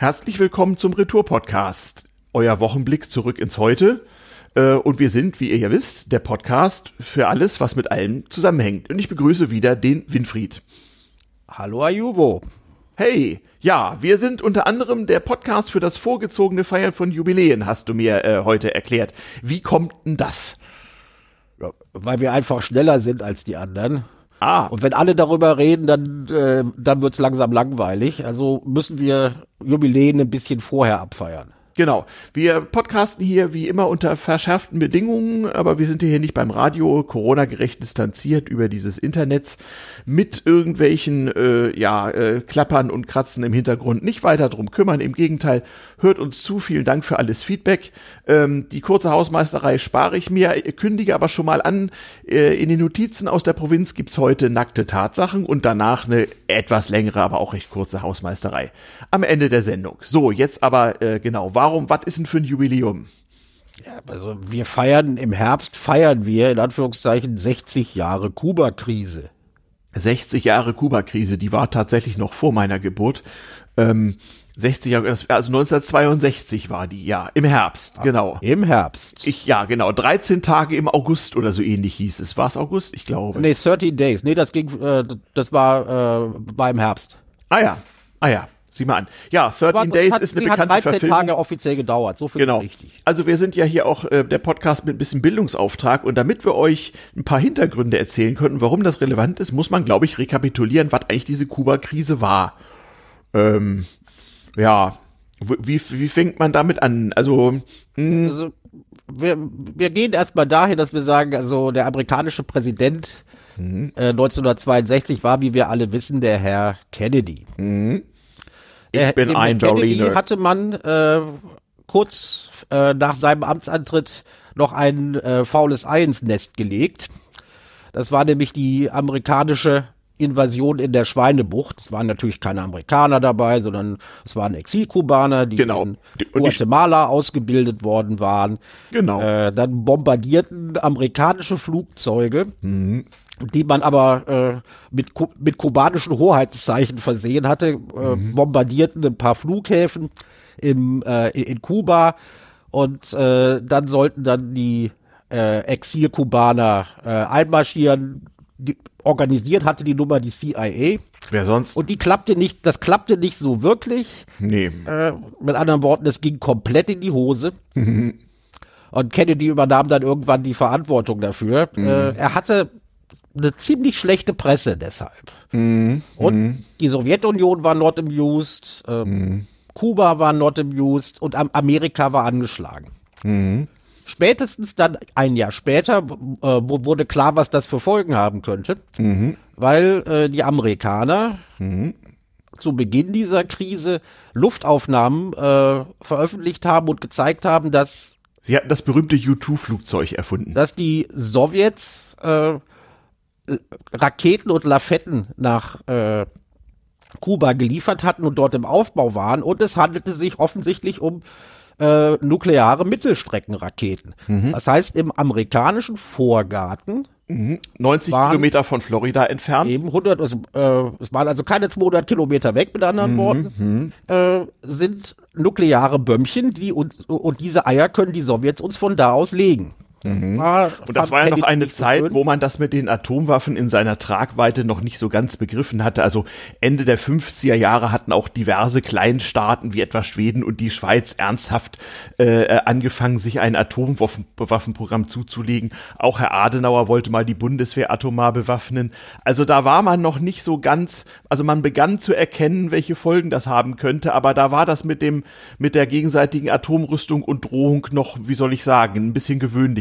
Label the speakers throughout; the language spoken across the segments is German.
Speaker 1: Herzlich willkommen zum Retour-Podcast, euer Wochenblick zurück ins Heute. Äh, und wir sind, wie ihr ja wisst, der Podcast für alles, was mit allem zusammenhängt. Und ich begrüße wieder den Winfried.
Speaker 2: Hallo Ayubo.
Speaker 1: Hey, ja, wir sind unter anderem der Podcast für das vorgezogene Feiern von Jubiläen, hast du mir äh, heute erklärt. Wie kommt denn das?
Speaker 2: Ja, weil wir einfach schneller sind als die anderen.
Speaker 1: Ah.
Speaker 2: Und wenn alle darüber reden, dann, äh, dann wird's langsam langweilig. Also müssen wir Jubiläen ein bisschen vorher abfeiern.
Speaker 1: Genau. Wir podcasten hier wie immer unter verschärften Bedingungen, aber wir sind hier nicht beim Radio, Corona-gerecht distanziert über dieses Internets mit irgendwelchen äh, ja, äh, Klappern und Kratzen im Hintergrund nicht weiter drum kümmern. Im Gegenteil, hört uns zu. Vielen Dank für alles Feedback. Ähm, die kurze Hausmeisterei spare ich mir, kündige aber schon mal an. Äh, in den Notizen aus der Provinz gibt's heute nackte Tatsachen und danach eine etwas längere, aber auch recht kurze Hausmeisterei. Am Ende der Sendung. So, jetzt aber äh, genau warum, was ist denn für ein Jubiläum?
Speaker 2: Ja, also wir feiern im Herbst, feiern wir in Anführungszeichen 60 Jahre Kuba-Krise.
Speaker 1: 60 Jahre Kuba-Krise, die war tatsächlich noch vor meiner Geburt. Ähm, 60 Jahre, also 1962 war die, ja, im Herbst, ah, genau.
Speaker 2: Im Herbst.
Speaker 1: Ich, ja, genau, 13 Tage im August oder so ähnlich hieß es. War es August? Ich glaube.
Speaker 2: Nee, 13 Days. Nee, das ging, äh, das war, äh, war im Herbst.
Speaker 1: Ah ja, ah ja. Sieh mal an. Ja, 13 war, Days
Speaker 2: hat,
Speaker 1: ist eine bekannte
Speaker 2: hat 13
Speaker 1: Verfilmung.
Speaker 2: Tage offiziell gedauert, so viel
Speaker 1: genau.
Speaker 2: richtig.
Speaker 1: Also wir sind ja hier auch äh, der Podcast mit ein bisschen Bildungsauftrag und damit wir euch ein paar Hintergründe erzählen könnten, warum das relevant ist, muss man, glaube ich, rekapitulieren, was eigentlich diese Kuba-Krise war. Ähm, ja, wie, wie fängt man damit an? Also,
Speaker 2: mh. Hm. also wir, wir gehen erstmal dahin, dass wir sagen, also der amerikanische Präsident mhm. äh, 1962 war, wie wir alle wissen, der Herr Kennedy.
Speaker 1: Mhm. Ich der, bin ein Kennedy
Speaker 2: Jolly hatte man äh, kurz äh, nach seinem Amtsantritt noch ein äh, faules Ei ins Nest gelegt. Das war nämlich die amerikanische Invasion in der Schweinebucht. Es waren natürlich keine Amerikaner dabei, sondern es waren Exilkubaner, die
Speaker 1: genau.
Speaker 2: in Guatemala ausgebildet worden waren.
Speaker 1: Genau.
Speaker 2: Äh, dann bombardierten amerikanische Flugzeuge.
Speaker 1: Mhm
Speaker 2: die man aber äh, mit, mit kubanischen Hoheitszeichen versehen hatte, äh, mhm. bombardierten ein paar Flughäfen im, äh, in Kuba und äh, dann sollten dann die äh, Exilkubaner äh, einmarschieren. Die, organisiert hatte die Nummer die CIA.
Speaker 1: Wer sonst?
Speaker 2: Und die klappte nicht, das klappte nicht so wirklich.
Speaker 1: Nee.
Speaker 2: Äh, mit anderen Worten, es ging komplett in die Hose. Und Kennedy übernahm dann irgendwann die Verantwortung dafür. Mhm. Äh, er hatte eine ziemlich schlechte Presse deshalb.
Speaker 1: Mhm.
Speaker 2: Und
Speaker 1: mhm.
Speaker 2: die Sowjetunion war not amused, ähm,
Speaker 1: mhm.
Speaker 2: Kuba war not amused und Amerika war angeschlagen.
Speaker 1: Mhm.
Speaker 2: Spätestens dann ein Jahr später äh, wurde klar, was das für Folgen haben könnte,
Speaker 1: mhm.
Speaker 2: weil äh, die Amerikaner
Speaker 1: mhm.
Speaker 2: zu Beginn dieser Krise Luftaufnahmen äh, veröffentlicht haben und gezeigt haben, dass
Speaker 1: Sie hatten das berühmte U-2-Flugzeug erfunden.
Speaker 2: Dass die Sowjets äh, Raketen und Lafetten nach äh, Kuba geliefert hatten und dort im Aufbau waren. Und es handelte sich offensichtlich um äh, nukleare Mittelstreckenraketen.
Speaker 1: Mhm.
Speaker 2: Das heißt, im amerikanischen Vorgarten
Speaker 1: mhm. 90 Kilometer von Florida entfernt.
Speaker 2: Eben 100, also, äh, es waren also keine 200 Kilometer weg, mit anderen
Speaker 1: Mhm,
Speaker 2: Worten,
Speaker 1: mhm.
Speaker 2: äh, sind nukleare Bömmchen, die uns, und diese Eier können die Sowjets uns von da aus legen.
Speaker 1: Mhm.
Speaker 2: War,
Speaker 1: Und das war ja noch eine
Speaker 2: so
Speaker 1: Zeit, wo man das mit den Atomwaffen in seiner Tragweite noch nicht so ganz begriffen hatte. Also Ende der 50er Jahre hatten auch diverse Kleinstaaten wie etwa Schweden und die Schweiz ernsthaft äh, angefangen, sich ein Atomwaffenprogramm zuzulegen. Auch Herr Adenauer wollte mal die Bundeswehr atomar bewaffnen. Also da war man noch nicht so ganz, also man begann zu erkennen, welche Folgen das haben könnte, aber da war das mit dem, mit der gegenseitigen Atomrüstung und Drohung noch, wie soll ich sagen, ein bisschen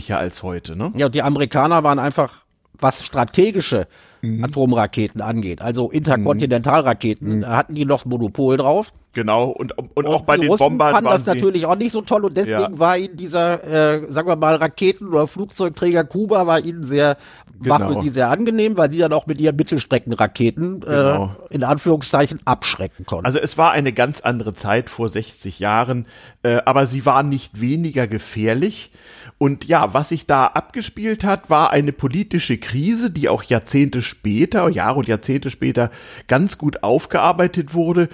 Speaker 1: gewöhnlicher als heute, ne?
Speaker 2: Ja, und die Amerikaner waren einfach, was strategische
Speaker 1: Mhm.
Speaker 2: Atomraketen angeht, also Interkontinentalraketen, da hatten die noch Monopol drauf.
Speaker 1: Genau, und, und auch bei
Speaker 2: die
Speaker 1: den
Speaker 2: Russen
Speaker 1: Bombern
Speaker 2: fanden
Speaker 1: waren
Speaker 2: das natürlich auch nicht so toll und deswegen
Speaker 1: Ja.
Speaker 2: war ihnen dieser, äh, sagen wir mal, Raketen- oder Flugzeugträger Kuba war ihnen sehr, war
Speaker 1: Genau.
Speaker 2: für sie sehr angenehm, weil die dann auch mit ihren Mittelstreckenraketen
Speaker 1: Genau.
Speaker 2: äh, in Anführungszeichen abschrecken konnten.
Speaker 1: Also es war eine ganz andere Zeit vor 60 Jahren, äh, aber sie war nicht weniger gefährlich. Und ja, was sich da abgespielt hat, war eine politische Krise, die auch Jahrzehnte später, Jahre und Jahrzehnte später ganz gut aufgearbeitet wurde,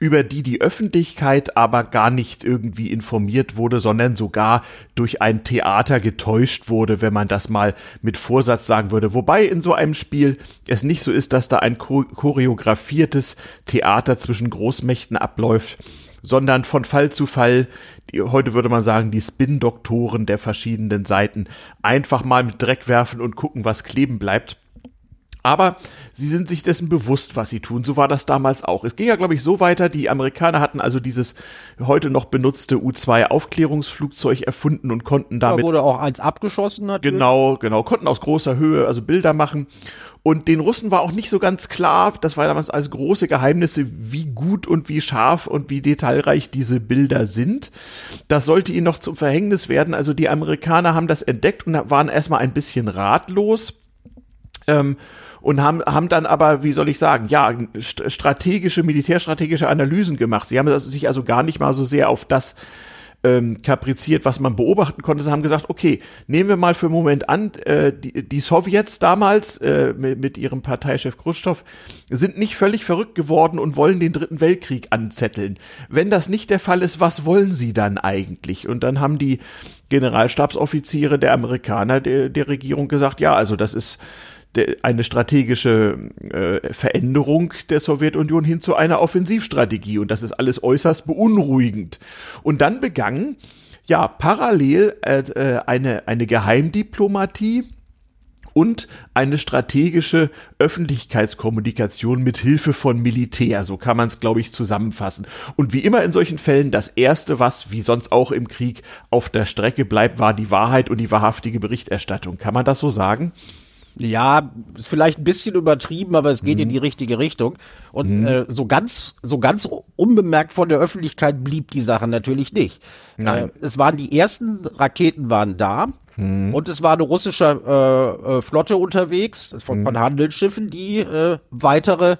Speaker 1: über die die Öffentlichkeit aber gar nicht irgendwie informiert wurde, sondern sogar durch ein Theater getäuscht wurde, wenn man das mal mit Vorsatz sagen würde. Wobei in so einem Spiel es nicht so ist, dass da ein choreografiertes Theater zwischen Großmächten abläuft, sondern von Fall zu Fall, die, heute würde man sagen, die Spin-Doktoren der verschiedenen Seiten einfach mal mit Dreck werfen und gucken, was kleben bleibt. Aber sie sind sich dessen bewusst, was sie tun. So war das damals auch. Es ging ja, glaube ich, so weiter. Die Amerikaner hatten also dieses heute noch benutzte U-2-Aufklärungsflugzeug erfunden und konnten damit.
Speaker 2: Da wurde auch eins abgeschossen.
Speaker 1: Natürlich. Genau, genau. Konnten aus großer Höhe also Bilder machen. Und den Russen war auch nicht so ganz klar, das war damals als große Geheimnisse, wie gut und wie scharf und wie detailreich diese Bilder sind. Das sollte ihnen noch zum Verhängnis werden. Also die Amerikaner haben das entdeckt und waren erstmal ein bisschen ratlos. Ähm, und haben, haben dann aber, wie soll ich sagen, ja, strategische, militärstrategische Analysen gemacht. Sie haben sich also gar nicht mal so sehr auf das ähm, kapriziert, was man beobachten konnte. Sie haben gesagt, okay, nehmen wir mal für einen Moment an, äh, die, die Sowjets damals äh, mit, mit ihrem Parteichef Khrushchev sind nicht völlig verrückt geworden und wollen den Dritten Weltkrieg anzetteln. Wenn das nicht der Fall ist, was wollen sie dann eigentlich? Und dann haben die Generalstabsoffiziere der Amerikaner der, der Regierung gesagt, ja, also das ist eine strategische äh, Veränderung der Sowjetunion hin zu einer Offensivstrategie. Und das ist alles äußerst beunruhigend. Und dann begann ja parallel äh, äh eine, eine Geheimdiplomatie und eine strategische Öffentlichkeitskommunikation mit Hilfe von Militär. So kann man es, glaube ich, zusammenfassen. Und wie immer in solchen Fällen, das Erste, was wie sonst auch im Krieg auf der Strecke bleibt, war die Wahrheit und die wahrhaftige Berichterstattung. Kann man das so sagen?
Speaker 2: Ja, ist vielleicht ein bisschen übertrieben, aber es geht mhm. in die richtige Richtung. Und mhm. äh, so ganz, so ganz unbemerkt von der Öffentlichkeit blieb die Sache natürlich nicht. Nein. Äh, es waren die ersten Raketen waren da. Mhm. Und es war eine russische äh, äh, Flotte unterwegs von, von mhm. Handelsschiffen, die äh, weitere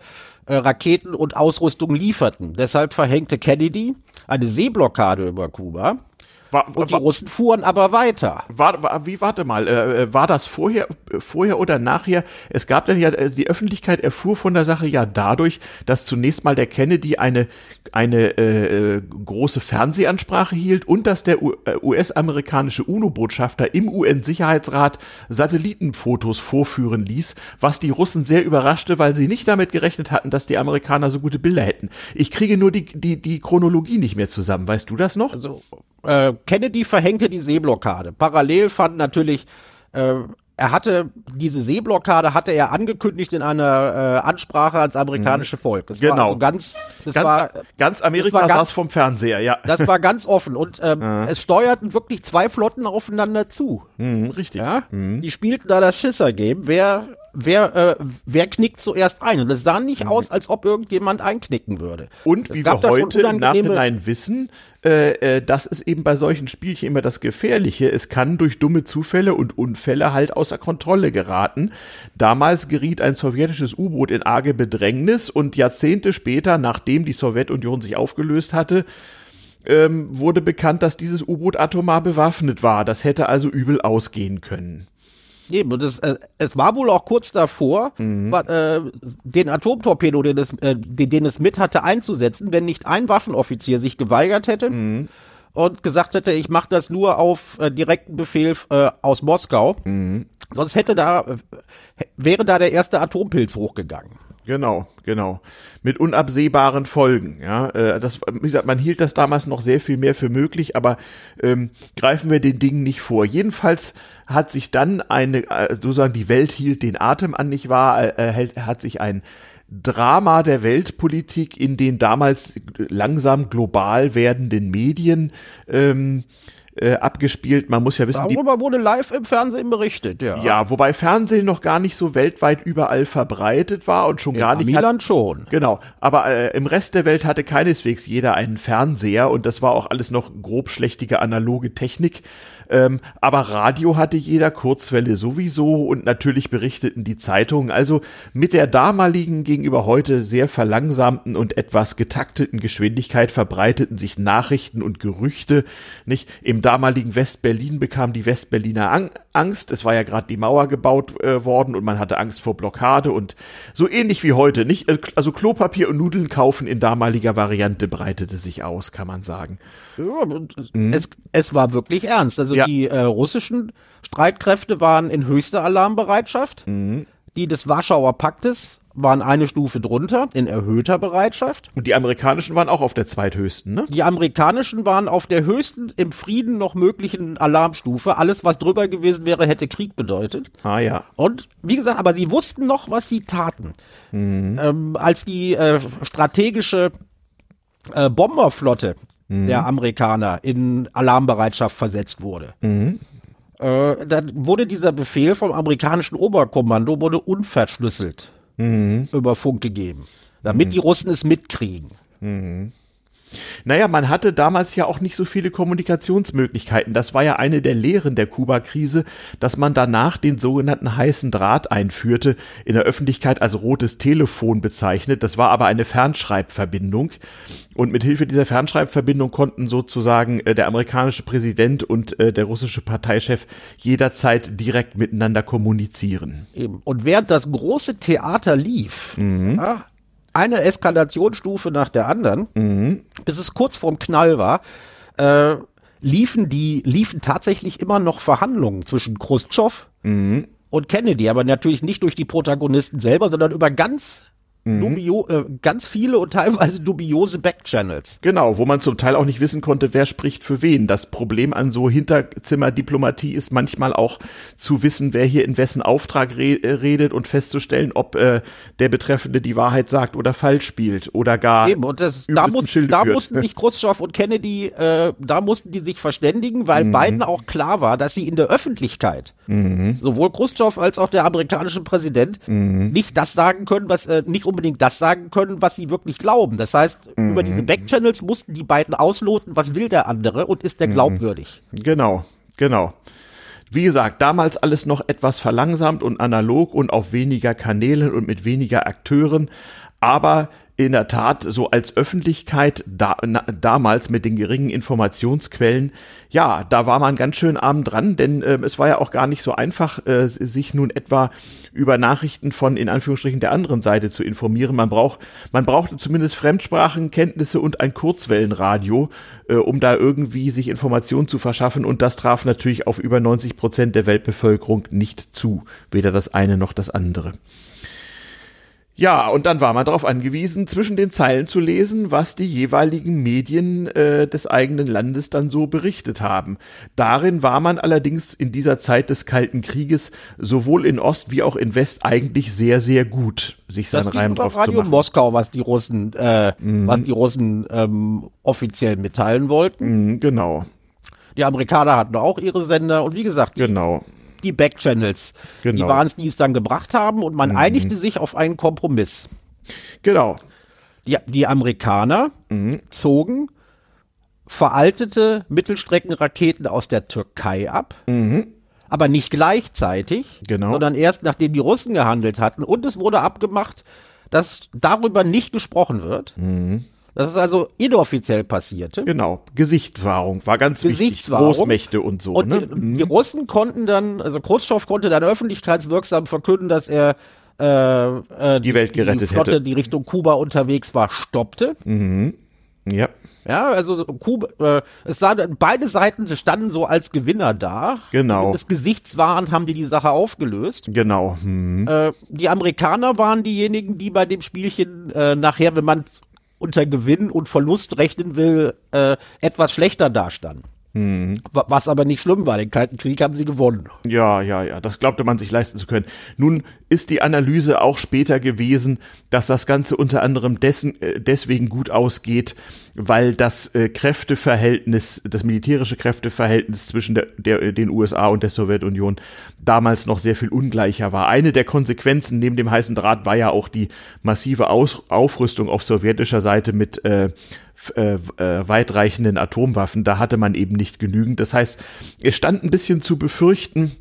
Speaker 2: äh, Raketen und Ausrüstung lieferten. Deshalb verhängte Kennedy eine Seeblockade über Kuba war, und die war, Russen fuhren aber weiter.
Speaker 1: War, war, wie, warte mal, äh, äh war das vorher, vorher oder nachher? Es gab dann ja, also die Öffentlichkeit erfuhr von der Sache ja dadurch, dass zunächst mal der Kennedy eine, eine äh, äh große Fernsehansprache hielt und dass der US-amerikanische UNO-Botschafter im UN-Sicherheitsrat Satellitenfotos vorführen ließ, was die Russen sehr überraschte, weil sie nicht damit gerechnet hatten, dass die Amerikaner so gute Bilder hätten. Ich kriege nur die, die, die Chronologie nicht mehr zusammen. Weißt du das noch?
Speaker 2: Also äh, Kennedy verhängte die Seeblockade. Parallel fand natürlich äh, er hatte diese Seeblockade hatte er angekündigt in einer äh, Ansprache ans amerikanische mhm. Volk.
Speaker 1: Das genau. war also
Speaker 2: ganz,
Speaker 1: das ganz, war ganz Amerika das saß vom Fernseher, ja.
Speaker 2: Das war ganz offen und ähm, mhm. es steuerten wirklich zwei Flotten aufeinander zu.
Speaker 1: Mhm, richtig.
Speaker 2: Ja? Mhm. Die spielten da das Schisser-Game. Wer wer, äh, wer knickt zuerst ein? Und es sah nicht mhm. aus, als ob irgendjemand einknicken würde.
Speaker 1: Und wie wir heute im Nachhinein wissen, äh, äh, das ist eben bei solchen Spielchen immer das Gefährliche. Es kann durch dumme Zufälle und Unfälle halt außer Kontrolle geraten. Damals geriet ein sowjetisches U-Boot in arge Bedrängnis und Jahrzehnte später, nachdem die Sowjetunion sich aufgelöst hatte, ähm, wurde bekannt, dass dieses U-Boot atomar bewaffnet war. Das hätte also übel ausgehen können.
Speaker 2: Eben, und es, äh, es war wohl auch kurz davor, mhm. äh, den Atomtorpedo, den es, äh, den, den es mit hatte, einzusetzen, wenn nicht ein Waffenoffizier sich geweigert hätte mhm. und gesagt hätte, ich mache das nur auf äh, direkten Befehl äh, aus Moskau. Mhm. Sonst hätte da, äh, wäre da der erste Atompilz hochgegangen.
Speaker 1: Genau, genau. Mit unabsehbaren Folgen. Ja, äh, das, wie gesagt, man hielt das damals noch sehr viel mehr für möglich, aber ähm, greifen wir den Dingen nicht vor. Jedenfalls hat sich dann eine, äh, sozusagen die Welt hielt den Atem an, nicht wahr? Äh, hat sich ein Drama der Weltpolitik in den damals langsam global werdenden Medien ähm, äh, abgespielt. Man muss ja wissen,
Speaker 2: darüber die, wurde live im Fernsehen berichtet, ja.
Speaker 1: Ja, wobei Fernsehen noch gar nicht so weltweit überall verbreitet war und schon
Speaker 2: In
Speaker 1: gar nicht.
Speaker 2: Milan hat, schon.
Speaker 1: Genau, aber äh, im Rest der Welt hatte keineswegs jeder einen Fernseher und das war auch alles noch grobschlächtige analoge Technik. Ähm, aber Radio hatte jeder, Kurzwelle sowieso und natürlich berichteten die Zeitungen. Also mit der damaligen gegenüber heute sehr verlangsamten und etwas getakteten Geschwindigkeit verbreiteten sich Nachrichten und Gerüchte. Nicht im damaligen West-Berlin bekam die Westberliner Ang Angst. Es war ja gerade die Mauer gebaut äh, worden und man hatte Angst vor Blockade und so ähnlich wie heute. Nicht, äh, also Klopapier und Nudeln kaufen in damaliger Variante breitete sich aus, kann man sagen.
Speaker 2: Ja, mhm. es, es war wirklich ernst. Also ja. die äh, russischen Streitkräfte waren in höchster Alarmbereitschaft. Mhm. Die des Warschauer Paktes waren eine Stufe drunter in erhöhter Bereitschaft.
Speaker 1: Und die amerikanischen waren auch auf der zweithöchsten, ne?
Speaker 2: Die amerikanischen waren auf der höchsten im Frieden noch möglichen Alarmstufe. Alles, was drüber gewesen wäre, hätte Krieg bedeutet.
Speaker 1: Ah ja.
Speaker 2: Und wie gesagt, aber sie wussten noch, was sie taten. Mhm. Ähm, als die äh, strategische äh, Bomberflotte mhm. der Amerikaner in Alarmbereitschaft versetzt wurde. Mhm. Äh, dann wurde dieser Befehl vom amerikanischen Oberkommando wurde unverschlüsselt mhm. über Funk gegeben, damit mhm. die Russen es mitkriegen. Mhm.
Speaker 1: Naja, man hatte damals ja auch nicht so viele Kommunikationsmöglichkeiten. Das war ja eine der Lehren der Kuba-Krise, dass man danach den sogenannten heißen Draht einführte, in der Öffentlichkeit als rotes Telefon bezeichnet. Das war aber eine Fernschreibverbindung. Und mit Hilfe dieser Fernschreibverbindung konnten sozusagen äh, der amerikanische Präsident und äh, der russische Parteichef jederzeit direkt miteinander kommunizieren.
Speaker 2: Eben. Und während das große Theater lief, mhm. ja, eine Eskalationsstufe nach der anderen, mhm. bis es kurz vorm Knall war, äh, liefen die, liefen tatsächlich immer noch Verhandlungen zwischen Khrushchev mhm. und Kennedy, aber natürlich nicht durch die Protagonisten selber, sondern über ganz Mhm. Dubio, äh, ganz viele und teilweise dubiose Backchannels.
Speaker 1: Genau, wo man zum Teil auch nicht wissen konnte, wer spricht für wen. Das Problem an so Hinterzimmerdiplomatie ist manchmal auch zu wissen, wer hier in wessen Auftrag re äh, redet und festzustellen, ob äh, der Betreffende die Wahrheit sagt oder falsch spielt oder gar.
Speaker 2: Eben, und das, da, muss, da mussten sich Khrushchev und Kennedy, äh, da mussten die sich verständigen, weil mhm. beiden auch klar war, dass sie in der Öffentlichkeit, mhm. sowohl Khrushchev als auch der amerikanische Präsident, mhm. nicht das sagen können, was äh, nicht unbedingt das sagen können, was sie wirklich glauben. Das heißt, mhm. über diese Backchannels mussten die beiden ausloten, was will der andere und ist der mhm. glaubwürdig.
Speaker 1: Genau, genau. Wie gesagt, damals alles noch etwas verlangsamt und analog und auf weniger Kanälen und mit weniger Akteuren. Aber in der Tat so als Öffentlichkeit da, na, damals mit den geringen Informationsquellen, ja, da war man ganz schön arm dran, denn äh, es war ja auch gar nicht so einfach, äh, sich nun etwa über Nachrichten von in Anführungsstrichen der anderen Seite zu informieren. Man braucht, man brauchte zumindest Fremdsprachenkenntnisse und ein Kurzwellenradio, äh, um da irgendwie sich Informationen zu verschaffen. Und das traf natürlich auf über 90 Prozent der Weltbevölkerung nicht zu, weder das eine noch das andere. Ja, und dann war man darauf angewiesen, zwischen den Zeilen zu lesen, was die jeweiligen Medien äh, des eigenen Landes dann so berichtet haben. Darin war man allerdings in dieser Zeit des Kalten Krieges sowohl in Ost wie auch in West eigentlich sehr, sehr gut, sich seinen Reim drauf Radio zu machen.
Speaker 2: Moskau, was die Russen, äh, mhm. was die Russen ähm, offiziell mitteilen wollten.
Speaker 1: Mhm, genau.
Speaker 2: Die Amerikaner hatten auch ihre Sender und wie gesagt,
Speaker 1: die,
Speaker 2: die Backchannels. Genau. Die waren es, die es dann gebracht haben und man mhm. einigte sich auf einen Kompromiss.
Speaker 1: Genau.
Speaker 2: Die, die Amerikaner mhm. zogen veraltete Mittelstreckenraketen aus der Türkei ab. Mhm. Aber nicht gleichzeitig, genau. sondern erst nachdem die Russen gehandelt hatten. Und es wurde abgemacht, dass darüber nicht gesprochen wird. Mhm. Das ist also inoffiziell passierte.
Speaker 1: Genau, Gesichtswahrung war ganz wichtig, Großmächte und so.
Speaker 2: Und ne? die, mhm. die, Russen konnten dann, also Khrushchev konnte dann öffentlichkeitswirksam verkünden, dass er
Speaker 1: äh, äh, die Welt gerettet die Flotte, hätte.
Speaker 2: die Richtung Kuba unterwegs war, stoppte. Mhm.
Speaker 1: Ja.
Speaker 2: Ja, also Kuba, äh, es sah, beide Seiten standen so als Gewinner da.
Speaker 1: Genau.
Speaker 2: Und das Gesichtswahrend haben die die Sache aufgelöst.
Speaker 1: Genau. Mhm.
Speaker 2: Äh, die Amerikaner waren diejenigen, die bei dem Spielchen äh, nachher, wenn man unter Gewinn und Verlust rechnen will, äh, etwas schlechter dastanden. Mhm. Was aber nicht schlimm war. Den Kalten Krieg haben sie gewonnen.
Speaker 1: Ja, ja, ja. Das glaubte man sich leisten zu können. Nun ist die Analyse auch später gewesen, dass das Ganze unter anderem dessen, äh, deswegen gut ausgeht, weil das äh, Kräfteverhältnis, das militärische Kräfteverhältnis zwischen der, der, den USA und der Sowjetunion damals noch sehr viel ungleicher war. Eine der Konsequenzen neben dem heißen Draht war ja auch die massive Aus Aufrüstung auf sowjetischer Seite mit äh, äh, äh, weitreichenden Atomwaffen, da hatte man eben nicht genügend. Das heißt, es stand ein bisschen zu befürchten,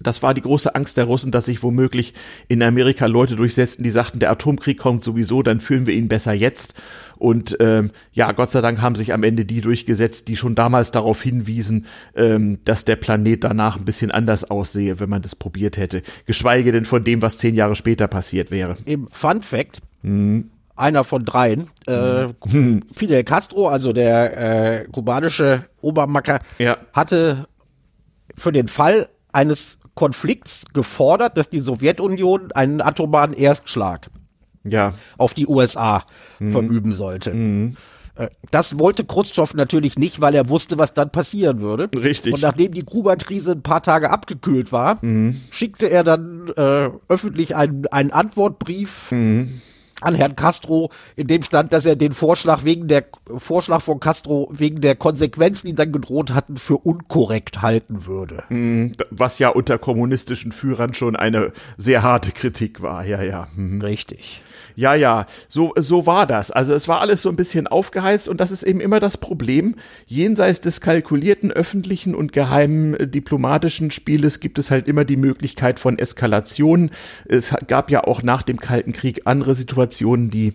Speaker 1: Das war die große Angst der Russen, dass sich womöglich in Amerika Leute durchsetzten, die sagten, der Atomkrieg kommt sowieso, dann fühlen wir ihn besser jetzt. Und ähm, ja, Gott sei Dank haben sich am Ende die durchgesetzt, die schon damals darauf hinwiesen, ähm, dass der Planet danach ein bisschen anders aussehe, wenn man das probiert hätte. Geschweige denn von dem, was zehn Jahre später passiert wäre.
Speaker 2: Im Fun Fact, mhm. einer von dreien, äh, mhm. Fidel Castro, also der äh, kubanische Obermacker, ja. hatte für den Fall eines Konflikts gefordert, dass die Sowjetunion einen atomaren Erstschlag ja. auf die USA mhm. verüben sollte. Mhm. Äh, das wollte Khrushchev natürlich nicht, weil er wusste, was dann passieren würde.
Speaker 1: Richtig.
Speaker 2: Und nachdem die Kuba-Krise ein paar Tage abgekühlt war, mhm. schickte er dann äh, öffentlich einen, einen Antwortbrief mhm an Herrn Castro, in dem stand, dass er den Vorschlag wegen der Vorschlag von Castro wegen der Konsequenzen, die dann gedroht hatten, für unkorrekt halten würde.
Speaker 1: Mhm, was ja unter kommunistischen Führern schon eine sehr harte Kritik war, ja, ja.
Speaker 2: Mhm. Richtig.
Speaker 1: Ja, ja, so, so war das. Also es war alles so ein bisschen aufgeheizt und das ist eben immer das Problem. Jenseits des kalkulierten öffentlichen und geheimen äh, diplomatischen Spieles gibt es halt immer die Möglichkeit von Eskalation. Es gab ja auch nach dem Kalten Krieg andere Situationen, die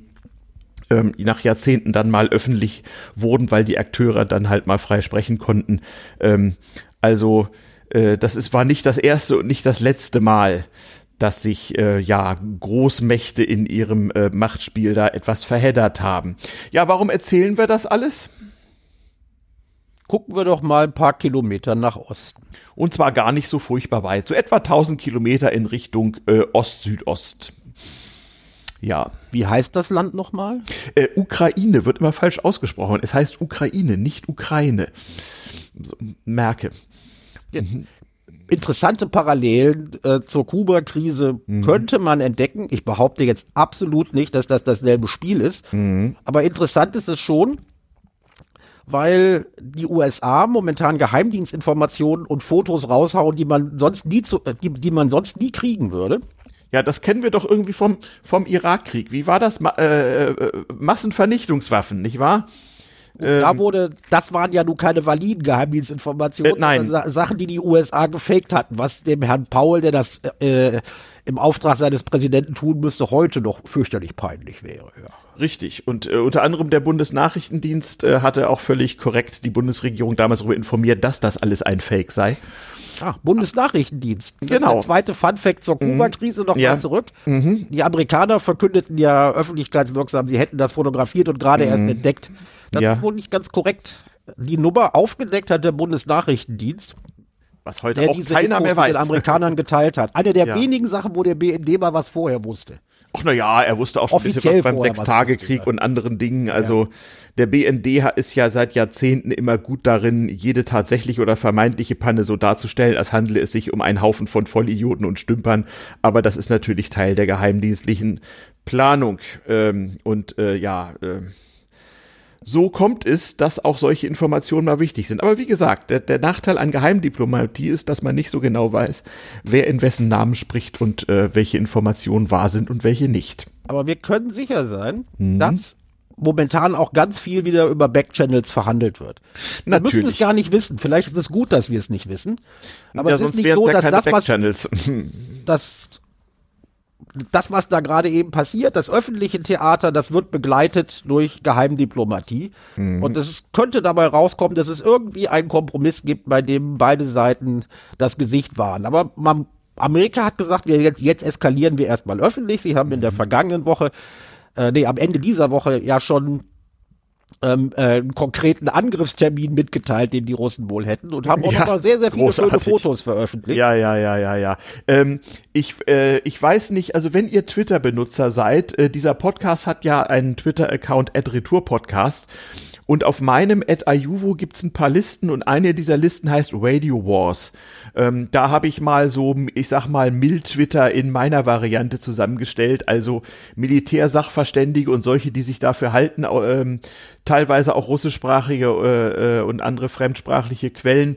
Speaker 1: ähm, nach Jahrzehnten dann mal öffentlich wurden, weil die Akteure dann halt mal frei sprechen konnten. Ähm, also äh, das ist, war nicht das erste und nicht das letzte Mal, dass sich äh, ja Großmächte in ihrem äh, Machtspiel da etwas verheddert haben. Ja, warum erzählen wir das alles?
Speaker 2: Gucken wir doch mal ein paar Kilometer nach Osten.
Speaker 1: Und zwar gar nicht so furchtbar weit, so etwa 1000 Kilometer in Richtung äh, Ost-Südost.
Speaker 2: Ja. Wie heißt das Land nochmal?
Speaker 1: Äh, Ukraine wird immer falsch ausgesprochen. Es heißt Ukraine, nicht Ukraine. So, merke.
Speaker 2: Ja, interessante Parallelen äh, zur Kuba-Krise mhm. könnte man entdecken. Ich behaupte jetzt absolut nicht, dass das dasselbe Spiel ist. Mhm. Aber interessant ist es schon, weil die USA momentan Geheimdienstinformationen und Fotos raushauen, die man sonst nie zu, äh, die, die man sonst nie kriegen würde.
Speaker 1: Ja, das kennen wir doch irgendwie vom, vom Irakkrieg. Wie war das? Ma äh, äh, Massenvernichtungswaffen, nicht wahr?
Speaker 2: Da ähm, wurde, das waren ja nun keine validen Geheimdienstinformationen,
Speaker 1: äh, nein.
Speaker 2: Sa Sachen, die die USA gefaked hatten, was dem Herrn Paul, der das äh, im Auftrag seines Präsidenten tun müsste, heute noch fürchterlich peinlich wäre. Ja.
Speaker 1: Richtig. Und äh, unter anderem der Bundesnachrichtendienst äh, hatte auch völlig korrekt die Bundesregierung damals darüber informiert, dass das alles ein Fake sei.
Speaker 2: Ach, Bundesnachrichtendienst.
Speaker 1: Das genau.
Speaker 2: der zweite Funfact zur mhm. Kuba-Krise noch ja. mal zurück. Mhm. Die Amerikaner verkündeten ja öffentlichkeitswirksam, sie hätten das fotografiert und gerade mhm. erst entdeckt. Das ja. ist wohl nicht ganz korrekt. Die Nummer aufgedeckt hat der Bundesnachrichtendienst.
Speaker 1: Was heute auch keiner Infos mehr weiß.
Speaker 2: den Amerikanern geteilt hat. Eine der ja. wenigen Sachen, wo der BND mal was vorher wusste.
Speaker 1: Ach na ja, er wusste auch schon
Speaker 2: Offiziell
Speaker 1: ein bisschen was beim Sechstagekrieg und anderen Dingen. Also ja. der BND ist ja seit Jahrzehnten immer gut darin, jede tatsächliche oder vermeintliche Panne so darzustellen, als handele es sich um einen Haufen von Vollidioten und Stümpern. Aber das ist natürlich Teil der geheimdienstlichen Planung. Ähm, und äh, ja, äh, so kommt es, dass auch solche Informationen mal wichtig sind. Aber wie gesagt, der, der, Nachteil an Geheimdiplomatie ist, dass man nicht so genau weiß, wer in wessen Namen spricht und äh, welche Informationen wahr sind und welche nicht.
Speaker 2: Aber wir können sicher sein, mhm. dass momentan auch ganz viel wieder über Backchannels verhandelt wird. Wir Natürlich. müssen es gar nicht wissen. Vielleicht ist es gut, dass wir es nicht wissen. Aber ja, es ist nicht so, dass das, was, das das, was da gerade eben passiert, das öffentliche Theater, das wird begleitet durch Geheimdiplomatie. Mhm. Und es könnte dabei rauskommen, dass es irgendwie einen Kompromiss gibt, bei dem beide Seiten das Gesicht waren. Aber man, Amerika hat gesagt, wir jetzt, jetzt eskalieren wir erstmal öffentlich. Sie haben in der mhm. vergangenen Woche, äh, nee, am Ende dieser Woche ja schon ähm, äh, einen konkreten Angriffstermin mitgeteilt, den die Russen wohl hätten und haben auch ja, noch sehr, sehr viele schöne Fotos veröffentlicht.
Speaker 1: Ja, ja, ja, ja, ja. Ähm, ich, äh, ich weiß nicht, also wenn ihr Twitter-Benutzer seid, äh, dieser Podcast hat ja einen Twitter-Account at Retour-Podcast. Und auf meinem at Ayuvo gibt's ein paar Listen und eine dieser Listen heißt Radio Wars. Ähm, da habe ich mal so, ich sag mal, Mild-Twitter in meiner Variante zusammengestellt, also Militärsachverständige und solche, die sich dafür halten, ähm, teilweise auch russischsprachige äh, äh, und andere fremdsprachliche Quellen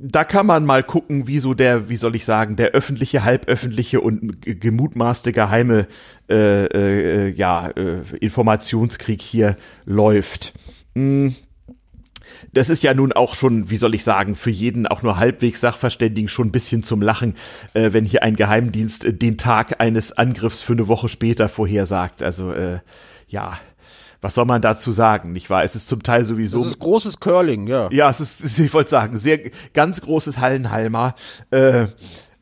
Speaker 1: da kann man mal gucken, wie so der, wie soll ich sagen, der öffentliche, halböffentliche und gemutmaßte geheime äh, äh, ja, äh, Informationskrieg hier läuft. Hm. das ist ja nun auch schon, wie soll ich sagen, für jeden auch nur halbwegs Sachverständigen schon ein bisschen zum Lachen, äh, wenn hier ein Geheimdienst äh, den Tag eines Angriffs für eine Woche später vorhersagt. Also äh, ja, was soll man dazu sagen, nicht wahr? Es ist zum Teil sowieso.
Speaker 2: Das ist großes Curling, ja.
Speaker 1: Ja, es ist, ich wollte sagen, sehr ganz großes Hallenhalmer. Äh,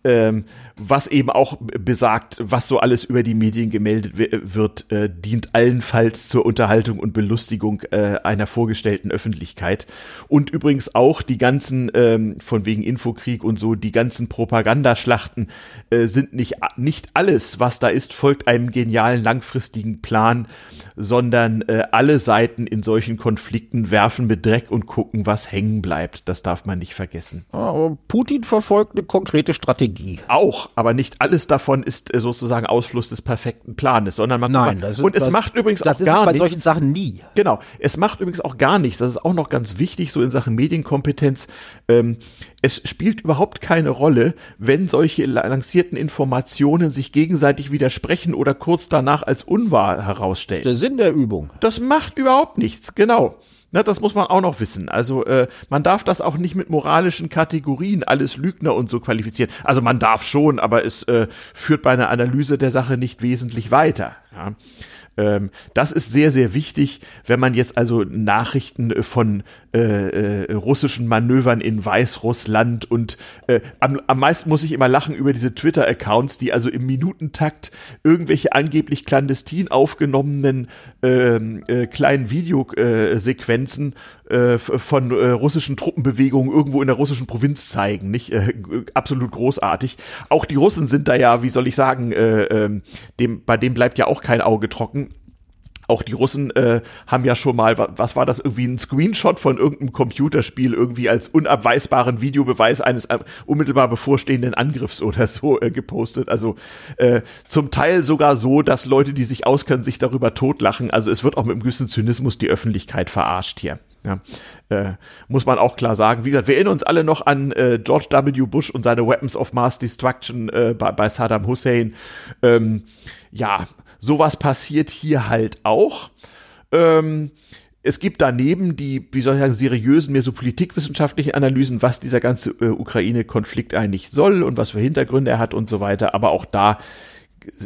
Speaker 1: ähm, was eben auch besagt, was so alles über die Medien gemeldet wird, äh, dient allenfalls zur Unterhaltung und Belustigung äh, einer vorgestellten Öffentlichkeit. Und übrigens auch die ganzen, ähm, von wegen Infokrieg und so, die ganzen Propagandaschlachten äh, sind nicht, nicht alles, was da ist, folgt einem genialen langfristigen Plan, sondern äh, alle Seiten in solchen Konflikten werfen mit Dreck und gucken, was hängen bleibt. Das darf man nicht vergessen.
Speaker 2: Aber Putin verfolgt eine konkrete Strategie.
Speaker 1: Auch aber nicht alles davon ist äh, sozusagen Ausfluss des perfekten Planes, sondern man
Speaker 2: Nein, das ist,
Speaker 1: und es
Speaker 2: das,
Speaker 1: macht übrigens
Speaker 2: das
Speaker 1: auch
Speaker 2: ist
Speaker 1: gar
Speaker 2: bei
Speaker 1: nichts.
Speaker 2: solchen Sachen nie.
Speaker 1: Genau, es macht übrigens auch gar nichts. Das ist auch noch ganz wichtig so in Sachen Medienkompetenz. Ähm, es spielt überhaupt keine Rolle, wenn solche lancierten Informationen sich gegenseitig widersprechen oder kurz danach als unwahr herausstellen.
Speaker 2: Der Sinn der Übung.
Speaker 1: Das macht überhaupt nichts, genau. Na, das muss man auch noch wissen. Also äh, man darf das auch nicht mit moralischen Kategorien alles Lügner und so qualifizieren. Also man darf schon, aber es äh, führt bei einer Analyse der Sache nicht wesentlich weiter. Ja. Ähm, das ist sehr, sehr wichtig, wenn man jetzt also Nachrichten von äh, äh, russischen Manövern in Weißrussland und äh, am, am meisten muss ich immer lachen über diese Twitter-Accounts, die also im Minutentakt irgendwelche angeblich clandestin aufgenommenen ähm, äh, kleinen Videosequenzen äh, von äh, russischen Truppenbewegungen irgendwo in der russischen Provinz zeigen, nicht? Äh, absolut großartig. Auch die Russen sind da ja, wie soll ich sagen, äh, äh, dem, bei dem bleibt ja auch kein Auge trocken auch die Russen äh, haben ja schon mal, was war das, irgendwie ein Screenshot von irgendeinem Computerspiel irgendwie als unabweisbaren Videobeweis eines äh, unmittelbar bevorstehenden Angriffs oder so äh, gepostet. Also äh, zum Teil sogar so, dass Leute, die sich auskennen, sich darüber totlachen. Also es wird auch mit einem gewissen Zynismus die Öffentlichkeit verarscht hier. Ja, äh, muss man auch klar sagen. Wie gesagt, wir erinnern uns alle noch an äh, George W. Bush und seine Weapons of Mass Destruction äh, bei, bei Saddam Hussein. Ähm, ja, sowas passiert hier halt auch. Ähm, es gibt daneben die, wie soll ich sagen, seriösen, mehr so politikwissenschaftlichen Analysen, was dieser ganze äh, Ukraine-Konflikt eigentlich soll und was für Hintergründe er hat und so weiter. Aber auch da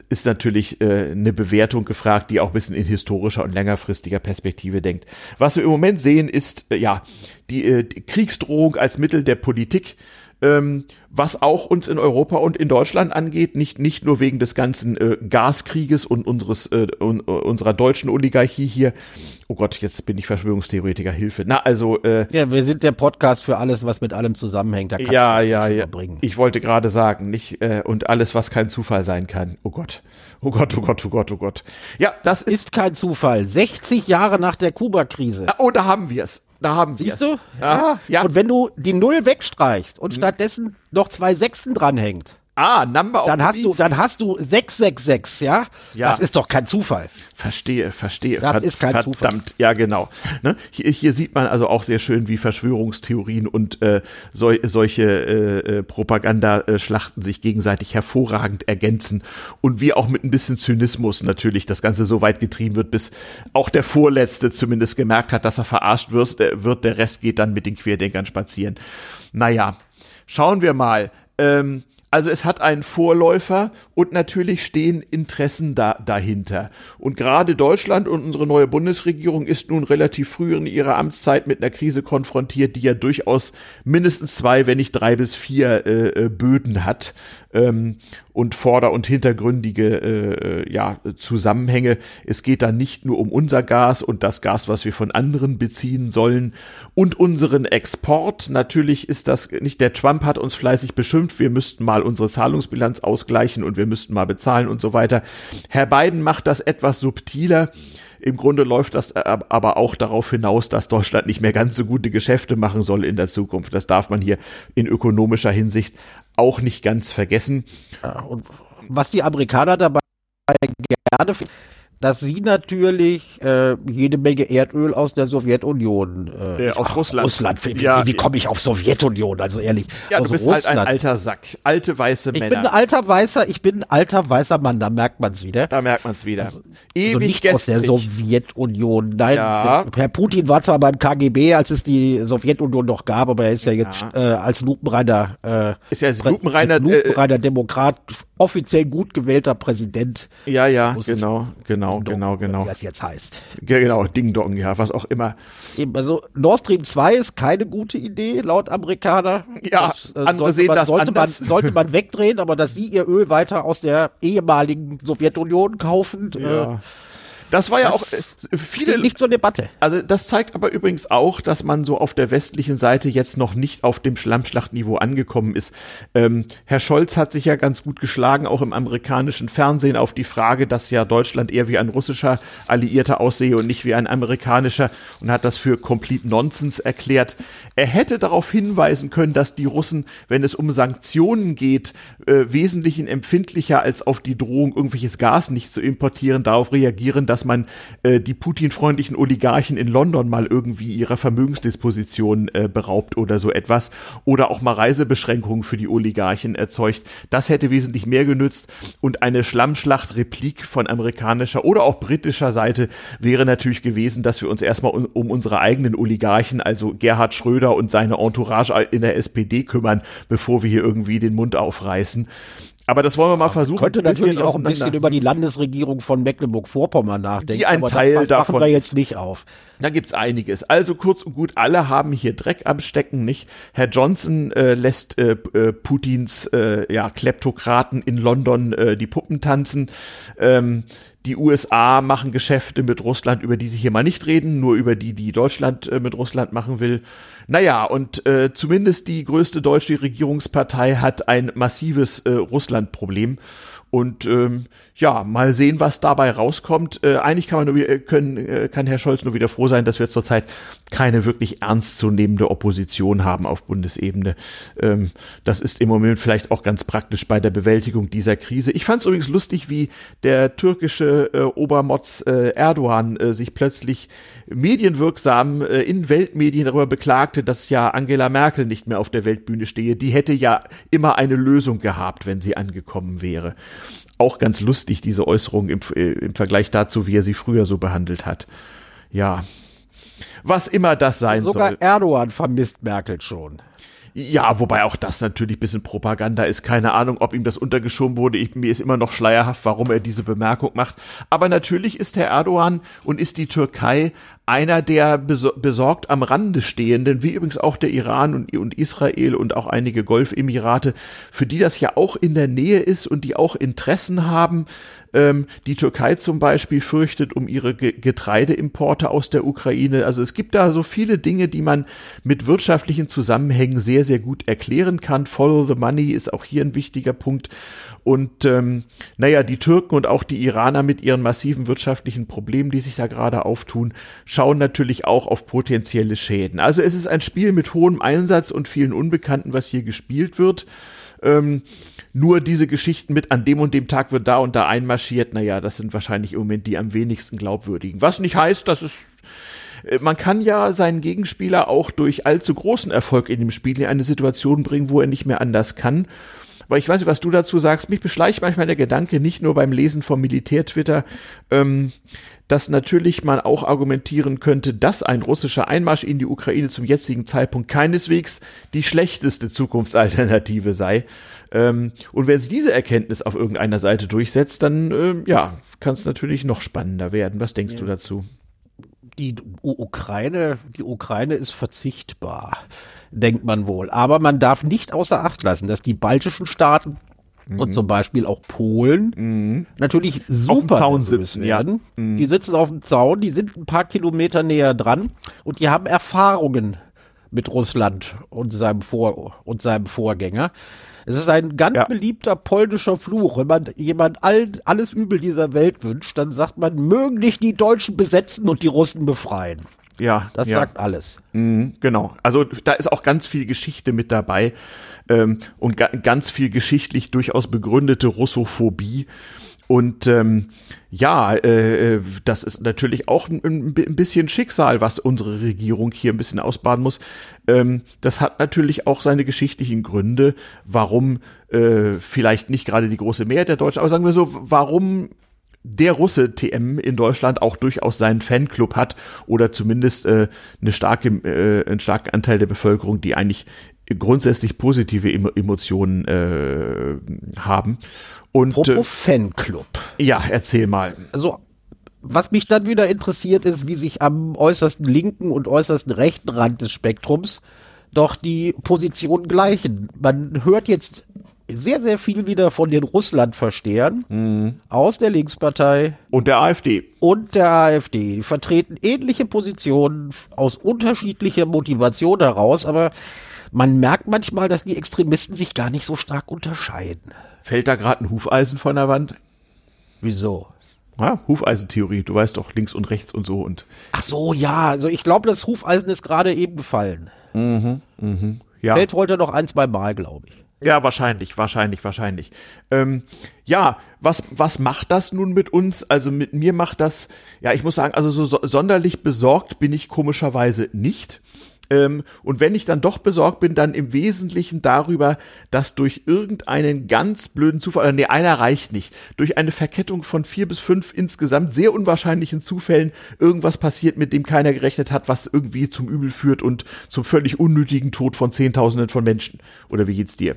Speaker 1: ist natürlich äh, eine Bewertung gefragt, die auch ein bisschen in historischer und längerfristiger Perspektive denkt. Was wir im Moment sehen, ist äh, ja die, äh, die Kriegsdrohung als Mittel der Politik ähm, was auch uns in Europa und in Deutschland angeht, nicht, nicht nur wegen des ganzen äh, Gaskrieges und unseres, äh, un, uh, unserer deutschen Oligarchie hier. Oh Gott, jetzt bin ich Verschwörungstheoretiker, Hilfe. Na, also. Äh,
Speaker 2: ja, wir sind der Podcast für alles, was mit allem zusammenhängt.
Speaker 1: Da kann ja, ja, ja. Ich wollte gerade sagen, nicht, äh, und alles, was kein Zufall sein kann. Oh Gott. Oh Gott, oh Gott, oh Gott, oh Gott. Ja, das ist.
Speaker 2: Ist kein Zufall. 60 Jahre nach der Kuba-Krise.
Speaker 1: Ah, oh, da haben wir es. Da haben
Speaker 2: sie Siehst du? Ja. ja. Und wenn du die Null wegstreichst und mhm. stattdessen noch zwei Sechsen dranhängt,
Speaker 1: Ah, Number of
Speaker 2: dann hast du, dann hast du 666, ja?
Speaker 1: ja?
Speaker 2: Das ist doch kein Zufall.
Speaker 1: Verstehe, verstehe.
Speaker 2: Das Verd ist kein
Speaker 1: verdammt,
Speaker 2: Zufall.
Speaker 1: Verdammt, ja genau. Ne? Hier, hier sieht man also auch sehr schön, wie Verschwörungstheorien und äh, so, solche äh, äh, Propagandaschlachten sich gegenseitig hervorragend ergänzen und wie auch mit ein bisschen Zynismus natürlich das Ganze so weit getrieben wird, bis auch der Vorletzte zumindest gemerkt hat, dass er verarscht wird. Der, wird der Rest geht dann mit den Querdenkern spazieren. Naja, schauen wir mal. Ähm, also es hat einen Vorläufer und natürlich stehen Interessen da, dahinter. Und gerade Deutschland und unsere neue Bundesregierung ist nun relativ früh in ihrer Amtszeit mit einer Krise konfrontiert, die ja durchaus mindestens zwei, wenn nicht drei bis vier äh, äh Böden hat ähm, und vorder- und hintergründige äh, ja, Zusammenhänge. Es geht da nicht nur um unser Gas und das Gas, was wir von anderen beziehen sollen und unseren Export. Natürlich ist das nicht, der Trump hat uns fleißig beschimpft, wir müssten mal unsere Zahlungsbilanz ausgleichen und wir müssten mal bezahlen und so weiter. Herr Biden macht das etwas subtiler. Im Grunde läuft das aber auch darauf hinaus, dass Deutschland nicht mehr ganz so gute Geschäfte machen soll in der Zukunft. Das darf man hier in ökonomischer Hinsicht auch nicht ganz vergessen.
Speaker 2: Ja, und was die Amerikaner dabei gerne dass sie natürlich äh, jede Menge Erdöl aus der Sowjetunion,
Speaker 1: äh, äh aus ach, Russland.
Speaker 2: Russland. Wie, ja, wie komme ich auf Sowjetunion? Also ehrlich.
Speaker 1: Ja, du bist Russland. halt ein alter Sack, alte weiße Männer.
Speaker 2: Ich bin ein alter weißer, ich bin ein alter weißer Mann. Da merkt man es wieder.
Speaker 1: Da merkt man es wieder.
Speaker 2: Also, Ewig also nicht aus der Sowjetunion. Nein, ja. Herr Putin war zwar beim KGB, als es die Sowjetunion noch gab, aber er ist ja jetzt ja. Äh, als lupenreiner, äh,
Speaker 1: ist ja lupenreiner, als
Speaker 2: lupenreiner äh, Demokrat offiziell gut gewählter Präsident.
Speaker 1: Ja, ja, genau, genau, genau, genau. Wie
Speaker 2: das jetzt heißt.
Speaker 1: Genau, Ding Dong, ja, was auch immer.
Speaker 2: Eben, also Nord Stream 2 ist keine gute Idee, laut Amerikaner.
Speaker 1: Ja, das, äh, andere sehen
Speaker 2: man,
Speaker 1: das
Speaker 2: sollte man, sollte man wegdrehen, aber dass sie ihr Öl weiter aus der ehemaligen Sowjetunion kaufen,
Speaker 1: ja. äh, das war ja das auch äh, viele
Speaker 2: nicht zur Debatte.
Speaker 1: Also das zeigt aber übrigens auch, dass man so auf der westlichen Seite jetzt noch nicht auf dem Schlammschlachtniveau angekommen ist. Ähm, Herr Scholz hat sich ja ganz gut geschlagen, auch im amerikanischen Fernsehen auf die Frage, dass ja Deutschland eher wie ein russischer Alliierter aussehe und nicht wie ein amerikanischer und hat das für complete Nonsense erklärt. Er hätte darauf hinweisen können, dass die Russen, wenn es um Sanktionen geht, äh, wesentlich empfindlicher als auf die Drohung, irgendwelches Gas nicht zu importieren, darauf reagieren, dass dass man äh, die Putin-freundlichen Oligarchen in London mal irgendwie ihrer Vermögensdisposition äh, beraubt oder so etwas oder auch mal Reisebeschränkungen für die Oligarchen erzeugt. Das hätte wesentlich mehr genützt und eine Schlammschlacht-Replik von amerikanischer oder auch britischer Seite wäre natürlich gewesen, dass wir uns erstmal um, um unsere eigenen Oligarchen, also Gerhard Schröder und seine Entourage in der SPD kümmern, bevor wir hier irgendwie den Mund aufreißen. Aber das wollen wir mal versuchen.
Speaker 2: Könnte natürlich auch ein bisschen über die Landesregierung von Mecklenburg-Vorpommern nachdenken.
Speaker 1: Die ein Teil das, das davon.
Speaker 2: machen wir jetzt nicht auf.
Speaker 1: Da gibt's einiges. Also kurz und gut, alle haben hier Dreck am Stecken, nicht? Herr Johnson äh, lässt äh, äh, Putins äh, ja, Kleptokraten in London äh, die Puppen tanzen. Ähm, die USA machen Geschäfte mit Russland, über die sie hier mal nicht reden, nur über die, die Deutschland äh, mit Russland machen will. Naja, und äh, zumindest die größte deutsche Regierungspartei hat ein massives äh, Russland-Problem. Und ähm, ja, mal sehen, was dabei rauskommt. Äh, eigentlich kann man nur, äh, können, äh, kann Herr Scholz nur wieder froh sein, dass wir zurzeit keine wirklich ernstzunehmende Opposition haben auf Bundesebene. Ähm, das ist im Moment vielleicht auch ganz praktisch bei der Bewältigung dieser Krise. Ich fand es übrigens lustig, wie der türkische äh, Obermotz äh, Erdogan äh, sich plötzlich medienwirksam äh, in Weltmedien darüber beklagte, dass ja Angela Merkel nicht mehr auf der Weltbühne stehe. Die hätte ja immer eine Lösung gehabt, wenn sie angekommen wäre. Auch ganz lustig, diese Äußerung im, äh, im Vergleich dazu, wie er sie früher so behandelt hat. Ja. Was immer das sein
Speaker 2: Sogar
Speaker 1: soll.
Speaker 2: Sogar Erdogan vermisst Merkel schon.
Speaker 1: Ja, wobei auch das natürlich ein bisschen Propaganda ist. Keine Ahnung, ob ihm das untergeschoben wurde. Ich, mir ist immer noch schleierhaft, warum er diese Bemerkung macht. Aber natürlich ist Herr Erdogan und ist die Türkei einer der besorgt am Rande stehenden, wie übrigens auch der Iran und, und Israel und auch einige Golfemirate, für die das ja auch in der Nähe ist und die auch Interessen haben. Ähm, die Türkei zum Beispiel fürchtet um ihre Getreideimporte aus der Ukraine. Also es gibt da so viele Dinge, die man mit wirtschaftlichen Zusammenhängen sehr, sehr gut erklären kann. Follow the money ist auch hier ein wichtiger Punkt. Und ähm, naja, die Türken und auch die Iraner mit ihren massiven wirtschaftlichen Problemen, die sich da gerade auftun, schauen natürlich auch auf potenzielle Schäden. Also es ist ein Spiel mit hohem Einsatz und vielen Unbekannten, was hier gespielt wird. Ähm, nur diese Geschichten mit an dem und dem Tag wird da und da einmarschiert, naja, das sind wahrscheinlich im Moment die am wenigsten glaubwürdigen. Was nicht heißt, dass es äh, man kann ja seinen Gegenspieler auch durch allzu großen Erfolg in dem Spiel in eine Situation bringen, wo er nicht mehr anders kann. Aber ich weiß nicht, was du dazu sagst. Mich beschleicht manchmal der Gedanke, nicht nur beim Lesen vom Militär-Twitter, ähm, dass natürlich man auch argumentieren könnte, dass ein russischer Einmarsch in die Ukraine zum jetzigen Zeitpunkt keineswegs die schlechteste Zukunftsalternative sei. Ähm, und wenn sich diese Erkenntnis auf irgendeiner Seite durchsetzt, dann ähm, ja, kann es natürlich noch spannender werden. Was denkst ja. du dazu?
Speaker 2: Die Ukraine, die Ukraine ist verzichtbar denkt man wohl. Aber man darf nicht außer Acht lassen, dass die baltischen Staaten mhm. und zum Beispiel auch Polen mhm. natürlich super
Speaker 1: Zaun sitzen
Speaker 2: werden. Ja. Mhm. Die sitzen auf dem Zaun, die sind ein paar Kilometer näher dran und die haben Erfahrungen mit Russland und seinem Vor und seinem Vorgänger. Es ist ein ganz ja. beliebter polnischer Fluch. Wenn man jemand all, alles Übel dieser Welt wünscht, dann sagt man, mögen nicht die Deutschen besetzen und die Russen befreien.
Speaker 1: Ja,
Speaker 2: das
Speaker 1: ja.
Speaker 2: sagt alles.
Speaker 1: Mhm, genau. Also da ist auch ganz viel Geschichte mit dabei ähm, und ga ganz viel geschichtlich durchaus begründete Russophobie. Und ähm, ja, äh, das ist natürlich auch ein, ein, bisschen Schicksal, was unsere Regierung hier ein bisschen ausbaden muss. Ähm, das hat natürlich auch seine geschichtlichen Gründe, warum äh, vielleicht nicht gerade die große Mehrheit der Deutschen, aber sagen wir so, warum der Russe TM in Deutschland auch durchaus seinen Fanclub hat oder zumindest äh, eine starke, äh, einen starken Anteil der Bevölkerung, die eigentlich grundsätzlich positive Emotionen äh, haben. Und,
Speaker 2: Apropos äh, Fanclub.
Speaker 1: Ja, erzähl mal.
Speaker 2: Also was mich dann wieder interessiert ist, wie sich am äußersten linken und äußersten rechten Rand des Spektrums doch die Positionen gleichen. Man hört jetzt sehr, sehr viel wieder von den Russlandverstehern mhm. aus der Linkspartei.
Speaker 1: Und der AfD.
Speaker 2: Und der AfD. Die vertreten ähnliche Positionen aus unterschiedlicher Motivation heraus, aber man merkt manchmal, dass die Extremisten sich gar nicht so stark unterscheiden.
Speaker 1: Fällt da gerade ein Hufeisen von der Wand?
Speaker 2: Wieso?
Speaker 1: Ja, Hufeisentheorie, du weißt doch links und rechts und so und.
Speaker 2: Ach so, ja, also ich glaube, das Hufeisen ist gerade eben gefallen.
Speaker 1: Mhm, mhm,
Speaker 2: ja. Fällt heute noch ein, zwei Mal, glaube ich.
Speaker 1: Ja, wahrscheinlich, wahrscheinlich, wahrscheinlich. Ähm, ja, was, was macht das nun mit uns? Also mit mir macht das, ja, ich muss sagen, also so, so sonderlich besorgt bin ich komischerweise nicht. Ähm, und wenn ich dann doch besorgt bin, dann im Wesentlichen darüber, dass durch irgendeinen ganz blöden Zufall, oder nee, einer reicht nicht, durch eine Verkettung von vier bis fünf insgesamt sehr unwahrscheinlichen Zufällen irgendwas passiert, mit dem keiner gerechnet hat, was irgendwie zum Übel führt und zum völlig unnötigen Tod von Zehntausenden von Menschen. Oder wie geht's dir?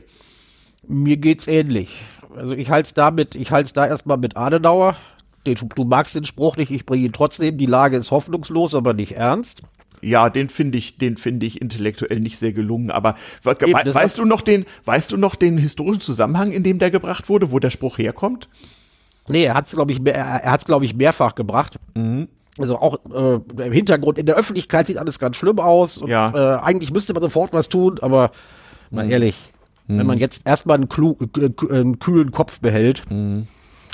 Speaker 2: Mir geht's ähnlich. Also ich halte es damit, ich halte es da erstmal mit Adenauer. Du magst den Spruch nicht, ich bringe ihn trotzdem. Die Lage ist hoffnungslos, aber nicht ernst.
Speaker 1: Ja, den finde ich, den finde ich intellektuell nicht sehr gelungen. Aber Eben, we weißt du noch den, weißt du noch den historischen Zusammenhang, in dem der gebracht wurde, wo der Spruch herkommt?
Speaker 2: Nee, er hat es glaube ich, er hat's glaube ich mehrfach gebracht. Mhm. Also auch äh, im Hintergrund, in der Öffentlichkeit sieht alles ganz schlimm aus. Und,
Speaker 1: ja.
Speaker 2: äh, eigentlich müsste man sofort was tun, aber mal mhm. ehrlich, mhm. wenn man jetzt erstmal einen, äh, einen, kühlen Kopf behält, mhm.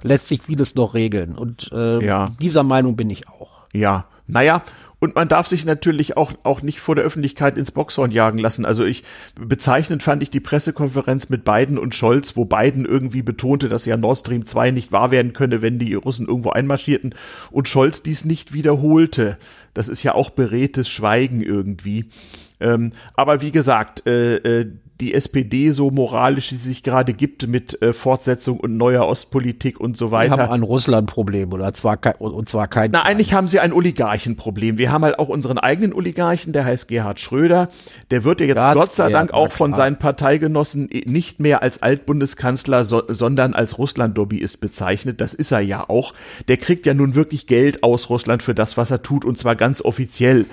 Speaker 2: lässt sich vieles noch regeln. Und äh, ja. dieser Meinung bin ich auch.
Speaker 1: Ja, naja, und man darf sich natürlich auch, auch nicht vor der Öffentlichkeit ins Boxhorn jagen lassen. Also ich, bezeichnend fand ich die Pressekonferenz mit Biden und Scholz, wo Biden irgendwie betonte, dass ja Nord Stream 2 nicht wahr werden könne, wenn die Russen irgendwo einmarschierten und Scholz dies nicht wiederholte. Das ist ja auch beredtes Schweigen irgendwie. Ähm, aber wie gesagt, äh, äh, die SPD so moralisch, die sich gerade gibt mit äh, Fortsetzung und neuer Ostpolitik und so weiter.
Speaker 2: Wir haben ein Russland-Problem oder zwar kein, und zwar kein.
Speaker 1: Na, eigentlich haben sie ein Oligarchenproblem. Wir haben halt auch unseren eigenen Oligarchen, der heißt Gerhard Schröder. Der wird ja jetzt Gott, Gott sei Dank auch von seinen Parteigenossen nicht mehr als Altbundeskanzler, so, sondern als Russland-Lobbyist bezeichnet. Das ist er ja auch. Der kriegt ja nun wirklich Geld aus Russland für das, was er tut und zwar ganz offiziell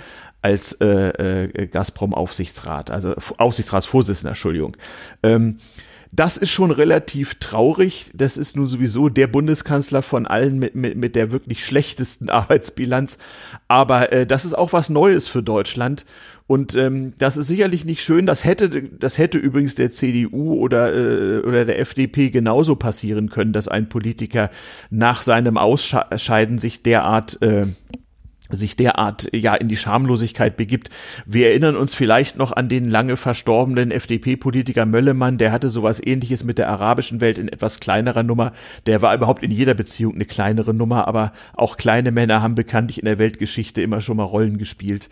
Speaker 1: als äh, äh, Gazprom-Aufsichtsrat, also Aufsichtsratsvorsitzender, Entschuldigung. Ähm, das ist schon relativ traurig. Das ist nun sowieso der Bundeskanzler von allen mit, mit, mit der wirklich schlechtesten Arbeitsbilanz. Aber äh, das ist auch was Neues für Deutschland. Und ähm, das ist sicherlich nicht schön. Das hätte, das hätte übrigens der CDU oder, äh, oder der FDP genauso passieren können, dass ein Politiker nach seinem Ausscheiden sich derart äh, sich derart ja in die Schamlosigkeit begibt. Wir erinnern uns vielleicht noch an den lange verstorbenen FDP-Politiker Möllemann, der hatte sowas ähnliches mit der arabischen Welt in etwas kleinerer Nummer. Der war überhaupt in jeder Beziehung eine kleinere Nummer, aber auch kleine Männer haben bekanntlich in der Weltgeschichte immer schon mal Rollen gespielt.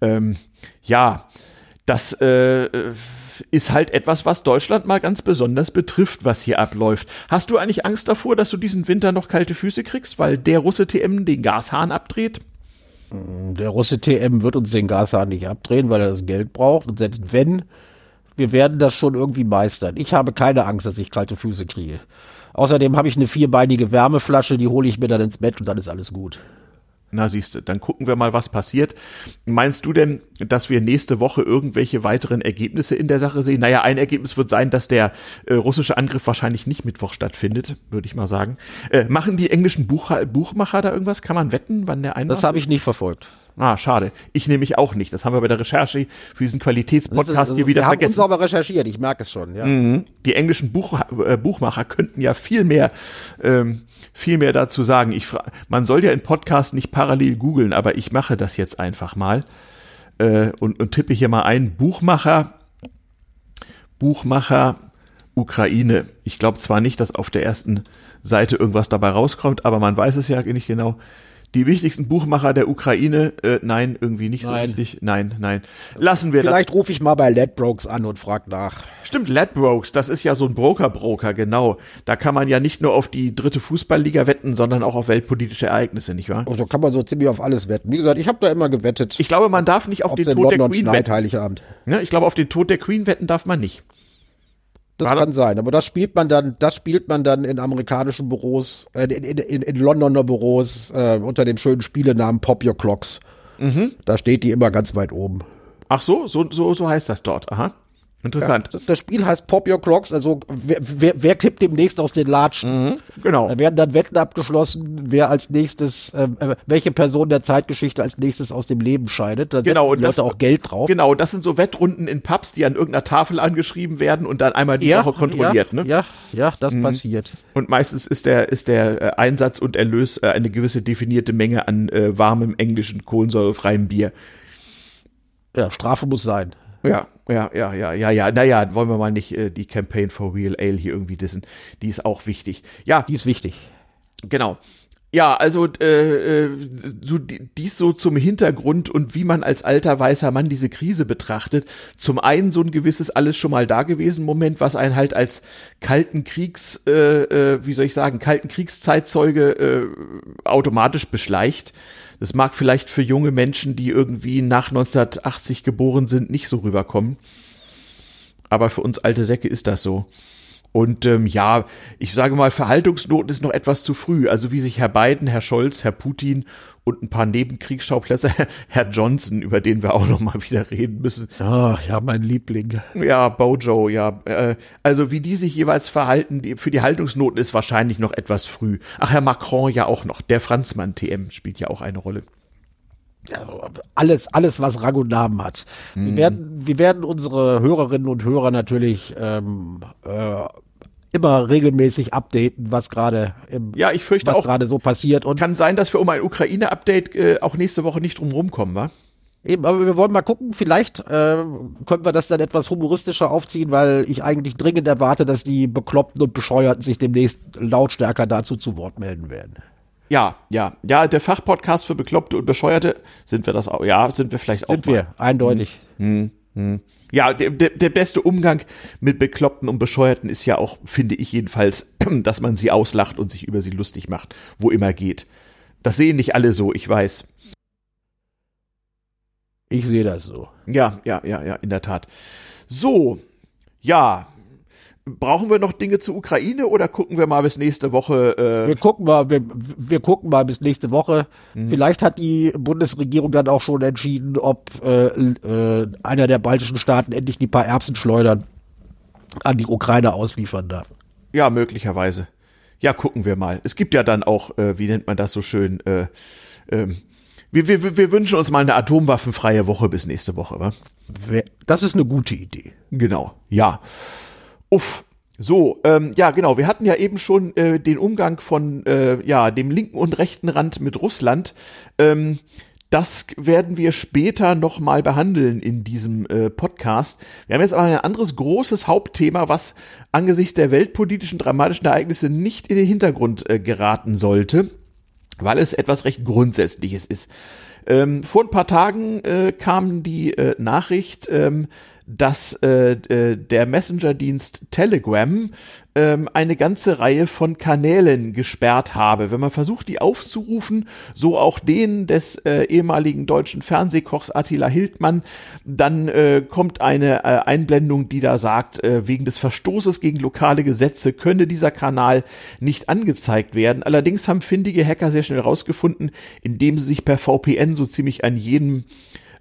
Speaker 1: Ähm, ja, das äh, ist halt etwas, was Deutschland mal ganz besonders betrifft, was hier abläuft. Hast du eigentlich Angst davor, dass du diesen Winter noch kalte Füße kriegst, weil der Russe TM den Gashahn abdreht?
Speaker 2: Der Russe TM wird uns den Gashahn nicht abdrehen, weil er das Geld braucht. Und selbst wenn, wir werden das schon irgendwie meistern. Ich habe keine Angst, dass ich kalte Füße kriege. Außerdem habe ich eine vierbeinige Wärmeflasche, die hole ich mir dann ins Bett und dann ist alles gut.
Speaker 1: Na siehst du, dann gucken wir mal, was passiert. Meinst du denn, dass wir nächste Woche irgendwelche weiteren Ergebnisse in der Sache sehen? Naja, ein Ergebnis wird sein, dass der äh, russische Angriff wahrscheinlich nicht Mittwoch stattfindet, würde ich mal sagen. Äh, machen die englischen Buch Buchmacher da irgendwas? Kann man wetten, wann der
Speaker 2: Einmarsch Das habe ich nicht verfolgt.
Speaker 1: Ah, schade. Ich nämlich auch nicht. Das haben wir bei der Recherche für diesen Qualitätspodcast hier wieder wir vergessen.
Speaker 2: Wir haben uns aber recherchiert, ich merke es schon. Ja.
Speaker 1: Mhm. Die englischen Buch, äh, Buchmacher könnten ja viel mehr, ähm, viel mehr dazu sagen. Ich man soll ja in Podcasts nicht parallel googeln, aber ich mache das jetzt einfach mal äh, und, und tippe hier mal ein. Buchmacher, Buchmacher Ukraine. Ich glaube zwar nicht, dass auf der ersten Seite irgendwas dabei rauskommt, aber man weiß es ja nicht genau die wichtigsten Buchmacher der Ukraine, äh, nein, irgendwie nicht nein. so richtig. Nein, nein. Lassen wir
Speaker 2: Vielleicht rufe ich mal bei Ladbrokes an und frag nach.
Speaker 1: Stimmt, Ladbrokes, das ist ja so ein Broker-Broker, genau. Da kann man ja nicht nur auf die dritte Fußballliga wetten, sondern auch auf weltpolitische Ereignisse, nicht wahr?
Speaker 2: Also kann man so ziemlich auf alles wetten. Wie gesagt, ich habe da immer gewettet.
Speaker 1: Ich glaube, man darf nicht auf den Tod
Speaker 2: London
Speaker 1: der Queen
Speaker 2: wetten. Heiligabend.
Speaker 1: Ja, ich glaube, auf den Tod der Queen wetten darf man nicht.
Speaker 2: Das War kann das? sein, aber das spielt man dann, das spielt man dann in amerikanischen Büros, äh, in, in, in, in Londoner Büros äh, unter dem schönen Spielenamen Pop Your Clocks. Mhm. Da steht die immer ganz weit oben.
Speaker 1: Ach so, so, so, so heißt das dort. Aha. Interessant.
Speaker 2: Ja, das Spiel heißt Pop Your Clocks, also wer, wer, wer kippt demnächst aus den Latschen? Mhm,
Speaker 1: genau.
Speaker 2: Da werden dann Wetten abgeschlossen, wer als nächstes, äh, äh welche Person der Zeitgeschichte als nächstes aus dem Leben scheidet.
Speaker 1: Da genau,
Speaker 2: und das auch Geld drauf.
Speaker 1: Genau, das sind so Wettrunden in Pubs, die an irgendeiner Tafel angeschrieben werden und dann einmal die ja, Woche kontrolliert.
Speaker 2: Ja,
Speaker 1: ne?
Speaker 2: ja, ja das mhm. passiert.
Speaker 1: Und meistens ist der, ist der äh, Einsatz und Erlös äh, eine gewisse definierte Menge an äh, warmem englischen kohlensäurefreiem Bier.
Speaker 2: Ja, Strafe muss sein.
Speaker 1: Ja, ja, ja, ja, ja, ja. Naja, wollen wir mal nicht äh, die Campaign for Real Ale hier irgendwie dissen. Die ist auch wichtig. Ja.
Speaker 2: Die ist wichtig.
Speaker 1: Genau. Ja, also äh, äh, so dies so zum Hintergrund und wie man als alter weißer Mann diese Krise betrachtet. Zum einen so ein gewisses alles schon mal da gewesen Moment, was einen halt als kalten Kriegs, äh, äh, wie soll ich sagen, kalten Kriegszeitzeuge äh, automatisch beschleicht. Das mag vielleicht für junge Menschen, die irgendwie nach 1980 geboren sind, nicht so rüberkommen. Aber für uns alte Säcke ist das so. Und ähm, ja, ich sage mal, Verhaltungsnoten ist noch etwas zu früh. Also wie sich Herr Biden, Herr Scholz, Herr Putin und ein paar Nebenkriegsschauplätze, Herr Johnson, über den wir auch noch mal wieder reden müssen.
Speaker 2: Ah, ja, mein Liebling.
Speaker 1: Ja, Bojo, ja. Äh, also wie die sich jeweils verhalten, die, für die Haltungsnoten ist wahrscheinlich noch etwas früh. Ach, Herr Macron ja auch noch. Der Franzmann TM spielt ja auch eine Rolle.
Speaker 2: Also alles, alles, was Rang und Namen hat. Mhm. Wir, werden, wir werden unsere Hörerinnen und Hörer natürlich ähm, äh, immer regelmäßig updaten, was gerade
Speaker 1: ja, ich fürchte
Speaker 2: was gerade so passiert.
Speaker 1: Und kann sein, dass wir um ein Ukraine-Update äh, auch nächste Woche nicht drum rumkommen, wa?
Speaker 2: Eben, aber wir wollen mal gucken, vielleicht äh, können wir das dann etwas humoristischer aufziehen, weil ich eigentlich dringend erwarte, dass die Bekloppten und Bescheuerten sich demnächst lautstärker dazu zu Wort melden werden.
Speaker 1: Ja, ja, ja, der Fachpodcast für Bekloppte und Bescheuerte, sind wir das auch, ja, sind wir vielleicht
Speaker 2: auch. Sind wir, mal. eindeutig.
Speaker 1: Hm, hm, hm. Ja, der, der, beste Umgang mit Bekloppten und Bescheuerten ist ja auch, finde ich jedenfalls, dass man sie auslacht und sich über sie lustig macht, wo immer geht. Das sehen nicht alle so, ich weiß.
Speaker 2: Ich sehe das so.
Speaker 1: Ja, ja, ja, ja, in der Tat. So, ja, Brauchen wir noch Dinge zur Ukraine oder gucken wir mal bis nächste Woche?
Speaker 2: Äh wir gucken mal, wir, wir gucken mal bis nächste Woche. Mhm. Vielleicht hat die Bundesregierung dann auch schon entschieden, ob äh, äh, einer der baltischen Staaten endlich die paar Erbsenschleudern an die Ukraine ausliefern darf.
Speaker 1: Ja, möglicherweise. Ja, gucken wir mal. Es gibt ja dann auch, äh, wie nennt man das so schön, äh, ähm, wir, wir, wir wünschen uns mal eine atomwaffenfreie Woche bis nächste Woche, wa?
Speaker 2: Das ist eine gute Idee.
Speaker 1: Genau, ja. Uff. So, ähm, ja, genau. Wir hatten ja eben schon äh, den Umgang von äh, ja dem linken und rechten Rand mit Russland. Ähm, das werden wir später noch mal behandeln in diesem äh, Podcast. Wir haben jetzt aber ein anderes großes Hauptthema, was angesichts der weltpolitischen dramatischen Ereignisse nicht in den Hintergrund äh, geraten sollte, weil es etwas recht Grundsätzliches ist. Ähm, vor ein paar Tagen äh, kam die äh, Nachricht, ähm, dass äh, äh, der Messenger-Dienst Telegram ähm, eine ganze Reihe von Kanälen gesperrt habe. Wenn man versucht, die aufzurufen, so auch den des äh, ehemaligen deutschen Fernsehkochs Attila Hildmann, dann äh, kommt eine äh, Einblendung, die da sagt, äh, wegen des Verstoßes gegen lokale Gesetze könne dieser Kanal nicht angezeigt werden. Allerdings haben findige Hacker sehr schnell herausgefunden, indem sie sich per VPN so ziemlich an jedem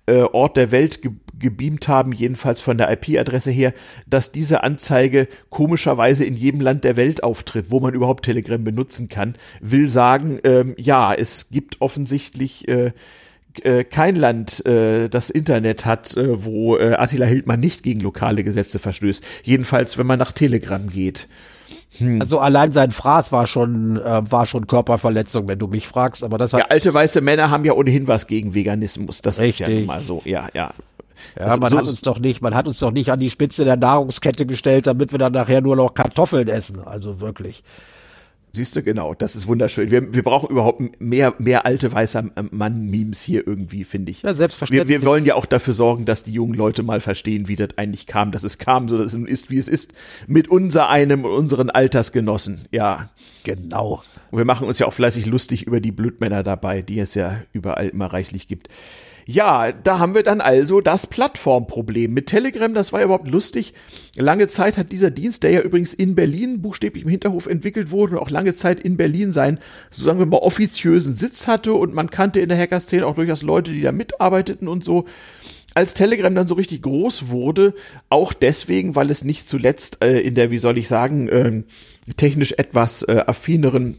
Speaker 1: äh, Ort der Welt ge gebeamt haben, jedenfalls von der IP-Adresse her, dass diese Anzeige komischerweise in jedem Land der Welt auftritt, wo man überhaupt Telegram benutzen kann, will sagen, ähm, ja, es gibt offensichtlich äh, äh, kein Land äh, das Internet hat, äh, wo äh, Attila Hildmann nicht gegen lokale Gesetze verstößt. Jedenfalls, wenn man nach Telegram geht.
Speaker 2: Hm. Also allein sein Fraß war schon äh, war schon Körperverletzung, wenn du mich fragst. Aber das hat
Speaker 1: ja alte weiße Männer haben ja ohnehin was gegen Veganismus. Das Richtig. ist ja mal so. Ja, ja.
Speaker 2: Ja, also man so, hat uns doch nicht, man hat uns doch nicht an die Spitze der Nahrungskette gestellt, damit wir dann nachher nur noch Kartoffeln essen. Also wirklich.
Speaker 1: Siehst du, genau, das ist wunderschön. Wir, wir brauchen überhaupt mehr, mehr alte weißer Mann-Memes hier irgendwie, finde ich.
Speaker 2: Ja, selbstverständlich.
Speaker 1: Wir, wir wollen ja auch dafür sorgen, dass die jungen Leute mal verstehen, wie das eigentlich kam, dass es kam, so dass es ist, wie es ist, mit unser einem und unseren Altersgenossen. Ja.
Speaker 2: Genau.
Speaker 1: Und wir machen uns ja auch fleißig lustig über die Blödmänner dabei, die es ja überall immer reichlich gibt. Ja, da haben wir dann also das Plattformproblem. Mit Telegram, das war ja überhaupt lustig. Lange Zeit hat dieser Dienst, der ja übrigens in Berlin buchstäblich im Hinterhof entwickelt wurde und auch lange Zeit in Berlin sein, so sagen wir mal, offiziösen Sitz hatte und man kannte in der Hackerszene auch durchaus Leute, die da mitarbeiteten und so als Telegram dann so richtig groß wurde, auch deswegen, weil es nicht zuletzt äh, in der, wie soll ich sagen, äh, technisch etwas äh, affineren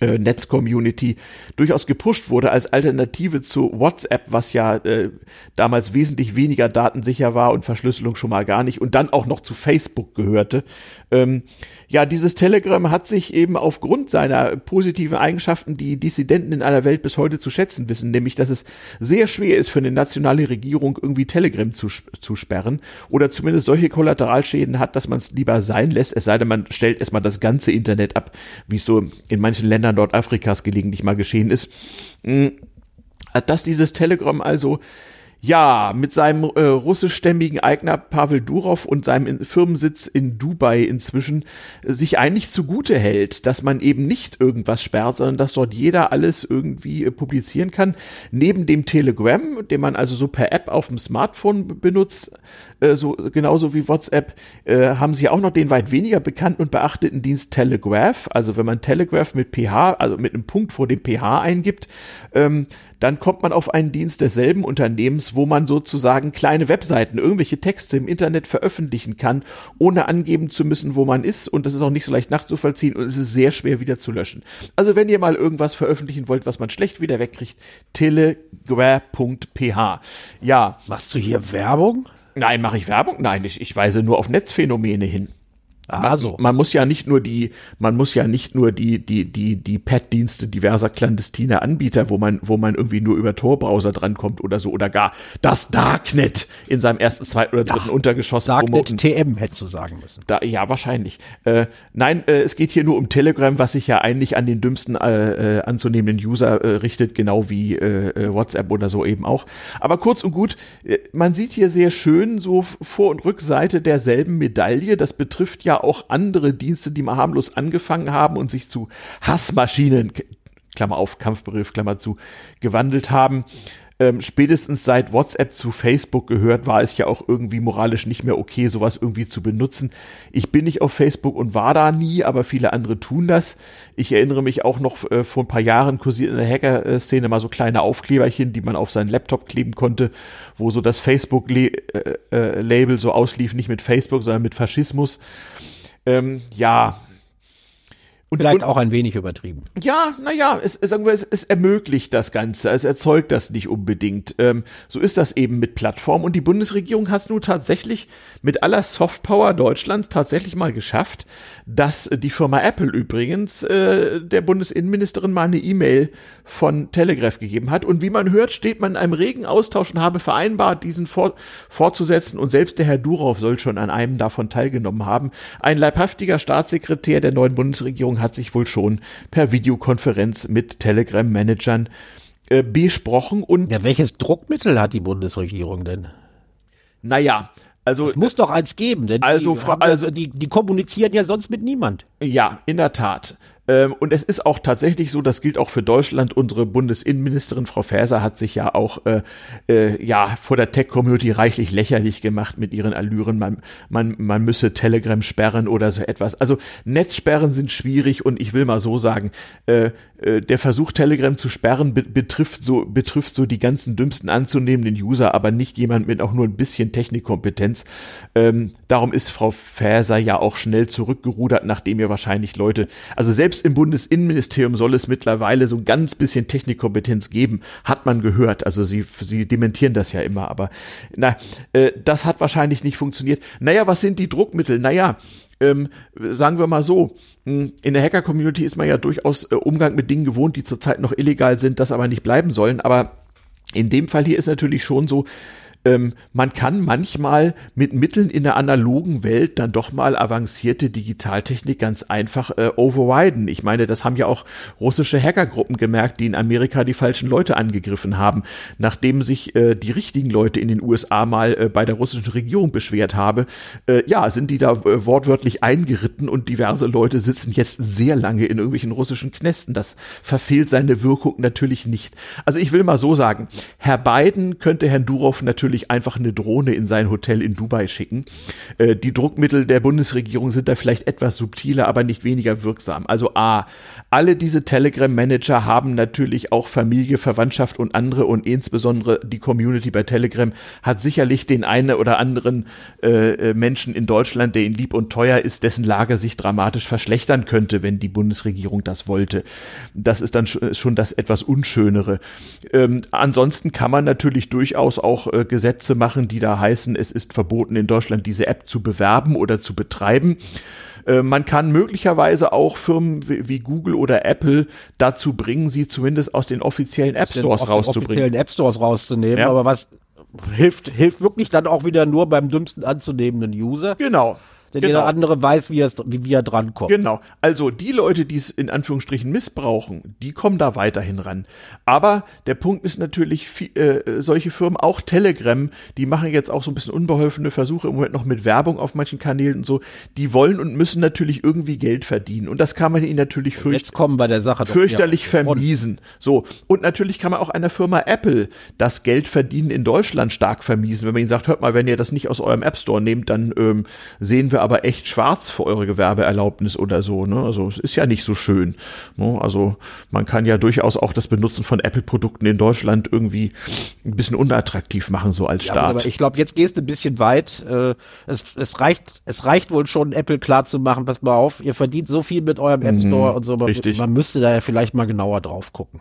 Speaker 1: äh, Netzcommunity durchaus gepusht wurde als Alternative zu WhatsApp, was ja äh, damals wesentlich weniger datensicher war und Verschlüsselung schon mal gar nicht und dann auch noch zu Facebook gehörte. Ähm, ja, dieses Telegram hat sich eben aufgrund seiner positiven Eigenschaften, die Dissidenten in aller Welt bis heute zu schätzen wissen, nämlich dass es sehr schwer ist für eine nationale Regierung irgendwie Telegram zu, zu sperren oder zumindest solche Kollateralschäden hat, dass man es lieber sein lässt, es sei denn, man stellt erstmal das ganze Internet ab, wie es so in manchen Ländern Nordafrikas gelegentlich mal geschehen ist. Hm, dass dieses Telegram also ja, mit seinem äh, russischstämmigen Eigner Pavel Durov und seinem Firmensitz in Dubai inzwischen äh, sich eigentlich zugute hält, dass man eben nicht irgendwas sperrt, sondern dass dort jeder alles irgendwie äh, publizieren kann. Neben dem Telegram, den man also so per App auf dem Smartphone benutzt, äh, so genauso wie WhatsApp, äh, haben sie auch noch den weit weniger bekannten und beachteten Dienst Telegraph. Also wenn man Telegraph mit PH, also mit einem Punkt vor dem PH eingibt, ähm, dann kommt man auf einen Dienst desselben Unternehmens, wo man sozusagen kleine Webseiten, irgendwelche Texte im Internet veröffentlichen kann, ohne angeben zu müssen, wo man ist. Und das ist auch nicht so leicht nachzuvollziehen und es ist sehr schwer wieder zu löschen. Also wenn ihr mal irgendwas veröffentlichen wollt, was man schlecht wieder wegkriegt, telegraph.ph. Ja.
Speaker 2: Machst du hier Werbung?
Speaker 1: Nein, mache ich Werbung? Nein, ich, ich weise nur auf Netzphänomene hin.
Speaker 2: Also.
Speaker 1: Man, man, muss ja nicht nur die, man muss ja nicht nur die, die, die, die Pad-Dienste diverser clandestiner Anbieter, wo man, wo man irgendwie nur über Tor-Browser drankommt oder so, oder gar das Darknet in seinem ersten, zweiten oder dritten ja, Untergeschoss
Speaker 2: Darknet promoten. TM hättest du sagen müssen.
Speaker 1: Da, ja, wahrscheinlich. Äh, nein, äh, es geht hier nur um Telegram, was sich ja eigentlich an den dümmsten äh, äh anzunehmenden User äh, richtet, genau wie äh, äh, WhatsApp oder so eben auch. Aber kurz und gut, man sieht hier sehr schön so Vor- und Rückseite derselben Medaille. Das betrifft ja auch andere Dienste, die mal harmlos angefangen haben und sich zu Hassmaschinen, Klammer auf, Kampfbegriff, Klammer zu, gewandelt haben. Ähm, spätestens seit WhatsApp zu Facebook gehört, war es ja auch irgendwie moralisch nicht mehr okay, sowas irgendwie zu benutzen. Ich bin nicht auf Facebook und war da nie, aber viele andere tun das. Ich erinnere mich auch noch äh, vor ein paar Jahren kursiert in der Hacker-Szene mal so kleine Aufkleberchen, die man auf seinen Laptop kleben konnte, wo so das Facebook-Label äh, äh, so auslief, nicht mit Facebook, sondern mit Faschismus. Ähm, ja,
Speaker 2: und, Vielleicht und, auch ein wenig übertrieben.
Speaker 1: Ja, naja, es, sagen wir, es, es ermöglicht das Ganze, es erzeugt das nicht unbedingt. Ähm, so ist das eben mit Plattformen. Und die Bundesregierung hat es nun tatsächlich mit aller Softpower Deutschlands tatsächlich mal geschafft, dass die Firma Apple übrigens äh, der Bundesinnenministerin mal eine E-Mail von Telegraph gegeben hat. Und wie man hört, steht man in einem regen Austausch und habe vereinbart, diesen fort, fortzusetzen. Und selbst der Herr Durov soll schon an einem davon teilgenommen haben. Ein leibhaftiger Staatssekretär der neuen Bundesregierung Regierung hat sich wohl schon per Videokonferenz mit Telegram-Managern äh, besprochen und.
Speaker 2: Ja, welches Druckmittel hat die Bundesregierung denn?
Speaker 1: Naja, also.
Speaker 2: Es muss doch eins geben, denn
Speaker 1: also,
Speaker 2: die, also, die, die kommunizieren ja sonst mit niemand.
Speaker 1: Ja, in der Tat. Ähm, und es ist auch tatsächlich so, das gilt auch für Deutschland. Unsere Bundesinnenministerin Frau Faeser hat sich ja auch äh, äh, ja vor der Tech-Community reichlich lächerlich gemacht mit ihren Allüren. Man, man, man müsse Telegram sperren oder so etwas. Also Netzsperren sind schwierig und ich will mal so sagen, äh, äh, der Versuch Telegram zu sperren be betrifft so betrifft so die ganzen dümmsten anzunehmenden User, aber nicht jemand mit auch nur ein bisschen Technikkompetenz. Ähm, darum ist Frau Faeser ja auch schnell zurückgerudert, nachdem ihr wahrscheinlich Leute, also selbst selbst im Bundesinnenministerium soll es mittlerweile so ein ganz bisschen Technikkompetenz geben, hat man gehört. Also sie, sie dementieren das ja immer, aber na, äh, das hat wahrscheinlich nicht funktioniert. Naja, was sind die Druckmittel? Naja, ähm, sagen wir mal so, hm, in der Hacker-Community ist man ja durchaus äh, Umgang mit Dingen gewohnt, die zurzeit noch illegal sind, das aber nicht bleiben sollen. Aber in dem Fall hier ist natürlich schon so, ähm, man kann manchmal mit Mitteln in der analogen Welt dann doch mal avancierte Digitaltechnik ganz einfach äh, overriden. Ich meine, das haben ja auch russische Hackergruppen gemerkt, die in Amerika die falschen Leute angegriffen haben, nachdem sich äh, die richtigen Leute in den USA mal äh, bei der russischen Regierung beschwert habe. Äh, ja, sind die da äh, wortwörtlich eingeritten und diverse Leute sitzen jetzt sehr lange in irgendwelchen russischen Knästen. Das verfehlt seine Wirkung natürlich nicht. Also ich will mal so sagen, Herr Biden könnte Herrn Durov natürlich einfach eine Drohne in sein Hotel in Dubai schicken. Äh, die Druckmittel der Bundesregierung sind da vielleicht etwas subtiler, aber nicht weniger wirksam. Also A, alle diese Telegram-Manager haben natürlich auch Familie, Verwandtschaft und andere und insbesondere die Community bei Telegram hat sicherlich den einen oder anderen äh, äh, Menschen in Deutschland, der ihnen lieb und teuer ist, dessen Lage sich dramatisch verschlechtern könnte, wenn die Bundesregierung das wollte. Das ist dann schon das etwas Unschönere. Ähm, ansonsten kann man natürlich durchaus auch Gesetze machen, die da heißen, es ist verboten in Deutschland diese App zu bewerben oder zu betreiben. Äh, man kann möglicherweise auch Firmen wie, wie, Google oder Apple dazu bringen, sie zumindest aus den offiziellen App Stores rauszubringen. Offiziellen
Speaker 2: App Stores rauszunehmen, ja. aber was hilft, hilft wirklich dann auch wieder nur beim dümmsten anzunehmenden User.
Speaker 1: Genau.
Speaker 2: Denn genau. jeder andere weiß, wie, wie, wie er drankommt.
Speaker 1: Genau. Also die Leute, die es in Anführungsstrichen missbrauchen, die kommen da weiterhin ran. Aber der Punkt ist natürlich, äh, solche Firmen, auch Telegram, die machen jetzt auch so ein bisschen unbeholfene Versuche im Moment noch mit Werbung auf manchen Kanälen und so. Die wollen und müssen natürlich irgendwie Geld verdienen. Und das kann man ihnen natürlich
Speaker 2: fürcht
Speaker 1: fürchterlich vermiesen. So. Und natürlich kann man auch einer Firma Apple das Geld verdienen in Deutschland stark vermiesen. Wenn man ihnen sagt, hört mal, wenn ihr das nicht aus eurem App Store nehmt, dann ähm, sehen wir aber echt schwarz für eure Gewerbeerlaubnis oder so. Ne? Also es ist ja nicht so schön. Ne? Also man kann ja durchaus auch das Benutzen von Apple-Produkten in Deutschland irgendwie ein bisschen unattraktiv machen, so als Staat. Ja, aber
Speaker 2: ich glaube, jetzt gehst du ein bisschen weit. Äh, es, es, reicht, es reicht wohl schon, Apple klar zu machen, pass mal auf, ihr verdient so viel mit eurem App mhm, Store mhm, und so.
Speaker 1: Richtig.
Speaker 2: Man müsste da ja vielleicht mal genauer drauf gucken.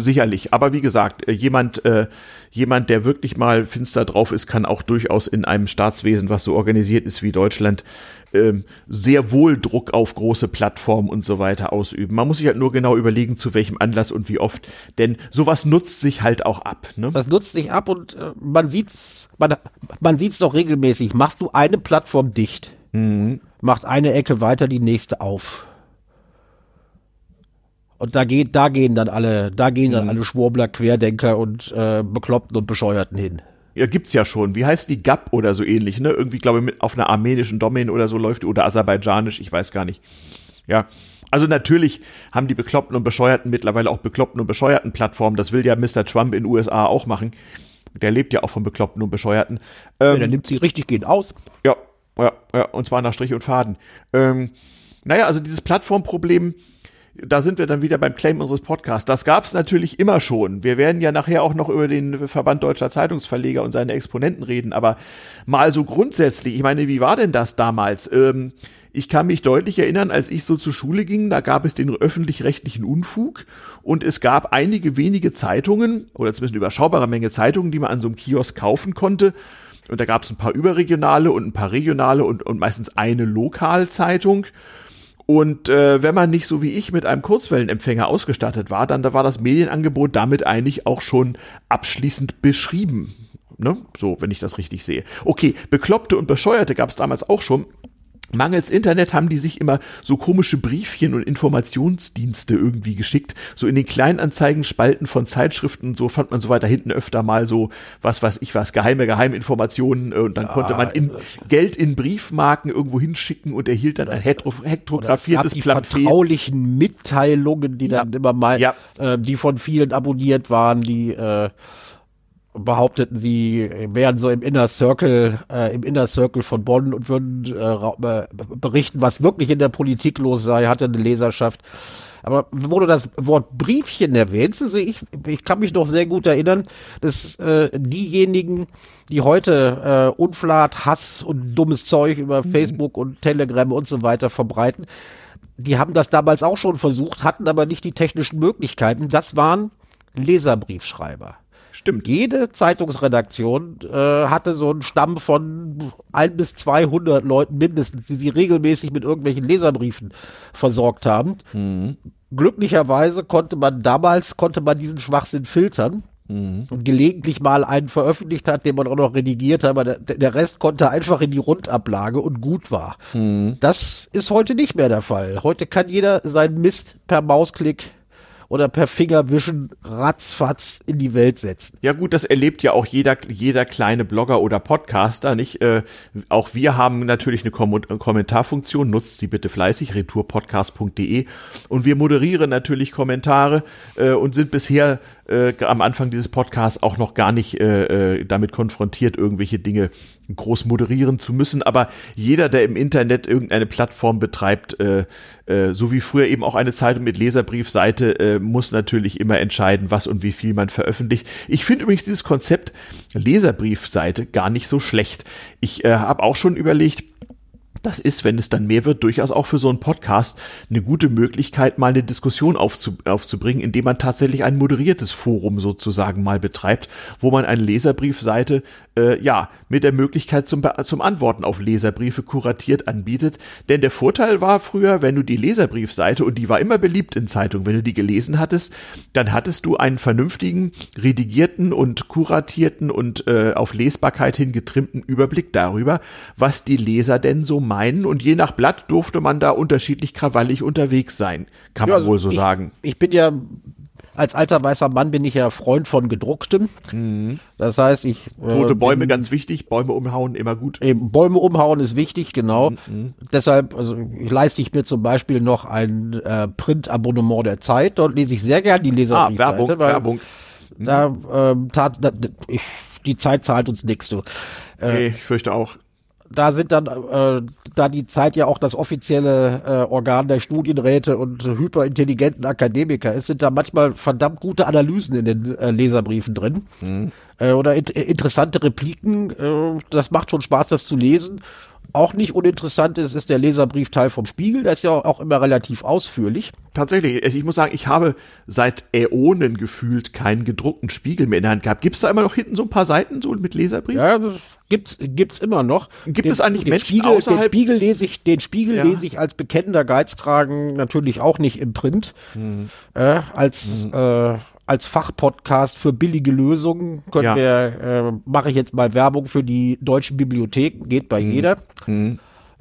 Speaker 1: Sicherlich, aber wie gesagt, äh, jemand, äh, jemand, der wirklich mal finster drauf ist, kann auch durchaus in einem Staatswesen, was so organisiert ist wie Deutschland, äh, sehr wohl Druck auf große Plattformen und so weiter ausüben. Man muss sich halt nur genau überlegen, zu welchem Anlass und wie oft, denn sowas nutzt sich halt auch ab. Ne?
Speaker 2: Das nutzt sich ab und äh, man sieht's, man, man sieht's doch regelmäßig. Machst du eine Plattform dicht, mhm. macht eine Ecke weiter, die nächste auf. Und da geht, da gehen dann alle, da gehen dann mhm. alle Schwurbler, Querdenker und äh, Bekloppten und Bescheuerten hin.
Speaker 1: Ja, gibt's ja schon. Wie heißt die GAP oder so ähnlich, ne? Irgendwie, glaube ich, mit auf einer armenischen Domain oder so läuft oder aserbaidschanisch, ich weiß gar nicht. Ja. Also natürlich haben die Bekloppten und Bescheuerten mittlerweile auch Bekloppten und Bescheuerten Plattformen. Das will ja Mr. Trump in den USA auch machen. Der lebt ja auch von Bekloppten und Bescheuerten.
Speaker 2: Ähm, ja, der nimmt sie richtig gehend aus.
Speaker 1: Ja, ja, ja, und zwar nach Strich und Faden. Ähm, naja, also dieses Plattformproblem, da sind wir dann wieder beim Claim unseres Podcasts. Das gab es natürlich immer schon. Wir werden ja nachher auch noch über den Verband Deutscher Zeitungsverleger und seine Exponenten reden, aber mal so grundsätzlich, ich meine, wie war denn das damals? Ähm, ich kann mich deutlich erinnern, als ich so zur Schule ging, da gab es den öffentlich-rechtlichen Unfug und es gab einige wenige Zeitungen oder zumindest eine überschaubare Menge Zeitungen, die man an so einem Kiosk kaufen konnte. Und da gab es ein paar überregionale und ein paar regionale und, und meistens eine Lokalzeitung. Und äh, wenn man nicht so wie ich mit einem Kurzwellenempfänger ausgestattet war, dann da war das Medienangebot damit eigentlich auch schon abschließend beschrieben. Ne? So, wenn ich das richtig sehe. Okay, Bekloppte und Bescheuerte gab es damals auch schon. Mangels Internet haben die sich immer so komische Briefchen und Informationsdienste irgendwie geschickt. So in den Kleinanzeigenspalten von Zeitschriften, so fand man so weiter hinten öfter mal so, was weiß ich was, geheime Geheiminformationen äh, und dann ja, konnte man in, Geld in Briefmarken irgendwo hinschicken und erhielt dann ein hektografiertes
Speaker 2: Pamphlet. vertraulichen Mitteilungen, die dann immer mal, ja. äh, die von vielen abonniert waren, die äh, behaupteten, sie wären so im Inner Circle, äh, im Inner Circle von Bonn und würden äh, berichten, was wirklich in der Politik los sei, hatte eine Leserschaft. Aber wo du das Wort Briefchen erwähnst, also ich, ich kann mich noch sehr gut erinnern, dass äh, diejenigen, die heute äh, Unflat, Hass und dummes Zeug über mhm. Facebook und Telegram und so weiter verbreiten, die haben das damals auch schon versucht, hatten aber nicht die technischen Möglichkeiten. Das waren Leserbriefschreiber.
Speaker 1: Stimmt.
Speaker 2: Jede Zeitungsredaktion äh, hatte so einen Stamm von ein bis 200 Leuten mindestens, die sie regelmäßig mit irgendwelchen Leserbriefen versorgt haben. Mhm. Glücklicherweise konnte man damals, konnte man diesen Schwachsinn filtern. mhm. und gelegentlich mal einen veröffentlicht hat, den man auch noch redigiert hat, aber der, der Rest konnte einfach in die Rundablage und gut war. Mhm. Das ist heute nicht mehr der Fall. Heute kann jeder seinen Mist per Mausklick oder per Fingerwischen ratzfatz in die Welt setzen.
Speaker 1: Ja gut, das erlebt ja auch jeder, jeder kleine Blogger oder Podcaster, nicht? Äh, auch wir haben natürlich eine Kom Kommentarfunktion, nutzt sie bitte fleißig, retourpodcast.de und wir moderieren natürlich Kommentare äh, und sind bisher äh, am Anfang dieses Podcasts auch noch gar nicht äh, äh damit konfrontiert, irgendwelche Dinge groß moderieren zu müssen, aber jeder, der im Internet irgendeine Plattform betreibt, äh, äh, so wie früher eben auch eine Zeitung mit Leserbriefseite, äh, muss natürlich immer entscheiden, was und wie viel man veröffentlicht. Ich finde übrigens dieses Konzept Leserbriefseite gar nicht so schlecht. Ich habe auch schon überlegt, das ist, wenn es dann mehr wird, durchaus auch für so einen Podcast eine gute Möglichkeit, mal eine Diskussion aufzu, aufzubringen, indem man tatsächlich ein moderiertes Forum sozusagen mal betreibt, wo man eine Leserbriefseite äh, ja mit der Möglichkeit zum, zum Antworten auf Leserbriefe kuratiert anbietet. Denn der Vorteil war früher, wenn du die Leserbriefseite, und die war immer beliebt in Zeitungen, wenn du die gelesen hattest, dann hattest du einen vernünftigen, redigierten und kuratierten und äh, auf Lesbarkeit hin getrimmten Überblick darüber, was die Leser denn so meinen. Und je nach Blatt durfte man da unterschiedlich krawallig unterwegs sein, kann ja, man also wohl so
Speaker 2: ich,
Speaker 1: sagen.
Speaker 2: Ich bin ja als alter weißer Mann bin ich ja Freund von gedrucktem. Mhm. Das heißt, ich.
Speaker 1: Äh, Tote Bäume bin, ganz wichtig, Bäume umhauen immer gut.
Speaker 2: Eben, Bäume umhauen ist wichtig, genau. Mhm. mhm. Deshalb, also leiste ich mir zum Beispiel noch ein äh, Print-Abonnement der Zeit. Dort lese ich sehr gern die Leser.
Speaker 1: Ah, Werbung, Werbung.
Speaker 2: Mhm. Da, ähm, tat, da, ich, die Zeit zahlt uns nichts, du.
Speaker 1: Äh, nee, ich fürchte auch
Speaker 2: da sind dann, äh, da die Zeit ja auch das offizielle äh, Organ der Studienräte und hyperintelligenten Akademiker ist, sind da manchmal verdammt gute Analysen in den äh, Leserbriefen drin. Mhm. Äh, oder in, interessante Repliken. Äh, das macht schon Spaß, das zu lesen. Auch nicht uninteressant ist, ist der Leserbriefteil vom Spiegel. Der ist ja auch immer relativ ausführlich.
Speaker 1: Tatsächlich. Also ich muss sagen, ich habe seit Äonen gefühlt keinen gedruckten Spiegel mehr in der Hand gehabt. Gibt es da immer noch hinten so ein paar Seiten so mit Leserbrief?
Speaker 2: Ja, das gibt's gibt's immer noch.
Speaker 1: Gibt den, es eigentlich den Menschen
Speaker 2: Spiegel, außerhalb? Den Spiegel lese ich, den Spiegel ja. lese ich als bekennender Geizkragen natürlich auch nicht im Print. Hm. Äh, als hm. äh, als Fachpodcast für billige Lösungen könnt ja. wir, äh, mache ich jetzt mal Werbung für die deutschen Bibliotheken, geht bei mhm. jeder.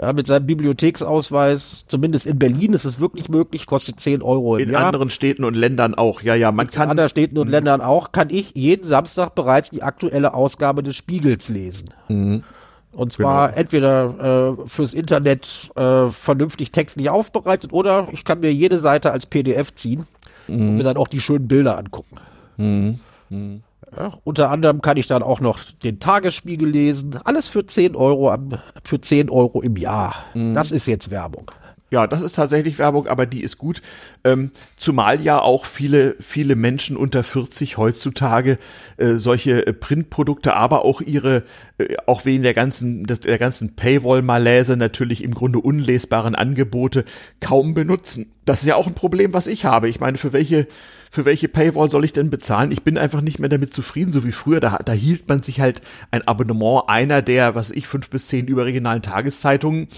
Speaker 2: Ja, mit seinem Bibliotheksausweis, zumindest in Berlin ist es wirklich möglich, kostet 10 Euro
Speaker 1: im in Jahr. In anderen Städten und Ländern auch, ja, ja, man kann.
Speaker 2: In anderen Städten und mhm. Ländern auch, kann ich jeden Samstag bereits die aktuelle Ausgabe des Spiegels lesen. Mhm. Und zwar genau. entweder äh, fürs Internet äh, vernünftig textlich aufbereitet oder ich kann mir jede Seite als PDF ziehen mhm. und mir dann auch die schönen Bilder angucken. Mhm. Mhm. Ja, unter anderem kann ich dann auch noch den Tagesspiegel lesen. Alles für 10 Euro, am, für 10 Euro im Jahr. Mhm. Das ist jetzt Werbung.
Speaker 1: Ja, das ist tatsächlich Werbung, aber die ist gut. Ähm, zumal ja auch viele, viele Menschen unter 40 heutzutage äh, solche äh, Printprodukte, aber auch ihre, äh, auch wegen der ganzen, des, der ganzen Paywall-Malaise natürlich im Grunde unlesbaren Angebote kaum benutzen. Das ist ja auch ein Problem, was ich habe. Ich meine, für welche, für welche Paywall soll ich denn bezahlen? Ich bin einfach nicht mehr damit zufrieden, so wie früher. Da, da hielt man sich halt ein Abonnement einer der, was ich, fünf bis zehn überregionalen Tageszeitungen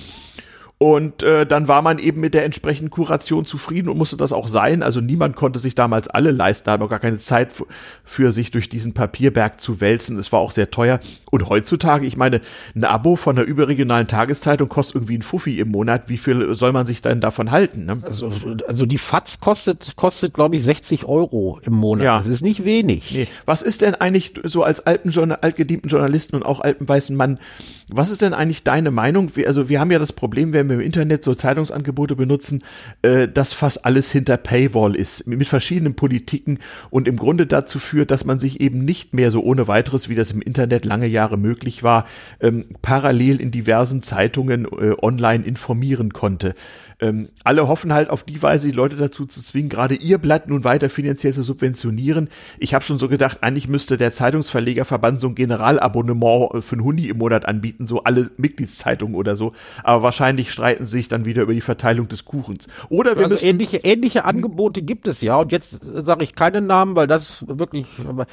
Speaker 1: und äh, dann war man eben mit der entsprechenden Kuration zufrieden und musste das auch sein. Also niemand konnte sich damals alle leisten, da hat man gar keine Zeit für sich durch diesen Papierberg zu wälzen. Es war auch sehr teuer. Und heutzutage, ich meine, ein Abo von einer überregionalen Tageszeitung kostet irgendwie ein Fuffi im Monat. Wie viel soll man sich denn davon halten? Ne?
Speaker 2: Also, also die FATS kostet, kostet glaube ich, 60 Euro im Monat. Ja. Das ist nicht wenig.
Speaker 1: Nee. Was ist denn eigentlich so als alten, altgedienten Journalisten und auch alten weißen Mann, was ist denn eigentlich deine Meinung? Also wir haben ja das Problem, wenn wir im Internet so Zeitungsangebote benutzen, äh, dass fast alles hinter Paywall ist, mit verschiedenen Politiken und im Grunde dazu führt, dass man sich eben nicht mehr so ohne weiteres, wie das im Internet lange Jahre möglich war, ähm, parallel in diversen Zeitungen äh, online informieren konnte. Ähm, alle hoffen halt auf die Weise, die Leute dazu zu zwingen, gerade ihr Blatt nun weiter finanziell zu subventionieren. Ich habe schon so gedacht, eigentlich müsste der Zeitungsverlegerverband so ein Generalabonnement für einen Huni im Monat anbieten, so alle Mitgliedszeitungen oder so. Aber wahrscheinlich streiten sich dann wieder über die Verteilung des Kuchens. Oder wir
Speaker 2: also müssen ähnliche, ähnliche Angebote gibt es ja. Und jetzt sage ich keinen Namen, weil das wirklich,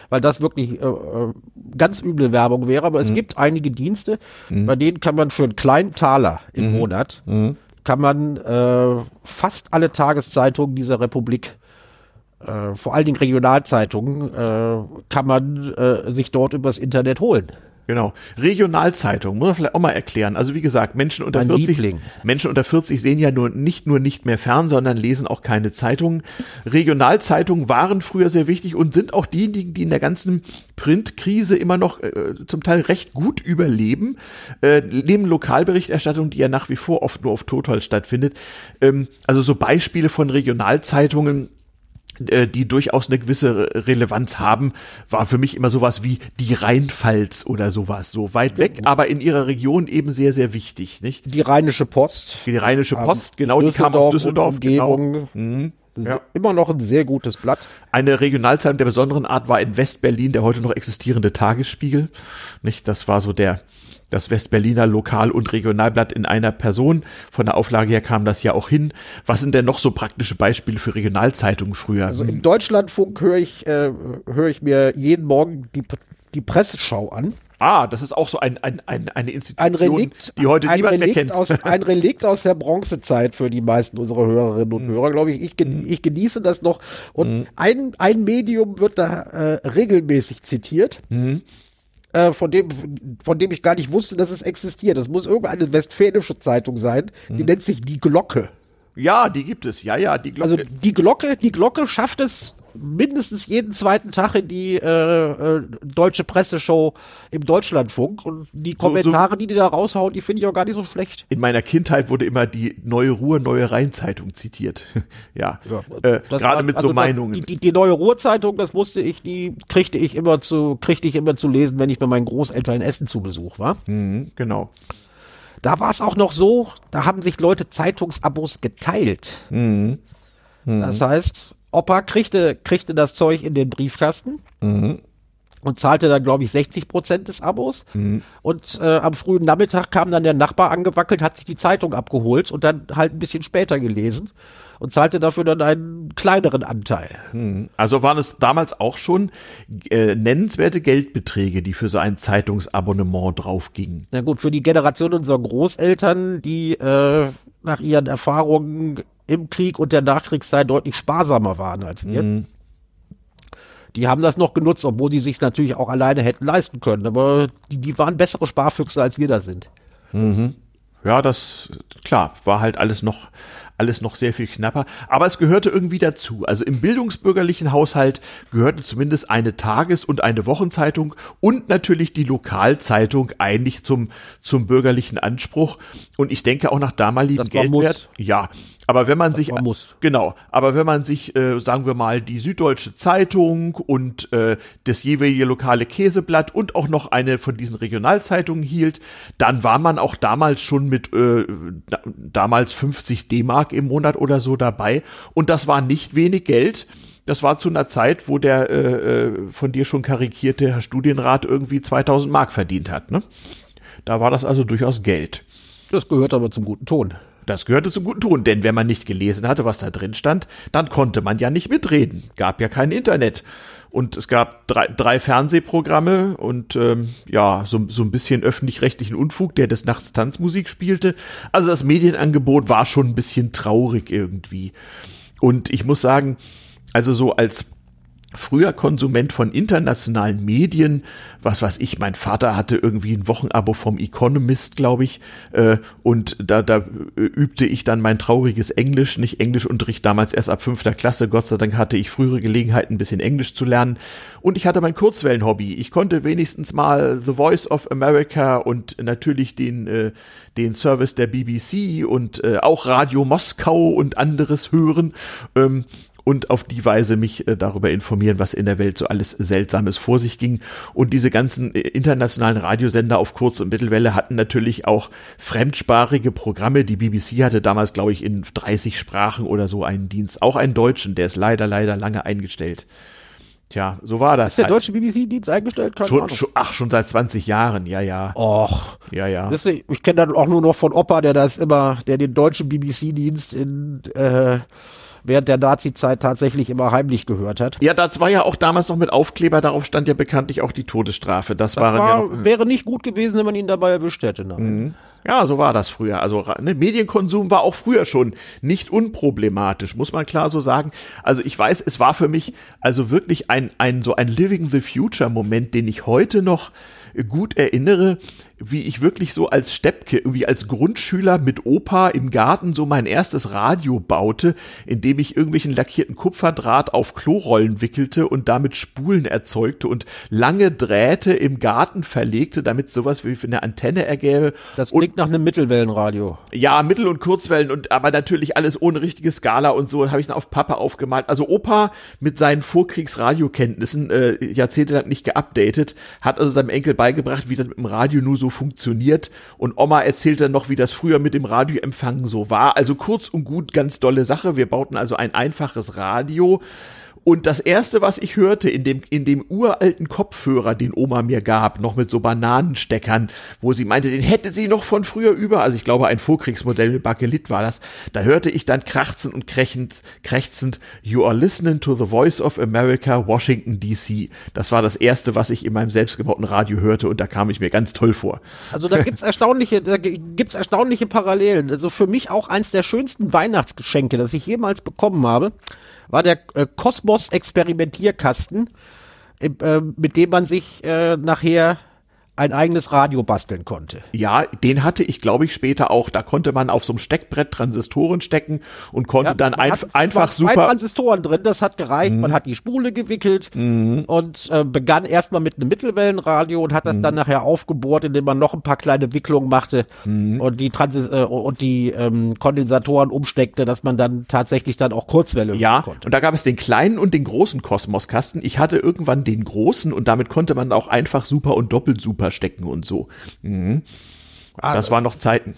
Speaker 2: weil das wirklich äh, äh ganz üble Werbung wäre. Aber es mhm. gibt einige Dienste, mhm. bei denen kann man für einen kleinen Taler im mhm. Monat mhm kann man äh, fast alle Tageszeitungen dieser Republik äh, vor allen Dingen Regionalzeitungen, äh, kann man äh, sich dort übers Internet holen.
Speaker 1: Genau. Regionalzeitung, muss man vielleicht auch mal erklären. Also wie gesagt, Menschen unter
Speaker 2: Mein
Speaker 1: 40,
Speaker 2: Liebling.
Speaker 1: Menschen unter 40 sehen ja nur nicht nur nicht mehr fern, sondern lesen auch keine Zeitungen. Regionalzeitungen waren früher sehr wichtig und sind auch diejenigen, die in der ganzen Printkrise immer noch äh, zum Teil recht gut überleben. Äh, neben Lokalberichterstattung, die ja nach wie vor oft nur auf Total stattfindet. Ähm, also so Beispiele von Regionalzeitungen die durchaus eine gewisse Re- Relevanz haben, war für mich immer sowas wie die Rheinpfalz oder sowas, so weit weg, aber in ihrer Region eben sehr, sehr wichtig, nicht?
Speaker 2: Die Rheinische Post.
Speaker 1: Die Rheinische Post, genau, die kam aus Düsseldorf, genau.
Speaker 2: Umgebung. Das ist
Speaker 1: Ja.
Speaker 2: Immer noch ein sehr gutes Blatt.
Speaker 1: Eine Regionalzeitung der besonderen Art war in Westberlin der heute noch existierende Tagesspiegel, nicht? Das war so der das Westberliner Lokal- und Regionalblatt in einer Person. Von der Auflage her kam das ja auch hin. Was sind denn noch so praktische Beispiele für Regionalzeitungen früher?
Speaker 2: Also im Deutschlandfunk höre ich, äh, höre ich mir jeden Morgen die, die Presseschau an.
Speaker 1: Ah, das ist auch so ein, ein, ein, eine
Speaker 2: Ein
Speaker 1: Institution,
Speaker 2: Relikt,
Speaker 1: die heute
Speaker 2: ein
Speaker 1: niemand mehr
Speaker 2: Relikt
Speaker 1: kennt.
Speaker 2: Aus, ein Relikt aus der Bronzezeit für die meisten unserer Hörerinnen und Hörer, glaube ich. Ich, gen ich genieße das noch. Und ein, ein Medium wird da äh, regelmäßig zitiert. Äh, von dem, von dem ich gar nicht wusste, dass es existiert. Das muss irgendeine westfälische Zeitung sein. Die nennt sich Die Glocke.
Speaker 1: Ja, die gibt es. Ja, ja, die Glocke.
Speaker 2: Also die Glocke, die Glocke schafft es mindestens jeden zweiten Tag in die äh, äh, deutsche Presseshow im Deutschlandfunk und die Kommentare, die die da raushauen, die finde ich auch gar nicht so schlecht.
Speaker 1: in meiner Kindheit wurde immer die Neue Ruhr, Neue Rheinzeitung zitiert. ja, äh,
Speaker 2: Das
Speaker 1: gerade mit
Speaker 2: also
Speaker 1: so Meinungen.
Speaker 2: Die, die, die neue Ruhrzeitung, das wusste ich, die kriegte ich immer zu, kriegte ich immer zu lesen, wenn ich bei meinen Großeltern in Essen zu Besuch war.
Speaker 1: mhm, genau.
Speaker 2: Da war es auch noch so, da haben sich Leute Zeitungsabos geteilt.
Speaker 1: Mhm.
Speaker 2: Das heißt, Opa kriegte, kriegte das Zeug in den Briefkasten
Speaker 1: Mhm.
Speaker 2: und zahlte dann, glaube ich, 60 Prozent des Abos.
Speaker 1: Mhm.
Speaker 2: Und äh, am frühen Nachmittag kam dann der Nachbar angewackelt, hat sich die Zeitung abgeholt und dann halt ein bisschen später gelesen und zahlte dafür dann einen kleineren Anteil.
Speaker 1: Also waren es damals auch schon äh, nennenswerte Geldbeträge, die für so ein Zeitungsabonnement draufgingen.
Speaker 2: Na gut, für die Generation unserer Großeltern, die äh, nach ihren Erfahrungen im Krieg und der Nachkriegszeit deutlich sparsamer waren als wir. Die haben das noch genutzt, obwohl die sich natürlich auch alleine hätten leisten können. Aber die, die waren bessere Sparfüchse, als wir da sind.
Speaker 1: Ja, das, klar, war halt alles noch, alles noch sehr viel knapper. Aber es gehörte irgendwie dazu. Also im bildungsbürgerlichen Haushalt gehörte zumindest eine Tages- und eine Wochenzeitung und natürlich die Lokalzeitung eigentlich zum, zum bürgerlichen Anspruch. Und ich denke auch nach damaligem Geldwert. Ja. Aber wenn man sich,
Speaker 2: war muss.
Speaker 1: genau, aber wenn man sich, äh, sagen wir mal, die Süddeutsche Zeitung und äh, das jeweilige lokale Käseblatt und auch noch eine von diesen Regionalzeitungen hielt, dann war man auch damals schon mit äh, da, damals 50 D-Mark im Monat oder so dabei. Und das war nicht wenig Geld. Das war zu einer Zeit, wo der äh, äh, von dir schon karikierte Herr Studienrat irgendwie 2000 Mark verdient hat. Ne? Da war das also durchaus Geld.
Speaker 2: Das gehört aber zum guten Ton.
Speaker 1: Das gehörte zum guten Ton, denn wenn man nicht gelesen hatte, was da drin stand, dann konnte man ja nicht mitreden. Gab ja kein Internet. Und es gab drei, drei Fernsehprogramme und ähm, ja, so, so ein bisschen öffentlich-rechtlichen Unfug, der des Nachts Tanzmusik spielte. Also das Medienangebot war schon ein bisschen traurig irgendwie. Und ich muss sagen, also so als früher Konsument von internationalen Medien, was weiß ich, mein Vater hatte irgendwie ein Wochenabo vom Economist, glaube ich, äh, und da, da äh, übte ich dann mein trauriges Englisch, nicht Englischunterricht damals erst ab fünfter Klasse, Gott sei Dank hatte ich frühere Gelegenheit, ein bisschen Englisch zu lernen und ich hatte mein Kurzwellenhobby. Ich konnte wenigstens mal The Voice of America und natürlich den, äh, den Service der BBC und äh, auch Radio Moskau und anderes hören. Ähm, und auf die Weise mich äh, darüber informieren, was in der Welt so alles Seltsames vor sich ging. Und diese ganzen äh, internationalen Radiosender auf Kurz- und Mittelwelle hatten natürlich auch fremdsprachige Programme. Die BBC hatte damals, glaube ich, in 30 Sprachen oder so einen Dienst. Auch einen deutschen, der ist leider, leider lange eingestellt. Tja, so war das.
Speaker 2: Ist der
Speaker 1: halt.
Speaker 2: deutsche BBC-Dienst eingestellt? Keine
Speaker 1: schon, schon, ach, schon seit 20 Jahren, ja, ja.
Speaker 2: Och,
Speaker 1: Ja, ja.
Speaker 2: das, ich kenne dann auch nur noch von Opa, der das immer, der den deutschen BBC-Dienst in äh, während der Nazi-Zeit tatsächlich immer heimlich gehört hat.
Speaker 1: Ja, das war ja auch damals noch mit Aufkleber, darauf stand ja bekanntlich auch die Todesstrafe. Das,
Speaker 2: Das
Speaker 1: waren ja
Speaker 2: war,
Speaker 1: noch,
Speaker 2: wäre nicht gut gewesen, wenn man ihn dabei erwischt hätte. Nein.
Speaker 1: Ja, so war das früher. Also ne, Medienkonsum war auch früher schon nicht unproblematisch, muss man klar so sagen. Also ich weiß, es war für mich also wirklich ein, ein so ein Living the Future Moment, den ich heute noch gut erinnere, wie ich wirklich so als Steppke, irgendwie als Grundschüler mit Opa im Garten so mein erstes Radio baute, indem ich irgendwelchen lackierten Kupferdraht auf Klorollen wickelte und damit Spulen erzeugte und lange Drähte im Garten verlegte, damit sowas wie eine Antenne ergäbe.
Speaker 2: Das klingt und, nach einem Mittelwellenradio.
Speaker 1: Ja, Mittel- und Kurzwellen und aber natürlich alles ohne richtige Skala und so, habe ich dann auf Papa aufgemalt. Also Opa mit seinen Vorkriegsradiokenntnissen, äh, jahrzehntelang nicht geupdatet, hat also seinem Enkel beigebracht, wie das mit dem Radio nur so funktioniert. Und Oma erzählt dann noch, wie das früher mit dem Radioempfangen so war. Also kurz und gut, ganz dolle Sache. Wir bauten also ein einfaches Radio und das erste, was ich hörte in dem, in dem uralten Kopfhörer, den Oma mir gab, noch mit so Bananensteckern, wo sie meinte, den hätte sie noch von früher über, also ich glaube, ein Vorkriegsmodell mit Bakelit war das, da hörte ich dann krachzend und krächzend, krächzend, you are listening to the voice of America, Washington DC. Das war das erste, was ich in meinem selbstgebauten Radio hörte und da kam ich mir ganz toll vor.
Speaker 2: Also da gibt's erstaunliche, da gibt's erstaunliche Parallelen. Also für mich auch eins der schönsten Weihnachtsgeschenke, das ich jemals bekommen habe war der äh, Kosmos Experimentierkasten, äh, mit dem man sich äh, nachher ein eigenes Radio basteln konnte.
Speaker 1: Ja, den hatte ich, glaube ich, später auch. Da konnte man auf so einem Steckbrett Transistoren stecken und konnte ja, dann einf einfach super. Zwei
Speaker 2: Transistoren drin, das hat gereicht. Mhm. Man hat die Spule gewickelt mhm. und äh, begann erstmal mit einem Mittelwellenradio und hat das mhm. dann nachher aufgebohrt, indem man noch ein paar kleine Wicklungen machte mhm. und die Transis äh, und die ähm, Kondensatoren umsteckte, dass man dann tatsächlich dann auch Kurzwelle
Speaker 1: ja, konnte. Und da gab es den kleinen und den großen Kosmoskasten. Ich hatte irgendwann den großen und damit konnte man auch einfach super und doppelt super stecken und so. Mhm. Ah, das waren noch Zeiten.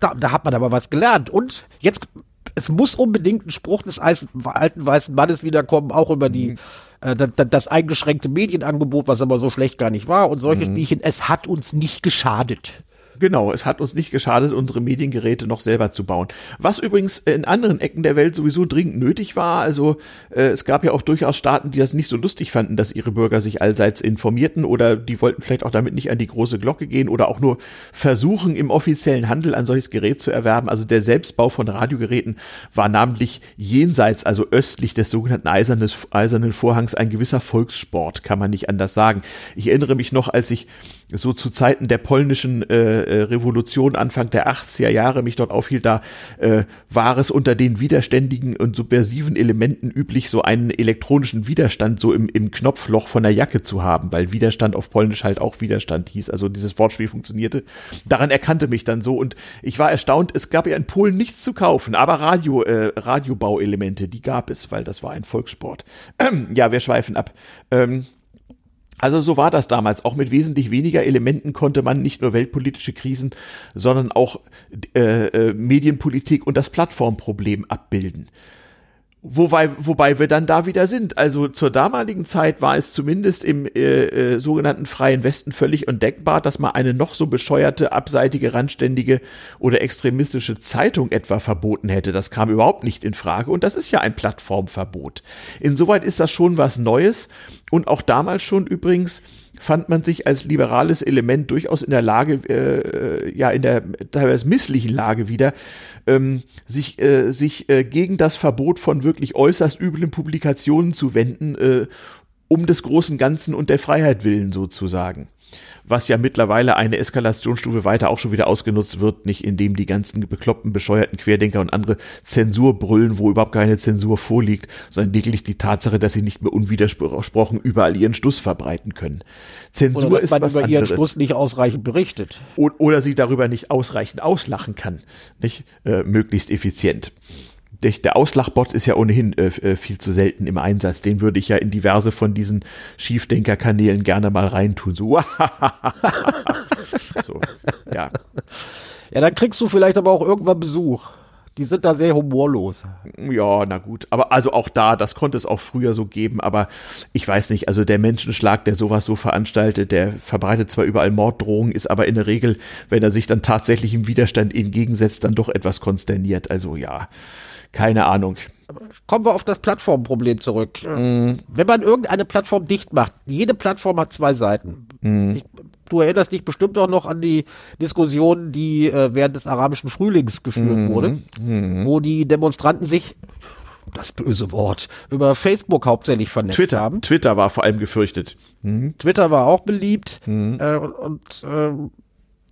Speaker 2: Da, da hat man aber was gelernt. Und jetzt, es muss unbedingt ein Spruch des alten weißen Mannes wiederkommen, auch über die, mhm. äh, das, das, eingeschränkte Medienangebot, was aber so schlecht gar nicht war und solche mhm. Spielchen. Es hat uns nicht geschadet.
Speaker 1: Genau, es hat uns nicht geschadet, unsere Mediengeräte noch selber zu bauen. Was übrigens in anderen Ecken der Welt sowieso dringend nötig war. Also äh, es gab ja auch durchaus Staaten, die das nicht so lustig fanden, dass ihre Bürger sich allseits informierten oder die wollten vielleicht auch damit nicht an die große Glocke gehen oder auch nur versuchen, im offiziellen Handel ein solches Gerät zu erwerben. Also der Selbstbau von Radiogeräten war namentlich jenseits, also östlich des sogenannten Eisernes, Eisernen Vorhangs ein gewisser Volkssport, kann man nicht anders sagen. Ich erinnere mich noch, als ich so zu Zeiten der polnischen äh, äh Revolution Anfang der 80er Jahre mich dort aufhielt, da äh, war es unter den widerständigen und subversiven Elementen üblich, so einen elektronischen Widerstand so im, im Knopfloch von der Jacke zu haben, weil Widerstand auf Polnisch halt auch Widerstand hieß. Also dieses Wortspiel funktionierte. Daran erkannte mich dann so und ich war erstaunt, es gab ja in Polen nichts zu kaufen, aber Radio, äh, Radiobauelemente, die gab es, weil das war ein Volkssport. Ähm, ja, wir schweifen ab. Ähm, also so war das damals. Auch mit wesentlich weniger Elementen konnte man nicht nur weltpolitische Krisen, sondern auch äh, äh, Medienpolitik und das Plattformproblem abbilden. Wobei, wobei wir dann da wieder sind. Also zur damaligen Zeit war es zumindest im äh, äh, sogenannten Freien Westen völlig undenkbar, dass man eine noch so bescheuerte, abseitige, randständige oder extremistische Zeitung etwa verboten hätte. Das kam überhaupt nicht in Frage. Und das ist ja ein Plattformverbot. Insoweit ist das schon was Neues. Und auch damals schon übrigens fand man sich als liberales Element durchaus in der Lage, äh, ja, in der teilweise misslichen Lage wieder, ähm, sich, äh, sich äh, gegen das Verbot von wirklich äußerst üblen Publikationen zu wenden, äh, um des großen Ganzen und der Freiheit willen sozusagen was ja mittlerweile eine Eskalationsstufe weiter auch schon wieder ausgenutzt wird, nicht indem die ganzen bekloppten, bescheuerten Querdenker und andere Zensur brüllen, wo überhaupt keine Zensur vorliegt, sondern lediglich die Tatsache, dass sie nicht mehr unwidersprochen überall ihren Stuss verbreiten können.
Speaker 2: Zensur oder ist man was über anderes. ihren Stuss nicht ausreichend berichtet.
Speaker 1: Oder sie darüber nicht ausreichend auslachen kann, nicht äh, möglichst effizient der Auslachbot ist ja ohnehin äh, äh, viel zu selten im Einsatz. Den würde ich ja in diverse von diesen Schiefdenker-Kanälen gerne mal reintun. So,
Speaker 2: so, ja. Ja, dann kriegst du vielleicht aber auch irgendwann Besuch. Die sind da sehr humorlos.
Speaker 1: Ja, na gut. Aber also auch da, das konnte es auch früher so geben, aber ich weiß nicht, also der Menschenschlag, der sowas so veranstaltet, der verbreitet zwar überall Morddrohungen, ist aber in der Regel, wenn er sich dann tatsächlich im Widerstand entgegensetzt, dann doch etwas konsterniert. Also ja. Keine Ahnung.
Speaker 2: Kommen wir auf das Plattformproblem zurück. Mhm. Wenn man irgendeine Plattform dicht macht, jede Plattform hat zwei Seiten. Mhm. Ich, Du erinnerst dich bestimmt auch noch an die Diskussion, die äh, während des arabischen Frühlings geführt mhm. wurde, mhm. wo die Demonstranten sich das böse Wort, über Facebook hauptsächlich vernetzt
Speaker 1: Twitter,
Speaker 2: haben.
Speaker 1: Twitter war vor allem gefürchtet.
Speaker 2: Mhm. Twitter war auch beliebt. Mhm. Äh, und äh,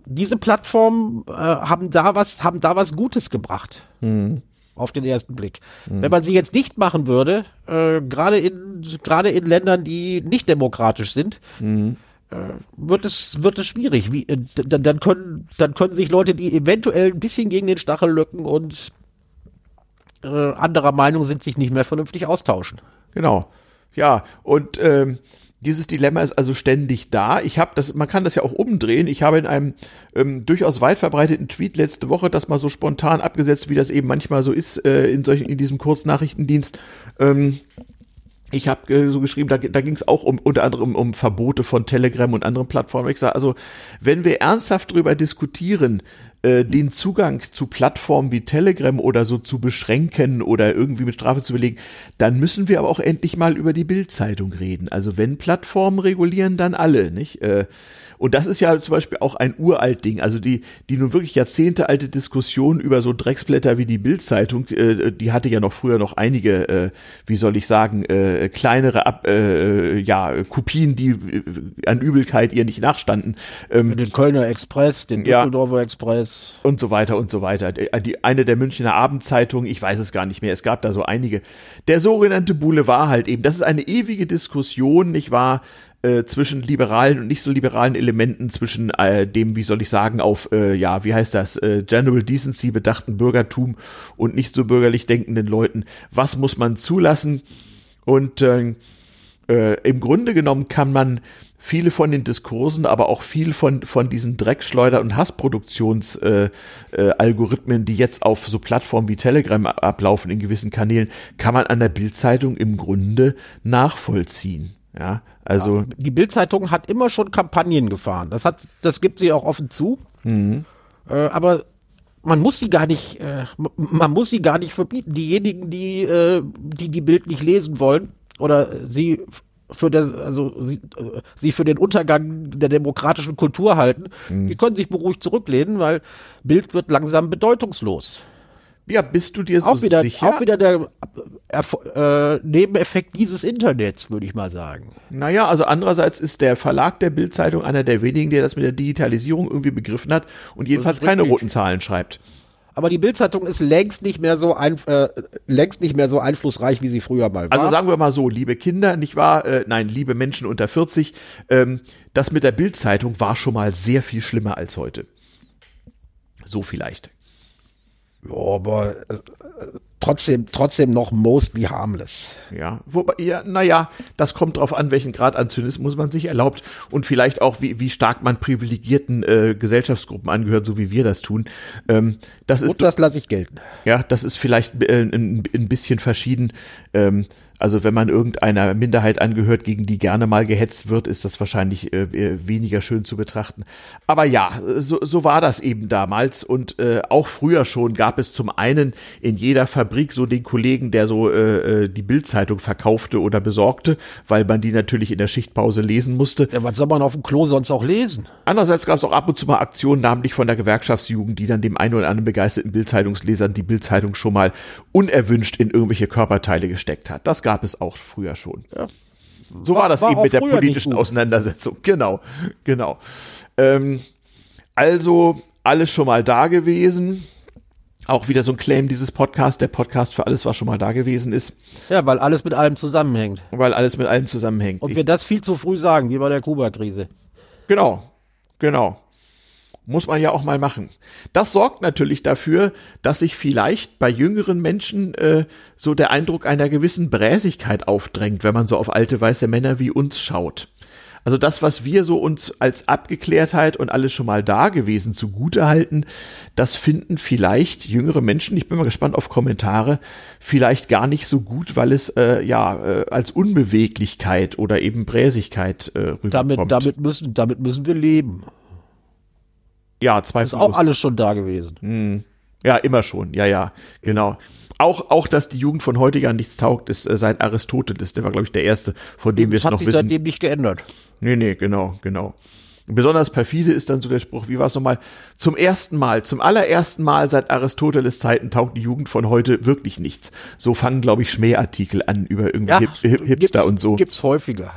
Speaker 2: diese Plattformen äh, haben da was, haben da was Gutes gebracht. Mhm. Auf den ersten Blick. Mhm. Wenn man sie jetzt nicht machen würde, äh, gerade in, gerade in Ländern, die nicht demokratisch sind, mhm. äh, wird es, wird es schwierig. Wie, äh, dann, dann können, dann können sich Leute, die eventuell ein bisschen gegen den Stachel löcken und äh, anderer Meinung sind, sich nicht mehr vernünftig austauschen.
Speaker 1: Genau. Ja, und ähm, dieses Dilemma ist also ständig da. Ich habe das, man kann das ja auch umdrehen. Ich habe in einem ähm, durchaus weit verbreiteten Tweet letzte Woche das mal so spontan abgesetzt, wie das eben manchmal so ist äh, in solchen in diesem Kurznachrichtendienst. Ähm, ich habe äh, so geschrieben, da, da ging es auch um unter anderem um Verbote von Telegram und anderen Plattformen. Ich sage also, wenn wir ernsthaft darüber diskutieren, äh, den Zugang zu Plattformen wie Telegram oder so zu beschränken oder irgendwie mit Strafe zu belegen, dann müssen wir aber auch endlich mal über die Bildzeitung reden. Also wenn Plattformen regulieren, dann alle, nicht? Äh, und das ist ja zum Beispiel auch ein uralt Ding. Also die, die nun wirklich jahrzehntealte Diskussion über so Drecksblätter wie die Bildzeitung, äh, die hatte ja noch früher noch einige, äh, wie soll ich sagen, äh, kleinere Ab, äh, ja, Kopien, die an Übelkeit ihr nicht nachstanden.
Speaker 2: Ähm, den Kölner Express, den Düsseldorfer ja, Express.
Speaker 1: Und so weiter und so weiter. Äh, die, eine der Münchner Abendzeitungen, ich weiß es gar nicht mehr, es gab da so einige. Der sogenannte Boulevard halt eben, das ist eine ewige Diskussion, nicht wahr? äh, zwischen liberalen und nicht so liberalen Elementen, zwischen äh, dem, wie soll ich sagen, auf, äh, ja, wie heißt das, äh, General Decency bedachten Bürgertum und nicht so bürgerlich denkenden Leuten. Was muss man zulassen? Und äh, äh, im Grunde genommen kann man viele von den Diskursen, aber auch viel von, von diesen Dreckschleuder- und Hassproduktionsalgorithmen, äh, äh, die jetzt auf so Plattformen wie Telegram ablaufen in gewissen Kanälen, kann man an der Bildzeitung im Grunde nachvollziehen. Ja, also. Ja,
Speaker 2: die Bildzeitung hat immer schon Kampagnen gefahren. Das hat, das gibt sie auch offen zu. Mhm. Äh, aber man muss sie gar nicht, äh, man muss sie gar nicht verbieten. Diejenigen, die, äh, die die Bild nicht lesen wollen oder sie für der, also sie, äh, sie für den Untergang der demokratischen Kultur halten, mhm. die können sich beruhigt zurücklehnen, weil Bild wird langsam bedeutungslos.
Speaker 1: Ja, bist du dir so
Speaker 2: auch wieder, sicher? Auch wieder der äh, Nebeneffekt dieses Internets, würde ich mal sagen.
Speaker 1: Naja, also andererseits ist der Verlag der Bildzeitung einer der wenigen, der das mit der Digitalisierung irgendwie begriffen hat und jedenfalls keine roten Zahlen schreibt.
Speaker 2: Aber die Bildzeitung ist längst nicht mehr so ein, äh, längst nicht mehr so einflussreich, wie sie früher mal
Speaker 1: war. Also sagen wir mal so, liebe Kinder, nicht wahr? Äh, nein, liebe Menschen unter 40, ähm, das mit der Bildzeitung war schon mal sehr viel schlimmer als heute. So vielleicht.
Speaker 2: Ja, aber äh, trotzdem, trotzdem noch mostly harmless.
Speaker 1: Ja, wobei, ja, naja, das kommt drauf an, welchen Grad an Zynismus man sich erlaubt und vielleicht auch, wie, wie stark man privilegierten äh, Gesellschaftsgruppen angehört, so wie wir das tun. Ähm, das ist,
Speaker 2: und das lasse ich gelten.
Speaker 1: Ja, das ist vielleicht äh, ein, ein bisschen verschieden. Ähm, also wenn man irgendeiner Minderheit angehört, gegen die gerne mal gehetzt wird, ist das wahrscheinlich äh, weniger schön zu betrachten. Aber ja, so, so war das eben damals und äh, auch früher schon gab es zum einen in jeder Fabrik so den Kollegen, der so äh, äh, die Bildzeitung verkaufte oder besorgte, weil man die natürlich in der Schichtpause lesen musste.
Speaker 2: Ja, was soll man auf dem Klo sonst auch lesen?
Speaker 1: Andererseits gab es auch ab und zu mal Aktionen, namentlich von der Gewerkschaftsjugend, die dann dem einen oder anderen begeisterten Bildzeitungslesern die Bildzeitung schon mal unerwünscht in irgendwelche Körperteile gesteckt hat. Das gab es auch früher schon. Ja. So war, war das war eben mit der politischen Auseinandersetzung. Genau, genau. Ähm, also alles schon mal da gewesen. Auch wieder so ein Claim dieses Podcast, der Podcast für alles, was schon mal da gewesen ist.
Speaker 2: Ja, weil alles mit allem zusammenhängt.
Speaker 1: Weil alles mit allem zusammenhängt.
Speaker 2: Und wir das viel zu früh sagen, wie bei der Kuba-Krise.
Speaker 1: Genau, genau. Muss man ja auch mal machen. Das sorgt natürlich dafür, dass sich vielleicht bei jüngeren Menschen äh, so der Eindruck einer gewissen Bräsigkeit aufdrängt, wenn man so auf alte weiße Männer wie uns schaut. Also das, was wir so uns als Abgeklärtheit und alles schon mal da gewesen zugute halten, das finden vielleicht jüngere Menschen, ich bin mal gespannt auf Kommentare, vielleicht gar nicht so gut, weil es äh, ja äh, als Unbeweglichkeit oder eben Bräsigkeit äh, rüberkommt.
Speaker 2: Damit, damit, müssen, damit müssen wir leben.
Speaker 1: Ja, zwei Ist
Speaker 2: auch alles schon da gewesen.
Speaker 1: Hm. Ja, immer schon. Ja, ja, genau. Auch, auch, dass die Jugend von heute ja nichts taugt, ist äh, seit Aristoteles. Der war, glaube ich, der erste, von dem wir es noch wissen. Das hat sich
Speaker 2: seitdem nicht geändert.
Speaker 1: Nee, nee, genau, genau. Besonders perfide ist dann so der Spruch, wie war es nochmal? Zum ersten Mal, zum allerersten Mal seit Aristoteles Zeiten taugt die Jugend von heute wirklich nichts. So fangen, glaube ich, Schmähartikel an über irgendwie
Speaker 2: Ja,
Speaker 1: Hip Hip Hipster und so.
Speaker 2: Gibt's häufiger.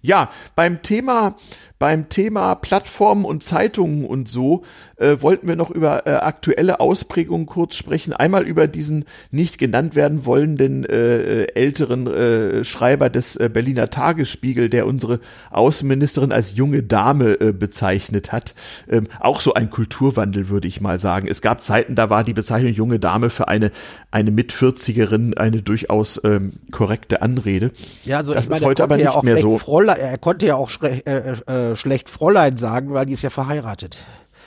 Speaker 1: Ja, beim Thema, beim Thema Plattformen und Zeitungen und so äh, wollten wir noch über äh, aktuelle Ausprägungen kurz sprechen. Einmal über diesen nicht genannt werden wollenden äh, äh, älteren äh, Schreiber des äh, Berliner Tagesspiegel, der unsere Außenministerin als junge Dame äh, bezeichnet hat. Ähm, auch so ein Kulturwandel, würde ich mal sagen. Es gab Zeiten, da war die Bezeichnung junge Dame für eine, eine Mitvierzigerin eine durchaus ähm, korrekte Anrede.
Speaker 2: Ja, also
Speaker 1: das
Speaker 2: meine,
Speaker 1: ist heute aber
Speaker 2: ja
Speaker 1: nicht
Speaker 2: auch
Speaker 1: mehr so.
Speaker 2: Fräulein, er konnte ja auch schle äh, äh, schlecht Fräulein sagen, weil die ist ja verheiratet.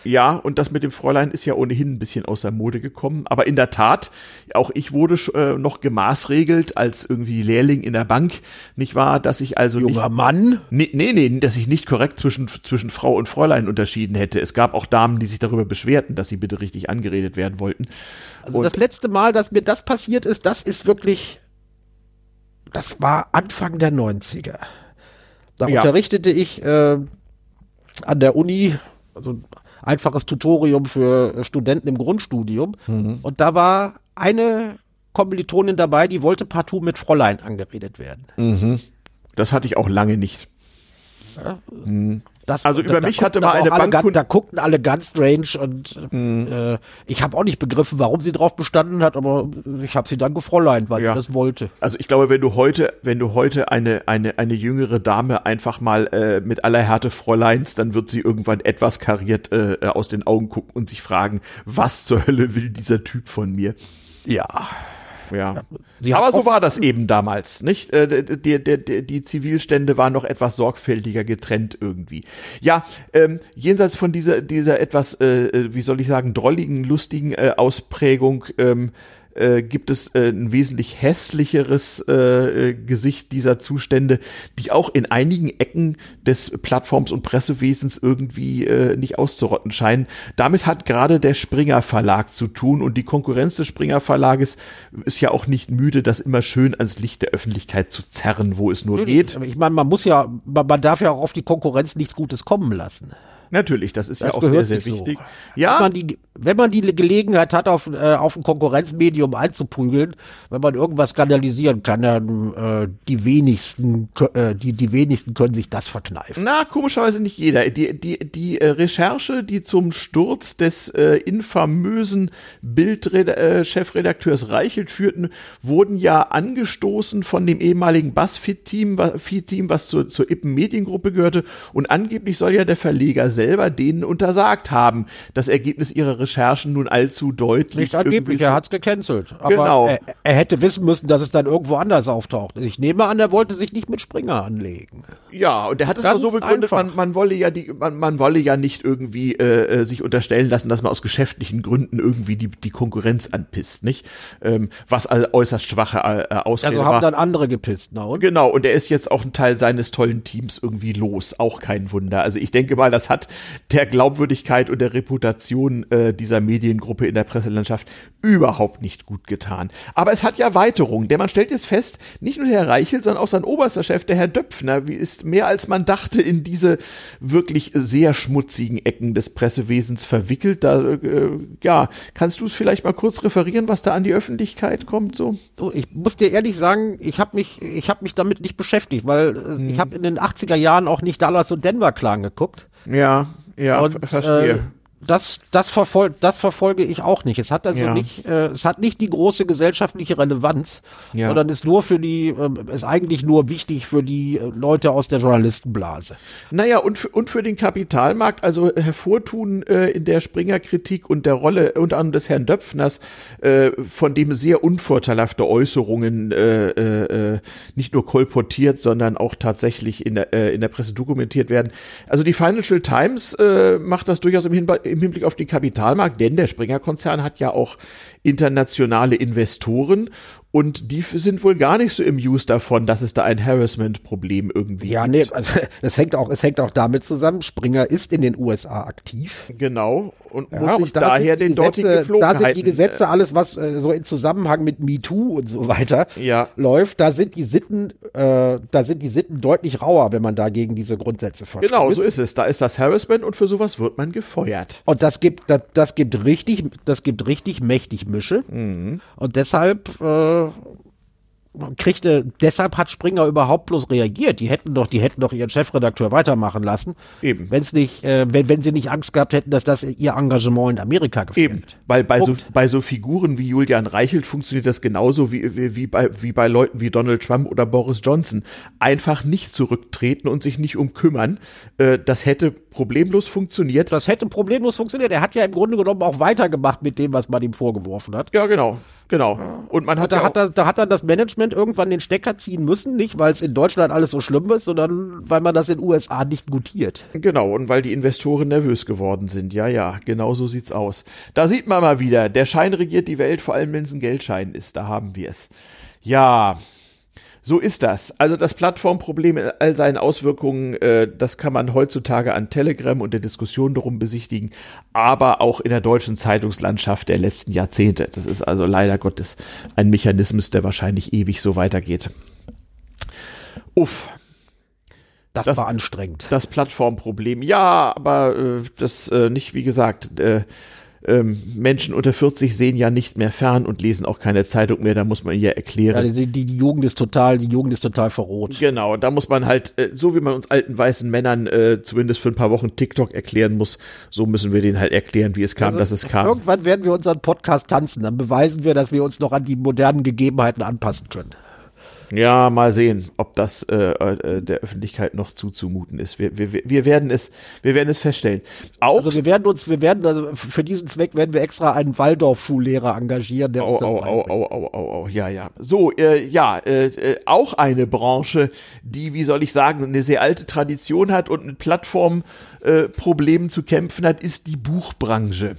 Speaker 1: Ja, und das mit dem Fräulein ist ja ohnehin ein bisschen aus der Mode gekommen. Aber in der Tat, auch ich wurde äh, noch gemaßregelt als irgendwie Lehrling in der Bank, nicht wahr, dass ich also nicht,
Speaker 2: Junger Mann.
Speaker 1: nee, nee, nee, dass ich nicht korrekt zwischen, zwischen Frau und Fräulein unterschieden hätte. Es gab auch Damen, die sich darüber beschwerten, dass sie bitte richtig angeredet werden wollten.
Speaker 2: Also
Speaker 1: Und-
Speaker 2: das letzte Mal, dass mir das passiert ist, das ist wirklich, das war Anfang der 90er. Da
Speaker 1: Ja.
Speaker 2: unterrichtete ich äh, an der Uni, also ein einfaches Tutorium für Studenten im Grundstudium.
Speaker 1: Mhm.
Speaker 2: Und da war eine Kommilitonin dabei, die wollte partout mit Fräulein angeredet werden.
Speaker 1: Das hatte ich auch lange nicht.
Speaker 2: Das,
Speaker 1: Also über
Speaker 2: da
Speaker 1: mich
Speaker 2: guckten
Speaker 1: hatte mal eine
Speaker 2: alle ganz, Da guckten alle ganz strange und äh, ich habe auch nicht begriffen, warum sie drauf bestanden hat, aber ich habe sie dann gefräulein, weil
Speaker 1: Ja.
Speaker 2: sie das wollte.
Speaker 1: Also ich glaube, wenn du heute, wenn du heute eine, eine, eine jüngere Dame einfach mal äh, mit aller Härte Fräuleins, dann wird sie irgendwann etwas kariert äh, äh, aus den Augen gucken und sich fragen, was zur Hölle will dieser Typ von mir?
Speaker 2: Ja.
Speaker 1: Ja.
Speaker 2: Hat
Speaker 1: Aber so war das eben damals, nicht? Äh, die, die, die, die Zivilstände waren noch etwas sorgfältiger getrennt irgendwie. Ja, ähm, jenseits von dieser, dieser etwas, äh, äh, wie soll ich sagen, drolligen, lustigen äh, Ausprägung, ähm, äh, gibt es äh, ein wesentlich hässlicheres äh, äh, Gesicht dieser Zustände, die auch in einigen Ecken des Plattforms- und Pressewesens irgendwie äh, nicht auszurotten scheinen. Damit hat gerade der Springer Verlag zu tun und die Konkurrenz des Springer Verlages ist ja auch nicht müde, das immer schön ans Licht der Öffentlichkeit zu zerren, wo es nur geht.
Speaker 2: Ich meine, man muss ja, man, man darf ja auch auf die Konkurrenz nichts Gutes kommen lassen.
Speaker 1: Natürlich, das ist ja
Speaker 2: Das
Speaker 1: auch sehr, sehr
Speaker 2: so.
Speaker 1: wichtig.
Speaker 2: Wenn
Speaker 1: Ja,
Speaker 2: man, die, wenn man die Gelegenheit hat, auf, äh, auf ein Konkurrenzmedium einzuprügeln, wenn man irgendwas skandalisieren kann, dann äh, die wenigsten, äh, die, die wenigsten können sich das verkneifen.
Speaker 1: Na, komischerweise nicht jeder. Die, die, die äh, Recherche, die zum Sturz des äh, infamösen Bild-Chefredakteurs Reichelt führten, wurden ja angestoßen von dem ehemaligen BuzzFeed-Team, Feed-Team, was zur, zur Ippen Mediengruppe gehörte. Und angeblich soll ja der Verleger selber denen untersagt haben, das Ergebnis ihrer Recherchen nun allzu deutlich.
Speaker 2: Nicht angeblich, er hat's gecancelt. Aber
Speaker 1: Genau.
Speaker 2: er, er hätte wissen müssen, dass es dann irgendwo anders auftaucht. Ich nehme an, er wollte sich nicht mit Springer anlegen.
Speaker 1: Ja, und er hat es mal so begründet, man, man wolle ja die, man, man wolle ja nicht irgendwie äh, äh, sich unterstellen lassen, dass man aus geschäftlichen Gründen irgendwie die, die Konkurrenz anpisst, nicht? Ähm, was all äußerst schwache äh, Ausrede
Speaker 2: Also haben
Speaker 1: war.
Speaker 2: dann andere gepisst, na und?
Speaker 1: Genau, und er ist jetzt auch ein Teil seines tollen Teams irgendwie los. Auch kein Wunder. Also ich denke mal, das hat der Glaubwürdigkeit und der Reputation äh, dieser Mediengruppe in der Presselandschaft überhaupt nicht gut getan. Aber es hat ja Weiterung, denn man stellt jetzt fest, nicht nur der Herr Reichelt, sondern auch sein oberster Chef, der Herr Döpfner, wie ist mehr als man dachte in diese wirklich sehr schmutzigen Ecken des Pressewesens verwickelt. Da, äh, ja, kannst du es vielleicht mal kurz referieren, was da an die Öffentlichkeit kommt so?
Speaker 2: Ich muss dir ehrlich sagen, ich habe mich, ich habe mich damit nicht beschäftigt, weil
Speaker 1: Mhm.
Speaker 2: ich habe in den 80er Jahren auch nicht Dallas und Denver Clan geguckt.
Speaker 1: Ja, ja,
Speaker 2: und
Speaker 1: ver- verstehe.
Speaker 2: Äh, das, das, verfol das verfolge ich auch nicht. Es hat also
Speaker 1: Ja.
Speaker 2: nicht, äh, es hat nicht die große gesellschaftliche Relevanz,
Speaker 1: Ja.
Speaker 2: sondern ist nur für die, äh, ist eigentlich nur wichtig für die äh, Leute aus der Journalistenblase.
Speaker 1: Naja, und für, und für den Kapitalmarkt, also hervortun äh, in der Springer-Kritik und der Rolle unter anderem des Herrn Döpfners, äh, von dem sehr unvorteilhafte Äußerungen äh, äh, äh, nicht nur kolportiert, sondern auch tatsächlich in der, äh, in der Presse dokumentiert werden. Also die Financial Times äh, macht das durchaus im, Hinba im Hinblick auf den Kapitalmarkt, denn der Springer-Konzern hat ja auch internationale Investoren Und die sind wohl gar nicht so im Use davon, dass es da ein Harassment-Problem irgendwie
Speaker 2: ja, gibt. Ja, nee, also, es hängt auch, es hängt auch damit zusammen. Springer ist in den USA aktiv.
Speaker 1: Genau. Und
Speaker 2: ja,
Speaker 1: muss sich
Speaker 2: da
Speaker 1: daher den
Speaker 2: Gesetze,
Speaker 1: dortigen Geflogenheiten.
Speaker 2: Da sind die Gesetze, alles was äh, so in Zusammenhang mit MeToo und so weiter
Speaker 1: ja.
Speaker 2: läuft, da sind die Sitten, äh, da sind die Sitten deutlich rauer, wenn man da gegen diese Grundsätze verstößt.
Speaker 1: Genau, so ist es. Da ist das Harassment und für sowas wird man gefeuert.
Speaker 2: Und das gibt, das, das gibt richtig, das gibt richtig mächtig Mische.
Speaker 1: Mhm.
Speaker 2: Und deshalb äh, kriegte, deshalb hat Springer überhaupt bloß reagiert. Die hätten doch, die hätten doch ihren Chefredakteur weitermachen lassen.
Speaker 1: Eben.
Speaker 2: Wenn's nicht, äh, wenn, wenn sie nicht Angst gehabt hätten, dass das ihr Engagement in Amerika gefällt.
Speaker 1: Eben. Weil bei so, bei so Figuren wie Julian Reichelt funktioniert das genauso wie, wie, wie, bei, wie bei Leuten wie Donald Trump oder Boris Johnson. Einfach nicht zurücktreten und sich nicht umkümmern. Äh, das hätte problemlos funktioniert.
Speaker 2: Das hätte problemlos funktioniert. Er hat ja im Grunde genommen auch weitergemacht mit dem, was man ihm vorgeworfen hat.
Speaker 1: Ja, genau. Genau. Und man hat
Speaker 2: da,
Speaker 1: ja
Speaker 2: hat da, da hat dann das Management irgendwann den Stecker ziehen müssen, nicht weil es in Deutschland alles so schlimm ist, sondern weil man das in den USA nicht gutiert.
Speaker 1: Genau, und weil die Investoren nervös geworden sind. Ja, ja, genau so sieht's aus. Da sieht man mal wieder, der Schein regiert die Welt, vor allem wenn es ein Geldschein ist. Da haben wir es. Ja, so ist das. Also das Plattformproblem in all seinen Auswirkungen, äh, das kann man heutzutage an Telegram und der Diskussion darum besichtigen, aber auch in der deutschen Zeitungslandschaft der letzten Jahrzehnte. Das ist also leider Gottes ein Mechanismus, der wahrscheinlich ewig so weitergeht. Uff.
Speaker 2: Das, das war anstrengend.
Speaker 1: Das Plattformproblem. Ja, aber äh, das äh, nicht, wie gesagt, äh, ähm, Menschen unter 40 sehen ja nicht mehr fern und lesen auch keine Zeitung mehr, da muss man ja erklären.
Speaker 2: Ja, die, die Jugend ist total, die Jugend ist total verroht.
Speaker 1: Genau, da muss man halt, äh, so wie man uns alten weißen Männern äh, zumindest für ein paar Wochen TikTok erklären muss, so müssen wir denen halt erklären, wie es kam, also, dass es kam.
Speaker 2: Irgendwann werden wir unseren Podcast tanzen, dann beweisen wir, dass wir uns noch an die modernen Gegebenheiten anpassen können.
Speaker 1: Ja, mal sehen, ob das äh, äh, der Öffentlichkeit noch zuzumuten ist. Wir, wir, wir werden es, wir werden es feststellen.
Speaker 2: Auch also wir werden uns, wir werden also für diesen Zweck werden wir extra einen Waldorf-Schullehrer engagieren.
Speaker 1: Der au, au, au, au, au, au, au, ja, ja. So, äh, ja, äh, äh, auch eine Branche, die, wie soll ich sagen, eine sehr alte Tradition hat und mit Plattformproblemen äh, zu kämpfen hat, ist die Buchbranche.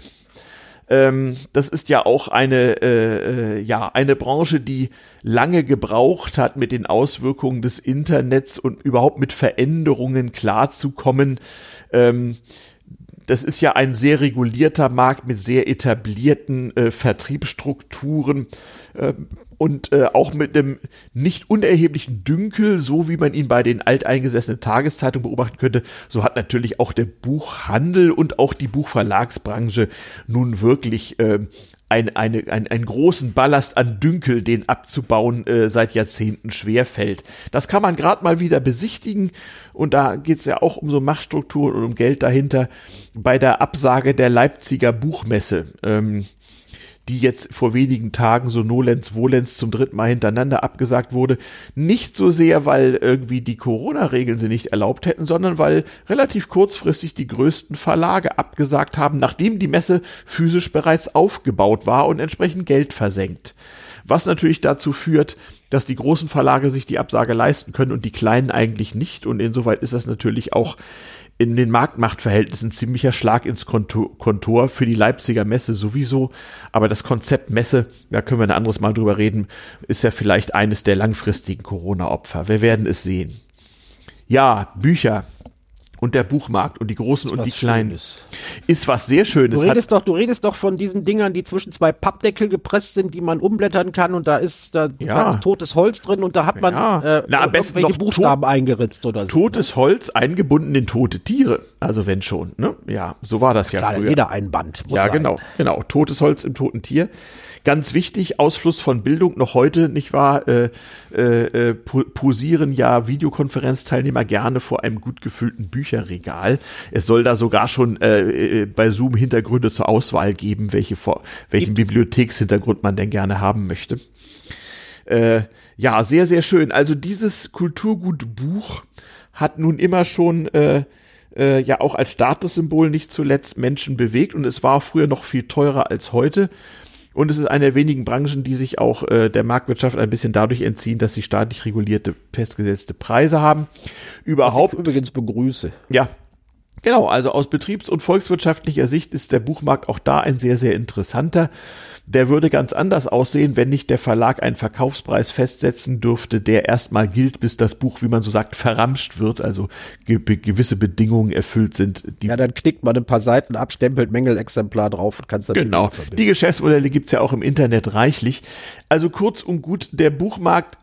Speaker 1: Ähm, das ist ja auch eine, äh, äh, ja, eine Branche, die lange gebraucht hat, mit den Auswirkungen des Internets und überhaupt mit Veränderungen klarzukommen. Ähm, das ist ja ein sehr regulierter Markt mit sehr etablierten äh, Vertriebsstrukturen. Ähm, und äh, auch mit einem nicht unerheblichen Dünkel, so wie man ihn bei den alteingesessenen Tageszeitungen beobachten könnte, so hat natürlich auch der Buchhandel und auch die Buchverlagsbranche nun wirklich äh, ein, eine, ein, einen großen Ballast an Dünkel, den abzubauen, äh, seit Jahrzehnten schwerfällt. Das kann man gerade mal wieder besichtigen und da geht es ja auch um so Machtstrukturen und um Geld dahinter bei der Absage der Leipziger Buchmesse. Ähm, die jetzt vor wenigen Tagen so nolens volens zum dritten Mal hintereinander abgesagt wurde. Nicht so sehr, weil irgendwie die Corona-Regeln sie nicht erlaubt hätten, sondern weil relativ kurzfristig die größten Verlage abgesagt haben, nachdem die Messe physisch bereits aufgebaut war und entsprechend Geld versenkt. Was natürlich dazu führt, dass die großen Verlage sich die Absage leisten können und die kleinen eigentlich nicht. Und insoweit ist das natürlich auch in den Marktmachtverhältnissen ziemlicher Schlag ins Kontor für die Leipziger Messe sowieso. Aber das Konzept Messe, da können wir ein anderes Mal drüber reden, ist ja vielleicht eines der langfristigen Corona-Opfer. Wir werden es sehen. Ja, Bücher und der Buchmarkt und die großen und die kleinen Schönes. ist was sehr Schönes.
Speaker 2: Du redest doch, du redest doch von diesen Dingern, die zwischen zwei Pappdeckel gepresst sind, die man umblättern kann und da ist da, ja. ist totes Holz drin und da hat man
Speaker 1: ja. äh, Na, am besten
Speaker 2: noch Buchstaben tot, eingeritzt oder so.
Speaker 1: Totes Holz eingebunden in tote Tiere, also wenn schon, ne? Ja, so war das ja
Speaker 2: Klar,
Speaker 1: früher.
Speaker 2: jeder ein Band.
Speaker 1: Ja, sein. genau, genau, totes Holz im toten Tier. Ganz wichtig, Ausfluss von Bildung noch heute, nicht wahr? Äh, äh, äh posieren ja Videokonferenzteilnehmer gerne vor einem gut gefüllten Bücherregal. Es soll da sogar schon äh, äh bei Zoom Hintergründe zur Auswahl geben, welche vor, welchen Gibt's? Bibliothekshintergrund man denn gerne haben möchte. Äh, ja, sehr, sehr schön. Also dieses Kulturgutbuch hat nun immer schon äh, äh, ja auch als Statussymbol nicht zuletzt Menschen bewegt und es war früher noch viel teurer als heute. Und es ist eine der wenigen Branchen, die sich auch äh, der Marktwirtschaft ein bisschen dadurch entziehen, dass sie staatlich regulierte, festgesetzte Preise haben. Überhaupt.
Speaker 2: übrigens begrüße.
Speaker 1: Ja. Genau, also aus betriebs- und volkswirtschaftlicher Sicht ist der Buchmarkt auch da ein sehr, sehr interessanter. Der würde ganz anders aussehen, wenn nicht der Verlag einen Verkaufspreis festsetzen dürfte, der erstmal gilt, bis das Buch, wie man so sagt, verramscht wird, also ge gewisse Bedingungen erfüllt sind.
Speaker 2: ja, dann knickt man ein paar Seiten ab, stempelt Mängelexemplar drauf und kann es dann
Speaker 1: Genau. Die Geschäftsmodelle gibt's ja auch im Internet reichlich. Also kurz und gut, der Buchmarkt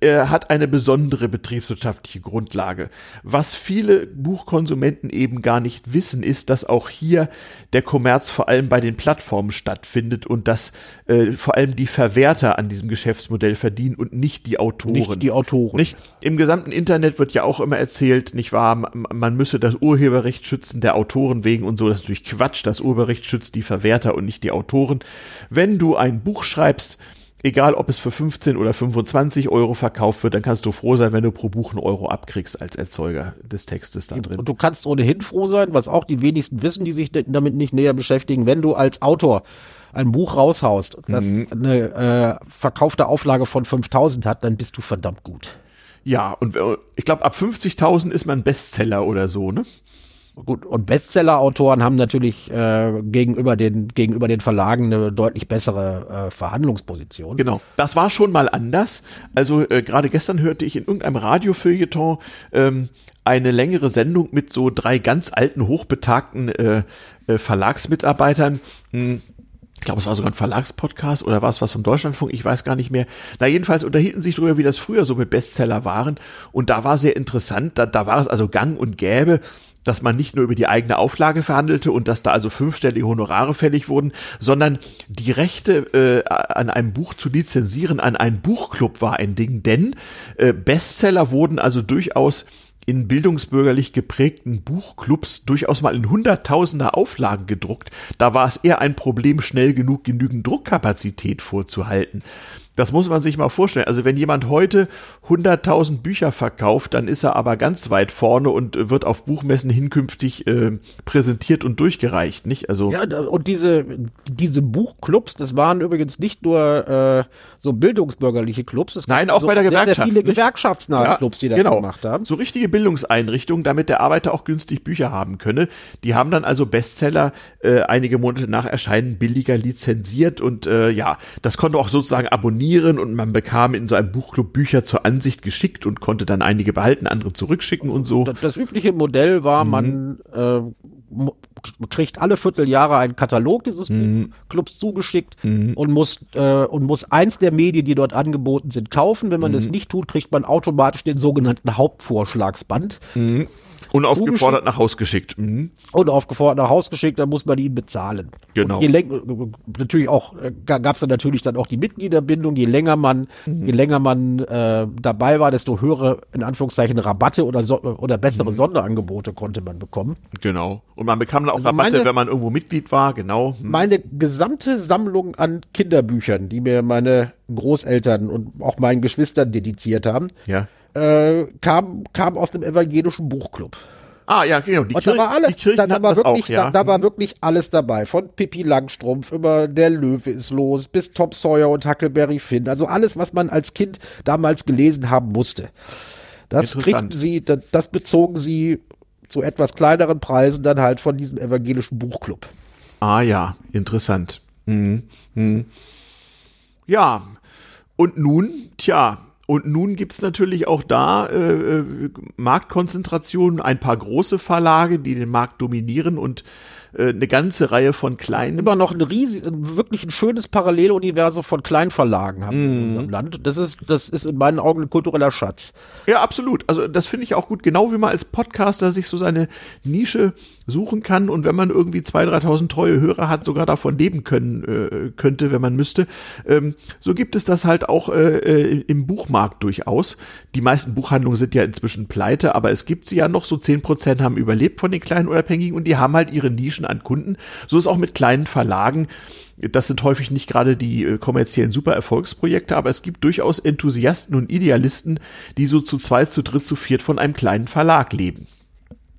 Speaker 1: er hat eine besondere betriebswirtschaftliche Grundlage. Was viele Buchkonsumenten eben gar nicht wissen, ist, dass auch hier der Kommerz vor allem bei den Plattformen stattfindet und dass äh, vor allem die Verwerter an diesem Geschäftsmodell verdienen und nicht die Autoren.
Speaker 2: Nicht die Autoren.
Speaker 1: Nicht? Im gesamten Internet wird ja auch immer erzählt, nicht wahr, man müsse das Urheberrecht schützen der Autoren wegen und so. Das ist natürlich Quatsch. Das Urheberrecht schützt die Verwerter und nicht die Autoren. Wenn du ein Buch schreibst, egal ob es für 15 oder 25 Euro verkauft wird, dann kannst du froh sein, wenn du pro Buch einen Euro abkriegst als Erzeuger des Textes da drin.
Speaker 2: Und du kannst ohnehin froh sein, was auch die wenigsten wissen, die sich damit nicht näher beschäftigen, wenn du als Autor ein Buch raushaust, das mhm. eine äh, verkaufte Auflage von 5000 hat, dann bist du verdammt gut.
Speaker 1: Ja, und ich glaube, ab 50.000 ist man Bestseller oder so, ne?
Speaker 2: Gut, und Bestseller-Autoren haben natürlich äh, gegenüber, den, gegenüber den Verlagen eine deutlich bessere äh, Verhandlungsposition.
Speaker 1: Genau, das war schon mal anders. Also äh, gerade gestern hörte ich in irgendeinem Radiofeuilleton ähm, eine längere Sendung mit so drei ganz alten, hochbetagten äh, äh, Verlagsmitarbeitern. Hm, ich glaube, es war sogar ein Verlagspodcast oder war es was vom Deutschlandfunk, ich weiß gar nicht mehr. Na, jedenfalls unterhielten sich darüber, wie das früher so mit Bestseller waren. Und da war sehr interessant, da, da war es also gang und gäbe, dass man nicht nur über die eigene Auflage verhandelte und dass da also fünfstellige Honorare fällig wurden, sondern die Rechte äh, an einem Buch zu lizenzieren an einen Buchclub war ein Ding, denn äh, Bestseller wurden also durchaus in bildungsbürgerlich geprägten Buchclubs durchaus mal in hunderttausender Auflagen gedruckt. Da war es eher ein Problem, schnell genug genügend Druckkapazität vorzuhalten. Das muss man sich mal vorstellen. Also wenn jemand heute 100.000 Bücher verkauft, dann ist er aber ganz weit vorne und wird auf Buchmessen hinkünftig äh, präsentiert und durchgereicht, nicht? Also
Speaker 2: ja, und diese diese Buchclubs, das waren übrigens nicht nur äh, so bildungsbürgerliche Clubs,
Speaker 1: nein, auch so bei der Gewerkschaft, sehr,
Speaker 2: sehr viele gewerkschaftsnahe ja, Clubs, die das genau. gemacht haben.
Speaker 1: So richtige Bildungseinrichtungen, damit der Arbeiter auch günstig Bücher haben könne. Die haben dann also Bestseller äh, einige Monate nach Erscheinen billiger lizenziert und äh, ja, das konnte auch sozusagen abonnieren und man bekam in so einem Buchclub Bücher zur Ansicht geschickt und konnte dann einige behalten, andere zurückschicken und so.
Speaker 2: Das, das übliche Modell war, mhm. man äh, kriegt alle Vierteljahre einen Katalog dieses mhm. Clubs zugeschickt mhm. und muss äh, und muss eins der Medien, die dort angeboten sind, kaufen. Wenn man mhm. das nicht tut, kriegt man automatisch den sogenannten Hauptvorschlagsband.
Speaker 1: Mhm. Unaufgefordert nach Haus geschickt. Mhm.
Speaker 2: Unaufgefordert nach Haus geschickt, dann muss man ihn bezahlen.
Speaker 1: Genau.
Speaker 2: Und je länger, natürlich auch, äh, gab es dann natürlich dann auch die Mitgliederbindung. Je länger man, mhm. je länger man äh, dabei war, desto höhere, in Anführungszeichen, Rabatte oder, so, oder bessere mhm. Sonderangebote konnte man bekommen.
Speaker 1: Genau. Und man bekam dann auch also Rabatte, meine, wenn man irgendwo Mitglied war, genau.
Speaker 2: Mhm. Meine gesamte Sammlung an Kinderbüchern, die mir meine Großeltern und auch meinen Geschwistern dediziert haben,
Speaker 1: ja
Speaker 2: äh, kam, kam aus dem evangelischen Buchclub.
Speaker 1: Ah, ja, genau.
Speaker 2: Die und da war alles, da, da war wirklich, auch, ja. da, da, war wirklich alles dabei. Von Pippi Langstrumpf über Der Löwe ist los bis Tom Sawyer und Huckleberry Finn. Also alles, was man als Kind damals gelesen haben musste. Das kriegten sie, das, das bezogen sie zu etwas kleineren Preisen dann halt von diesem evangelischen Buchclub.
Speaker 1: Ah ja, interessant. Mhm. Mhm. Ja, und nun, tja, und nun gibt's natürlich auch da äh, äh Marktkonzentrationen, ein paar große Verlage, die den Markt dominieren und äh, eine ganze Reihe von kleinen.
Speaker 2: Immer noch ein riesig, wirklich ein schönes Paralleluniversum von Kleinverlagen haben mm. in mhm. unserem Land. Das ist, das ist in meinen Augen ein kultureller Schatz.
Speaker 1: Ja, absolut. Also das finde ich auch gut. Genau wie man als Podcaster sich so seine Nische suchen kann und wenn man irgendwie 2.000, 3.000 treue Hörer hat, sogar davon leben können äh, könnte, wenn man müsste. Ähm, so gibt es das halt auch äh, äh im Buchmarkt durchaus. Die meisten Buchhandlungen sind ja inzwischen pleite, aber es gibt sie ja noch. So 10% haben überlebt von den kleinen Unabhängigen und die haben halt ihre Nischen an Kunden. So ist auch mit kleinen Verlagen. Das sind häufig nicht gerade die äh, kommerziellen Supererfolgsprojekte, aber es gibt durchaus Enthusiasten und Idealisten, die so zu zweit, zu dritt, zu viert von einem kleinen Verlag leben.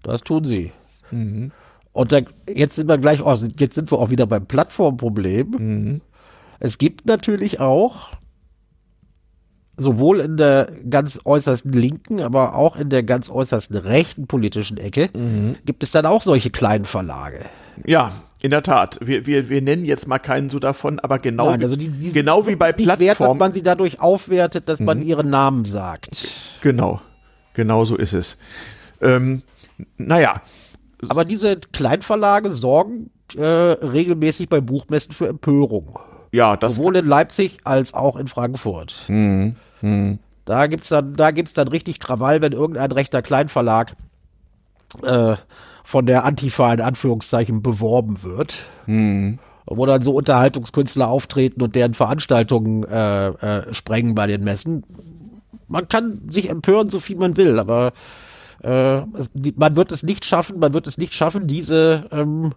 Speaker 2: Das tun sie. Mhm. Und da, jetzt sind wir gleich, oh, jetzt sind wir auch wieder beim Plattformproblem. Mhm. Es gibt natürlich auch sowohl in der ganz äußersten linken, aber auch in der ganz äußersten rechten politischen Ecke mhm. gibt es dann auch solche kleinen Verlage.
Speaker 1: Ja, in der Tat. Wir, wir, wir nennen jetzt mal keinen so davon, aber genau, Nein, also die, die genau wie bei Plattformen. Wert, dass
Speaker 2: man sie dadurch aufwertet, dass mhm. man ihren Namen sagt.
Speaker 1: Genau. Genau so ist es. Ähm, naja.
Speaker 2: Aber diese Kleinverlage sorgen äh, regelmäßig bei Buchmessen für Empörung.
Speaker 1: Ja, das.
Speaker 2: Sowohl in Leipzig als auch in Frankfurt. Mhm. Mhm. Da gibt's dann, da gibt's dann richtig Krawall, wenn irgendein rechter Kleinverlag äh, von der Antifa in Anführungszeichen beworben wird. Mhm. Wo dann so Unterhaltungskünstler auftreten und deren Veranstaltungen äh, äh, sprengen bei den Messen. Man kann sich empören, so viel man will, aber äh, man wird es nicht schaffen, man wird es nicht schaffen, diese ähm,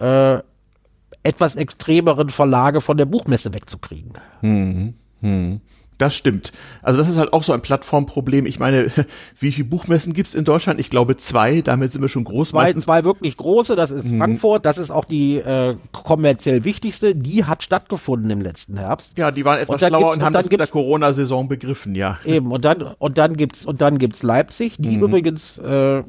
Speaker 2: äh, etwas extremeren Verlage von der Buchmesse wegzukriegen. Hm,
Speaker 1: hm. Das stimmt. Also das ist halt auch so ein Plattformproblem. Ich meine, wie viele Buchmessen gibt's in Deutschland? Ich glaube zwei, damit sind wir schon groß.
Speaker 2: Zwei, zwei wirklich große, das ist mhm. Frankfurt, das ist auch die äh, kommerziell wichtigste, die hat stattgefunden im letzten Herbst.
Speaker 1: Ja, die waren etwas und schlauer und haben und das mit der Corona-Saison begriffen, ja.
Speaker 2: Eben, und dann, und dann gibt's, und dann gibt's Leipzig, die mhm. übrigens äh,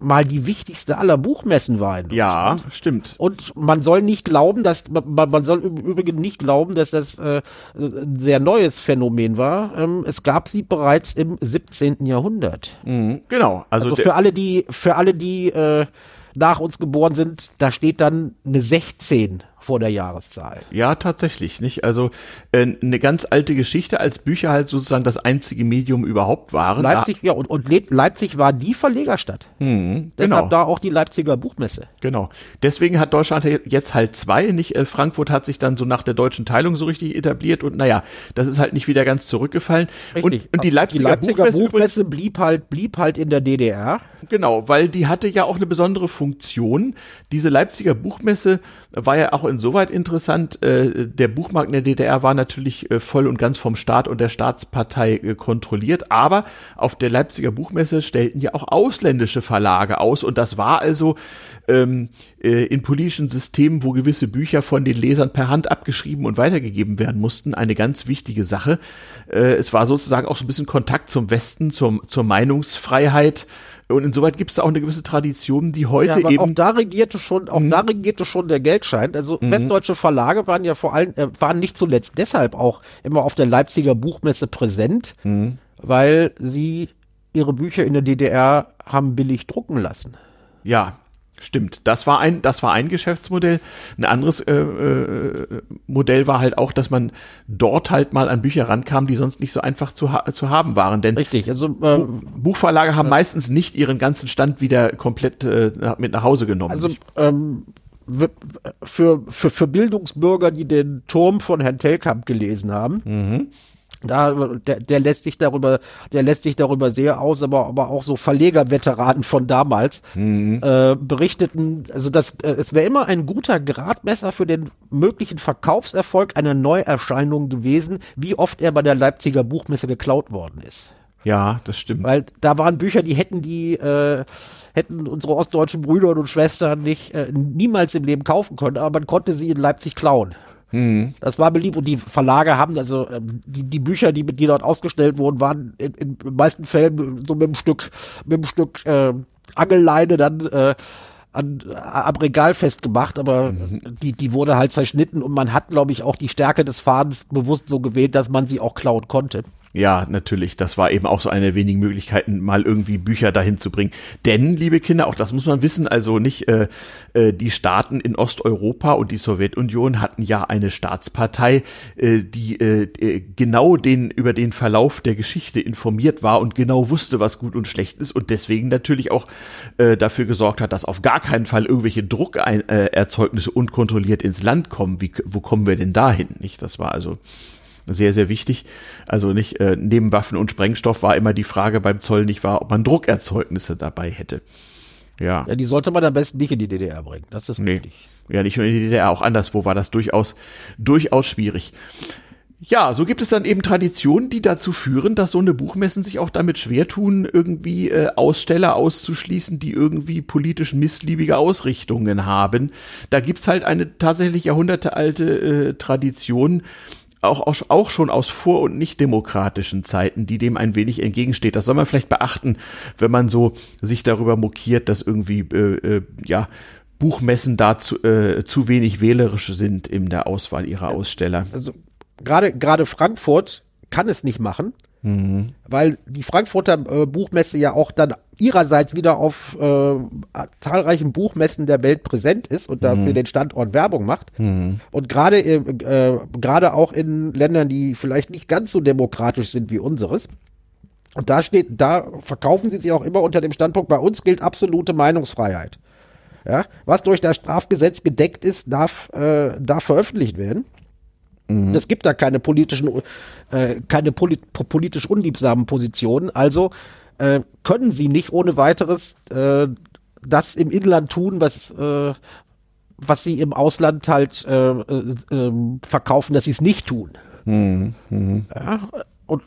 Speaker 2: mal die wichtigste aller Buchmessen war in
Speaker 1: Deutschland. Ja, stimmt.
Speaker 2: Und man soll nicht glauben, dass man, man soll übrigens nicht glauben, dass das äh, ein sehr neues Phänomen war. Ähm, es gab sie bereits im 17. Jahrhundert.
Speaker 1: Mhm, genau.
Speaker 2: Also, also für alle, die für alle, die äh, nach uns geboren sind, da steht dann eine 16 vor der Jahreszahl.
Speaker 1: Ja, tatsächlich, nicht? Also äh, eine ganz alte Geschichte, als Bücher halt sozusagen das einzige Medium überhaupt waren.
Speaker 2: Leipzig, ja, und, und Leipzig war die Verlegerstadt. Mhm, Deshalb genau. da auch die Leipziger Buchmesse.
Speaker 1: Genau. Deswegen hat Deutschland jetzt halt zwei, nicht? Äh, Frankfurt hat sich dann so nach der deutschen Teilung so richtig etabliert und naja, das ist halt nicht wieder ganz zurückgefallen.
Speaker 2: Richtig. Und, und die Leipziger, die Leipziger Buchmesse, Buchmesse blieb halt, blieb halt in der DDR.
Speaker 1: Genau, weil die hatte ja auch eine besondere Funktion. Diese Leipziger Buchmesse war ja auch insoweit interessant. Äh, der Buchmarkt in der DDR war natürlich äh, voll und ganz vom Staat und der Staatspartei äh, kontrolliert, aber auf der Leipziger Buchmesse stellten ja auch ausländische Verlage aus und das war also ähm, äh, in politischen Systemen, wo gewisse Bücher von den Lesern per Hand abgeschrieben und weitergegeben werden mussten, eine ganz wichtige Sache. Äh, es war sozusagen auch so ein bisschen Kontakt zum Westen, zum, zur Meinungsfreiheit und insoweit gibt es auch eine gewisse Tradition, die heute ja, eben.
Speaker 2: Auch da regierte schon, auch mhm. da regierte schon der Geldschein. Also mhm. westdeutsche Verlage waren ja vor allem, äh, waren nicht zuletzt deshalb auch immer auf der Leipziger Buchmesse präsent, mhm. weil sie ihre Bücher in der DDR haben billig drucken lassen.
Speaker 1: Ja, Stimmt, das war ein, das war ein Geschäftsmodell. Ein anderes äh, äh, Modell war halt auch, dass man dort halt mal an Bücher rankam, die sonst nicht so einfach zu, ha zu haben waren. Denn
Speaker 2: Richtig, also
Speaker 1: äh, Buchverlage haben meistens nicht ihren ganzen Stand wieder komplett äh, mit nach Hause genommen.
Speaker 2: Also ähm, für, für, für Bildungsbürger, die den Turm von Herrn Telkamp gelesen haben, mhm da, der, der lässt sich darüber, der lässt sich darüber sehr aus, aber, aber auch so Verlegerveteranen von damals mhm. äh, berichteten, also das, äh, es wäre immer ein guter Gradmesser für den möglichen Verkaufserfolg einer Neuerscheinung gewesen, wie oft er bei der Leipziger Buchmesse geklaut worden ist.
Speaker 1: Ja, das stimmt.
Speaker 2: Weil da waren Bücher, die hätten die, äh, hätten unsere ostdeutschen Brüder und Schwestern nicht äh, niemals im Leben kaufen können, aber man konnte sie in Leipzig klauen. Mhm. Das war beliebt und die Verlage haben, also ähm, die, die Bücher, die, die dort ausgestellt wurden, waren in, in den meisten Fällen so mit einem Stück, mit einem Stück äh, Angelleine dann äh, an, äh, am Regal festgemacht, aber mhm. die, die wurde halt zerschnitten und man hat, glaube ich, auch die Stärke des Fadens bewusst so gewählt, dass man sie auch klauen konnte.
Speaker 1: Ja, natürlich. Das war eben auch so eine der wenigen Möglichkeiten, mal irgendwie Bücher dahin zu bringen. Denn, liebe Kinder, auch das muss man wissen, also nicht äh, äh, die Staaten in Osteuropa und die Sowjetunion hatten ja eine Staatspartei, äh, die äh, äh, genau den über den Verlauf der Geschichte informiert war und genau wusste, was gut und schlecht ist und deswegen natürlich auch äh, dafür gesorgt hat, dass auf gar keinen Fall irgendwelche Druckerzeugnisse unkontrolliert ins Land kommen. Wie, wo kommen wir denn dahin? Nicht? Das war also sehr, sehr wichtig. Also nicht äh, neben Waffen und Sprengstoff war immer die Frage beim Zoll nicht wahr, ob man Druckerzeugnisse dabei hätte. Ja.
Speaker 2: Ja, die sollte man am besten nicht in die DDR bringen. Das ist nee. richtig.
Speaker 1: Ja, nicht nur in die DDR, auch anderswo war das durchaus, durchaus schwierig. Ja, so gibt es dann eben Traditionen, die dazu führen, dass so eine Buchmessen sich auch damit schwer tun, irgendwie äh, Aussteller auszuschließen, die irgendwie politisch missliebige Ausrichtungen haben. Da gibt's halt eine tatsächlich jahrhundertealte äh, Tradition, auch, auch, auch schon aus vor- und nicht demokratischen Zeiten, die dem ein wenig entgegensteht. Das soll man vielleicht beachten, wenn man so sich darüber mokiert, dass irgendwie, äh, äh, ja, Buchmessen da zu, äh, zu wenig wählerisch sind in der Auswahl ihrer Aussteller.
Speaker 2: Also gerade gerade Frankfurt kann es nicht machen, mhm. weil die Frankfurter äh, Buchmesse ja auch dann ihrerseits wieder auf äh, zahlreichen Buchmessen der Welt präsent ist und dafür mhm. den Standort Werbung macht. Mhm. Und gerade äh, äh, gerade auch in Ländern, die vielleicht nicht ganz so demokratisch sind wie unseres. Und da steht, da verkaufen sie sich auch immer unter dem Standpunkt, bei uns gilt absolute Meinungsfreiheit. Ja, was durch das Strafgesetz gedeckt ist, darf, äh, darf veröffentlicht werden. Mhm. Es gibt da keine politischen, äh, keine polit politisch unliebsamen Positionen. Also äh, können sie nicht ohne weiteres äh, das im Inland tun, was, äh, was sie im Ausland halt äh, äh, äh verkaufen, dass sie es nicht tun. Mhm. Mhm. Ja, und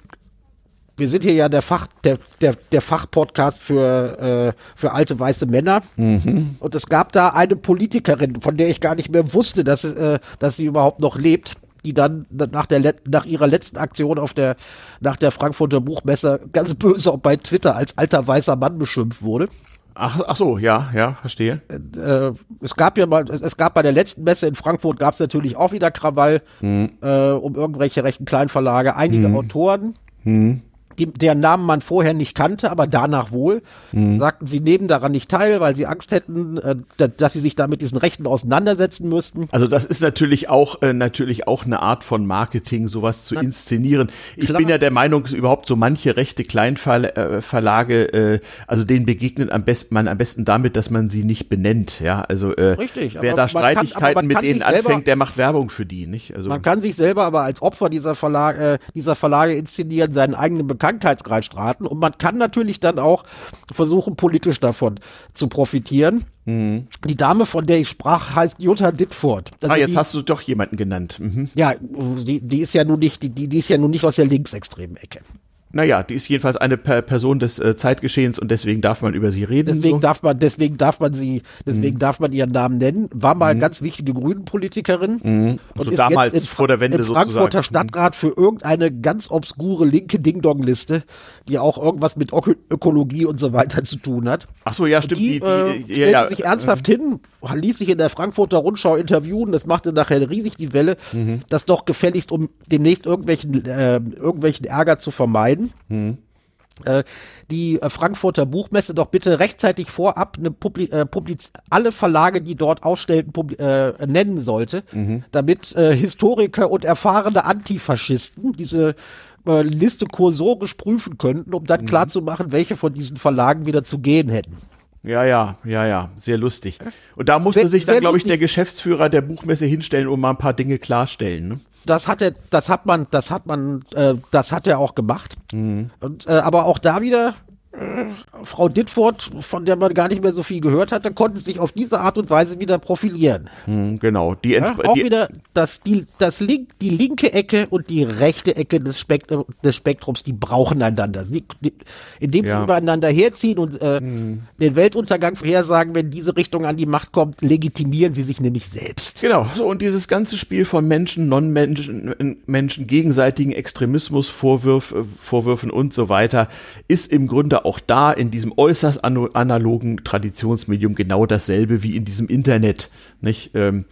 Speaker 2: wir sind hier ja der Fach, der, der, der Fachpodcast für, äh, für alte weiße Männer. Mhm. Und es gab da eine Politikerin, von der ich gar nicht mehr wusste, dass, äh, dass sie überhaupt noch lebt die dann nach der nach ihrer letzten Aktion auf der nach der Frankfurter Buchmesse ganz böse auch bei Twitter als alter weißer Mann beschimpft wurde.
Speaker 1: Ach, ach so, ja, ja, verstehe.
Speaker 2: Äh, es gab ja mal, es gab bei der letzten Messe in Frankfurt gab es natürlich auch wieder Krawall hm. äh, um irgendwelche rechten Kleinverlage, einige hm. Autoren. Hm die, deren Namen man vorher nicht kannte, aber danach wohl, mhm. sagten, sie nehmen daran nicht teil, weil sie Angst hätten, äh, dass sie sich da mit diesen Rechten auseinandersetzen müssten.
Speaker 1: Also das ist natürlich auch äh, natürlich auch eine Art von Marketing, sowas zu inszenieren. Ich klar. bin ja der Meinung, überhaupt so manche rechte Kleinverlage, äh, also denen begegnet am besten man am besten damit, dass man sie nicht benennt. Ja, also äh, Richtig, wer da Streitigkeiten kann, mit denen anfängt, der macht Werbung für die, nicht?
Speaker 2: Also man kann sich selber aber als Opfer dieser Verlage, äh, dieser Verlage inszenieren, seinen eigenen Bekannten Bekanntheitsgrad straten und man kann natürlich dann auch versuchen, politisch davon zu profitieren. Mhm. Die Dame, von der ich sprach, heißt Jutta Ditford.
Speaker 1: Also ah, jetzt die, hast du doch jemanden genannt.
Speaker 2: Mhm. Ja, die, die ist ja nun nicht, die, die ist ja nun nicht aus der linksextremen Ecke.
Speaker 1: Naja, die ist jedenfalls eine per Person des äh, Zeitgeschehens und deswegen darf man über sie reden.
Speaker 2: Deswegen so. darf man, deswegen darf man sie, deswegen mhm. darf man ihren Namen nennen. War mal mhm. ganz wichtige Grünen-Politikerin
Speaker 1: mhm. und so ist damals jetzt in, vor der Wende im
Speaker 2: Frankfurter sozusagen. Mhm. Stadtrat für irgendeine ganz obskure linke Ding-Dong-Liste, die auch irgendwas mit Ök Ökologie und so weiter zu tun hat.
Speaker 1: Ach so, ja, stimmt.
Speaker 2: Die, die, äh, die ja, ja, sich ernsthaft hin, ließ sich in der Frankfurter Rundschau interviewen. Das machte nachher riesig die Welle, mhm. das doch gefälligst, um demnächst irgendwelchen, äh, irgendwelchen Ärger zu vermeiden. Mhm äh, die äh, Frankfurter Buchmesse doch bitte rechtzeitig vorab eine Publi äh, Publiz alle Verlage, die dort ausstellten, äh, nennen sollte, mhm. damit Historiker und erfahrene Antifaschisten diese Liste kursorisch prüfen könnten, um dann mhm. klarzumachen, welche von diesen Verlagen wieder zu gehen hätten.
Speaker 1: Ja, ja, ja, ja, sehr lustig. Und da musste sehr, sich dann, glaube ich, der Geschäftsführer der Buchmesse hinstellen und mal ein paar Dinge klarstellen. Ne?
Speaker 2: Das hat er, das hat man, das hat man, äh, das hat er auch gemacht. Mhm. Und, äh, aber auch da wieder Frau Ditford, von der man gar nicht mehr so viel gehört hatte, konnte sich auf diese Art und Weise wieder profilieren.
Speaker 1: Hm, genau. Die
Speaker 2: ja, auch die wieder das, die, das Link, die linke Ecke und die rechte Ecke des, Spekt des Spektrums, die brauchen einander. Sie, die, indem ja. sie übereinander herziehen und äh, hm. den Weltuntergang vorhersagen, wenn diese Richtung an die Macht kommt, legitimieren sie sich nämlich selbst.
Speaker 1: Genau. So, und dieses ganze Spiel von Menschen, Non-Menschen, Menschen, gegenseitigen Extremismus, Vorwürf, Vorwürfen und so weiter, ist im Grunde auch da in diesem äußerst analogen Traditionsmedium genau dasselbe wie in diesem Internet. Nicht? Ähm,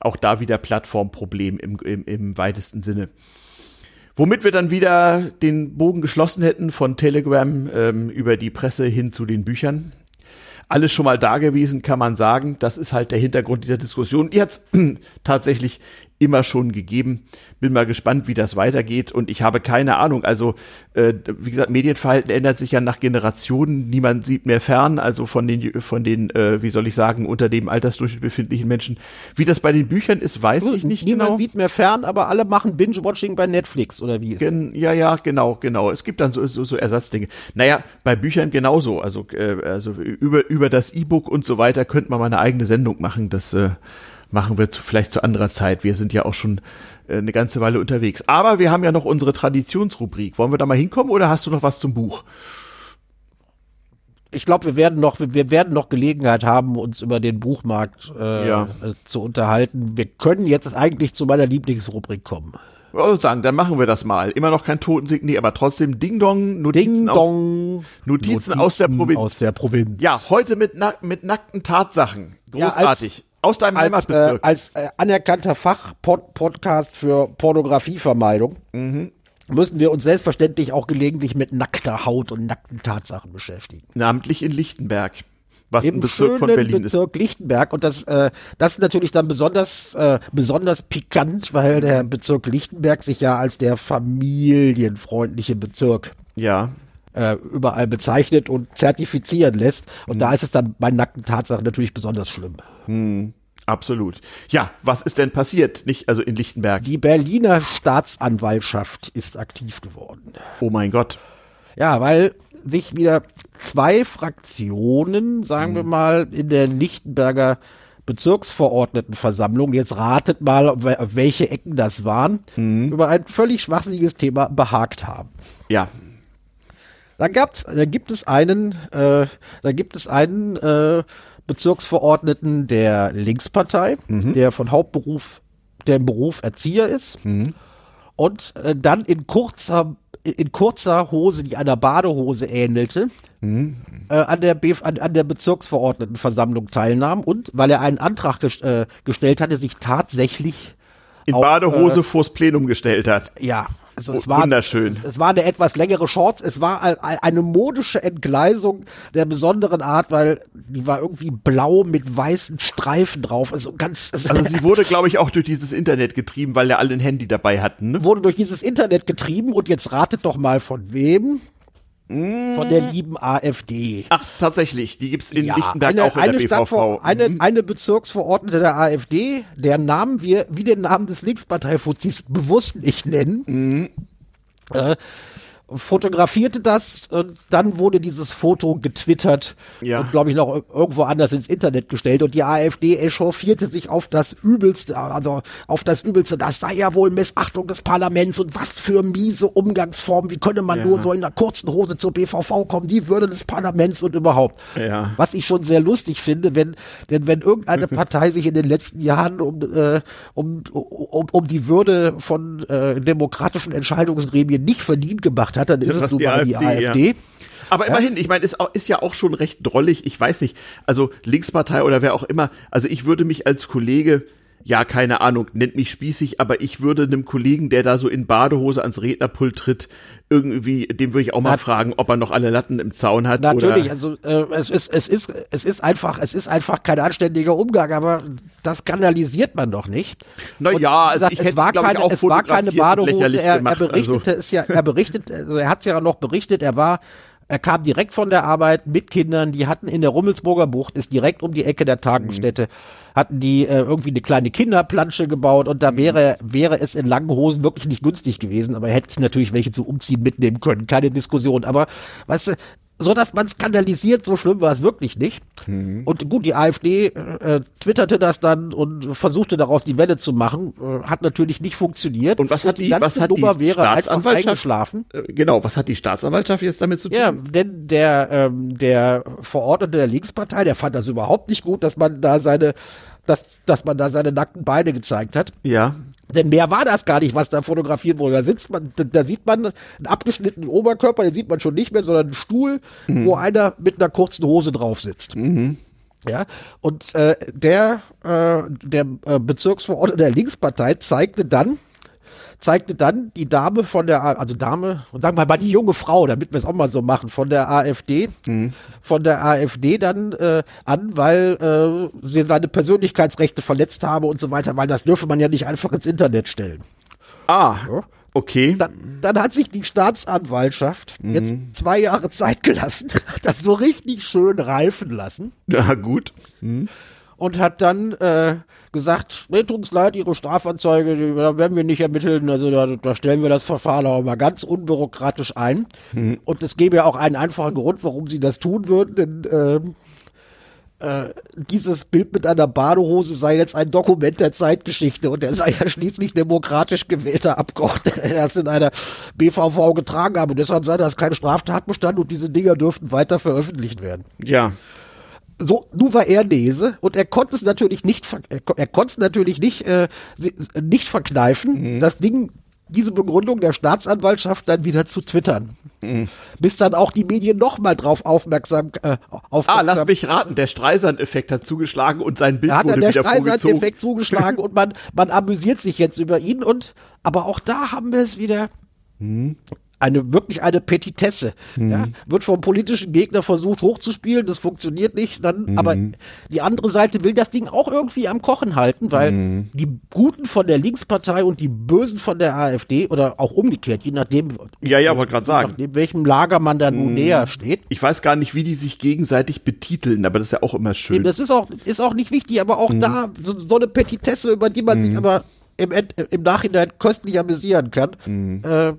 Speaker 1: auch da wieder Plattformproblem im, im, im weitesten Sinne. Womit wir dann wieder den Bogen geschlossen hätten von Telegram ähm, über die Presse hin zu den Büchern. Alles schon mal da gewesen, kann man sagen. Das ist halt der Hintergrund dieser Diskussion. Die hat tatsächlich immer schon gegeben. Bin mal gespannt, wie das weitergeht und ich habe keine Ahnung. Also, äh, wie gesagt, Medienverhalten ändert sich ja nach Generationen. Niemand sieht mehr fern, also von den, von den, äh, wie soll ich sagen, unter dem Altersdurchschnitt befindlichen Menschen. Wie das bei den Büchern ist, weiß ich nicht
Speaker 2: Niemand genau. sieht mehr fern, aber alle machen Binge-Watching bei Netflix oder wie?
Speaker 1: Gen ja, ja, genau, genau. Es gibt dann so, so, so Ersatzdinge. Naja, bei Büchern genauso. Also, äh, also über, über das E-Book und so weiter könnte man mal eine eigene Sendung machen. Das, äh, machen wir zu, vielleicht zu anderer Zeit. Wir sind ja auch schon äh, eine ganze Weile unterwegs. Aber wir haben ja noch unsere Traditionsrubrik. Wollen wir da mal hinkommen oder hast du noch was zum Buch?
Speaker 2: Ich glaube, wir werden noch, wir werden noch Gelegenheit haben, uns über den Buchmarkt äh, ja. äh, zu unterhalten. Wir können jetzt eigentlich zu meiner Lieblingsrubrik kommen.
Speaker 1: Sagen, dann machen wir das mal. Immer noch kein Totensignal, aber trotzdem Ding Dong, Notizen,
Speaker 2: Ding
Speaker 1: aus,
Speaker 2: Dong.
Speaker 1: Notizen, aus der Provinz.
Speaker 2: Aus der Provinz.
Speaker 1: ja, heute mit, nack mit nackten Tatsachen.
Speaker 2: Ja, als-
Speaker 1: Großartig. Aus deinem
Speaker 2: als, äh,
Speaker 1: Heimatbezirk.
Speaker 2: als äh, anerkannter Fachpodcast für Pornografievermeidung
Speaker 1: Mhm.
Speaker 2: müssen wir uns selbstverständlich auch gelegentlich mit nackter Haut und nackten Tatsachen beschäftigen.
Speaker 1: namentlich in Lichtenberg. Was ein
Speaker 2: Im
Speaker 1: Bezirk von
Speaker 2: schönen
Speaker 1: Berlin
Speaker 2: Bezirk Lichtenberg und das äh, das ist natürlich dann besonders äh, besonders pikant, weil der Bezirk Lichtenberg sich ja als der familienfreundliche Bezirk
Speaker 1: ist. Ja.
Speaker 2: Äh, überall bezeichnet und zertifizieren lässt und da ist es dann bei nackten Tatsachen natürlich besonders schlimm.
Speaker 1: Absolut. Ja, was ist denn passiert? Nicht, also in Lichtenberg.
Speaker 2: Die Berliner Staatsanwaltschaft ist aktiv geworden.
Speaker 1: Oh mein Gott.
Speaker 2: Ja, weil sich wieder zwei Fraktionen, sagen wir mal, in der Lichtenberger Bezirksverordnetenversammlung, jetzt ratet mal, auf wel- auf welche Ecken das waren, über ein völlig schwachsinniges Thema behagt haben.
Speaker 1: Ja.
Speaker 2: Da gab's, da gibt es einen, äh, da gibt es einen äh, Bezirksverordneten der Linkspartei, der von Hauptberuf, der im Beruf Erzieher ist. Und äh, dann in kurzer in kurzer Hose, die einer Badehose ähnelte, äh, an, der Bf an, an der Bezirksverordnetenversammlung teilnahm. Und weil er einen Antrag ges äh, gestellt hatte, sich tatsächlich
Speaker 1: In
Speaker 2: Auch,
Speaker 1: Badehose vors Plenum gestellt hat.
Speaker 2: ja, also
Speaker 1: Oh,
Speaker 2: es war
Speaker 1: wunderschön.
Speaker 2: Es war eine etwas längere Shorts. Es war ein- ein- eine modische Entgleisung der besonderen Art, weil die war irgendwie blau mit weißen Streifen drauf. Also ganz.
Speaker 1: Also sie wurde, glaube ich, auch durch dieses Internet getrieben, weil ja alle ein Handy dabei hatten. Ne?
Speaker 2: wurde durch dieses Internet getrieben und jetzt ratet doch mal von wem? Von der lieben AfD.
Speaker 1: Ach, tatsächlich. Die gibt's in
Speaker 2: Ja,
Speaker 1: Lichtenberg
Speaker 2: eine,
Speaker 1: auch in
Speaker 2: eine
Speaker 1: der BVV.
Speaker 2: Stadtvor- eine, eine Bezirksverordnete der AfD, deren Namen wir wie den Namen des Linksparteifuzis bewusst nicht nennen,
Speaker 1: Mhm.
Speaker 2: äh, fotografierte das und dann wurde dieses Foto getwittert
Speaker 1: Ja.
Speaker 2: und glaube ich noch ir- irgendwo anders ins Internet gestellt und die AfD echauffierte sich auf das Übelste, also auf das Übelste, das sei ja wohl Missachtung des Parlaments und was für miese Umgangsformen, wie könne man
Speaker 1: Ja.
Speaker 2: nur so in einer kurzen Hose zur BVV kommen, die Würde des Parlaments und überhaupt.
Speaker 1: Ja.
Speaker 2: Was ich schon sehr lustig finde, wenn, denn wenn irgendeine Partei sich in den letzten Jahren um, äh, um, um, um die Würde von äh, demokratischen Entscheidungsgremien nicht verdient gemacht hat, dann ist
Speaker 1: Das
Speaker 2: es nun
Speaker 1: die
Speaker 2: die
Speaker 1: AfD, ja.
Speaker 2: AfD.
Speaker 1: Aber immerhin, ich meine, ist, ist ja auch schon recht drollig. Ich weiß nicht, also Linkspartei oder wer auch immer. Also ich würde mich als Kollege, ja, keine Ahnung, nennt mich spießig, aber ich würde einem Kollegen, der da so in Badehose ans Rednerpult tritt, irgendwie, dem würde ich auch mal
Speaker 2: Na-
Speaker 1: fragen, ob er noch alle Latten im Zaun hat.
Speaker 2: Natürlich,
Speaker 1: Oder,
Speaker 2: also äh, es ist es ist es ist einfach es ist einfach kein anständiger Umgang, aber das skandalisiert man doch nicht.
Speaker 1: Na
Speaker 2: Und
Speaker 1: ja,
Speaker 2: wie
Speaker 1: also ich
Speaker 2: es
Speaker 1: hätte,
Speaker 2: war
Speaker 1: glaub ich,
Speaker 2: keine
Speaker 1: auch
Speaker 2: es war keine Badehose.
Speaker 1: lächerlich
Speaker 2: Er, er berichtete
Speaker 1: also.
Speaker 2: es ja er berichtet also er hat ja noch berichtet, er war er kam direkt von der Arbeit mit Kindern, die hatten in der Rummelsburger Bucht, ist direkt um die Ecke der Tagesstätte, hatten die äh, irgendwie eine kleine Kinderplansche gebaut und da wäre, wäre es in langen Hosen wirklich nicht günstig gewesen, aber er hätte natürlich welche zu umziehen mitnehmen können, keine Diskussion. Aber weißt du, so dass man skandalisiert, so schlimm war es wirklich nicht. Und gut, die AfD äh, twitterte das dann und versuchte daraus die Welle zu machen, äh, hat natürlich nicht funktioniert.
Speaker 1: Und was hat die,
Speaker 2: ganze
Speaker 1: was hat die
Speaker 2: Nummer einfach
Speaker 1: Staatsanwaltschaft?
Speaker 2: eingeschlafen.
Speaker 1: Äh, Genau, was hat die Staatsanwaltschaft jetzt damit zu tun?
Speaker 2: Ja, denn der, ähm, der Verordnete der Linkspartei, der fand das überhaupt nicht gut, dass man da seine, dass, dass man da seine nackten Beine gezeigt hat.
Speaker 1: Ja.
Speaker 2: Denn mehr war das gar nicht, was da fotografiert wurde. Da sitzt man, da, da sieht man einen abgeschnittenen Oberkörper, den sieht man schon nicht mehr, sondern einen Stuhl, wo einer mit einer kurzen Hose drauf sitzt. Ja, und äh, der, äh, der äh, Bezirksverordnete der Linkspartei zeigte dann, zeigte dann die Dame von der, also Dame, und sagen wir mal die junge Frau, damit wir es auch mal so machen, von der AfD, von der AfD dann äh, an, weil äh, sie seine Persönlichkeitsrechte verletzt habe und so weiter, weil das dürfe man ja nicht einfach ins Internet stellen.
Speaker 1: Ah, okay.
Speaker 2: Dann, dann hat sich die Staatsanwaltschaft jetzt zwei Jahre Zeit gelassen, das so richtig schön reifen lassen
Speaker 1: Ja, gut.
Speaker 2: Und hat dann äh, gesagt, nee, tut uns leid, Ihre Strafanzeige, die, da werden wir nicht ermitteln, also da, da stellen wir das Verfahren aber mal ganz unbürokratisch ein. Und es gäbe ja auch einen einfachen Grund, warum Sie das tun würden, denn ähm, äh, dieses Bild mit einer Badehose sei jetzt ein Dokument der Zeitgeschichte und er sei ja schließlich demokratisch gewählter Abgeordneter, der es in einer BVV getragen habe. Und deshalb sei das kein Straftatbestand und diese Dinger dürften weiter veröffentlicht werden
Speaker 1: Ja.
Speaker 2: So, nun war er Lese und er konnte es natürlich nicht, er, ko- er konnte es natürlich nicht, äh, nicht verkneifen, das Ding diese Begründung der Staatsanwaltschaft dann wieder zu twittern. Mhm. Bis dann auch die Medien nochmal drauf aufmerksam, äh, aufmerksam.
Speaker 1: Ah, lass mich raten, der Streisand-Effekt hat zugeschlagen und sein Bild
Speaker 2: da hat
Speaker 1: wurde
Speaker 2: der
Speaker 1: wieder
Speaker 2: Streisand-Effekt zugeschlagen und man, man amüsiert sich jetzt über ihn und, aber auch da haben wir es wieder. Mhm eine wirklich eine Petitesse. Mhm. Ja, wird vom politischen Gegner versucht hochzuspielen, das funktioniert nicht. Dann, mhm. aber die andere Seite will das Ding auch irgendwie am Kochen halten, weil mhm. die Guten von der Linkspartei und die Bösen von der AfD oder auch umgekehrt, je nachdem,
Speaker 1: ja, ja, wollte gerade sagen,
Speaker 2: nachdem welchem Lager man da nun mhm. näher steht.
Speaker 1: Ich weiß gar nicht, wie die sich gegenseitig betiteln, aber das ist ja auch immer schön.
Speaker 2: Das ist auch ist auch nicht wichtig, aber auch mhm. da so, so, eine Petitesse, über die man sich mhm. aber im, im Nachhinein köstlich amüsieren kann. Äh,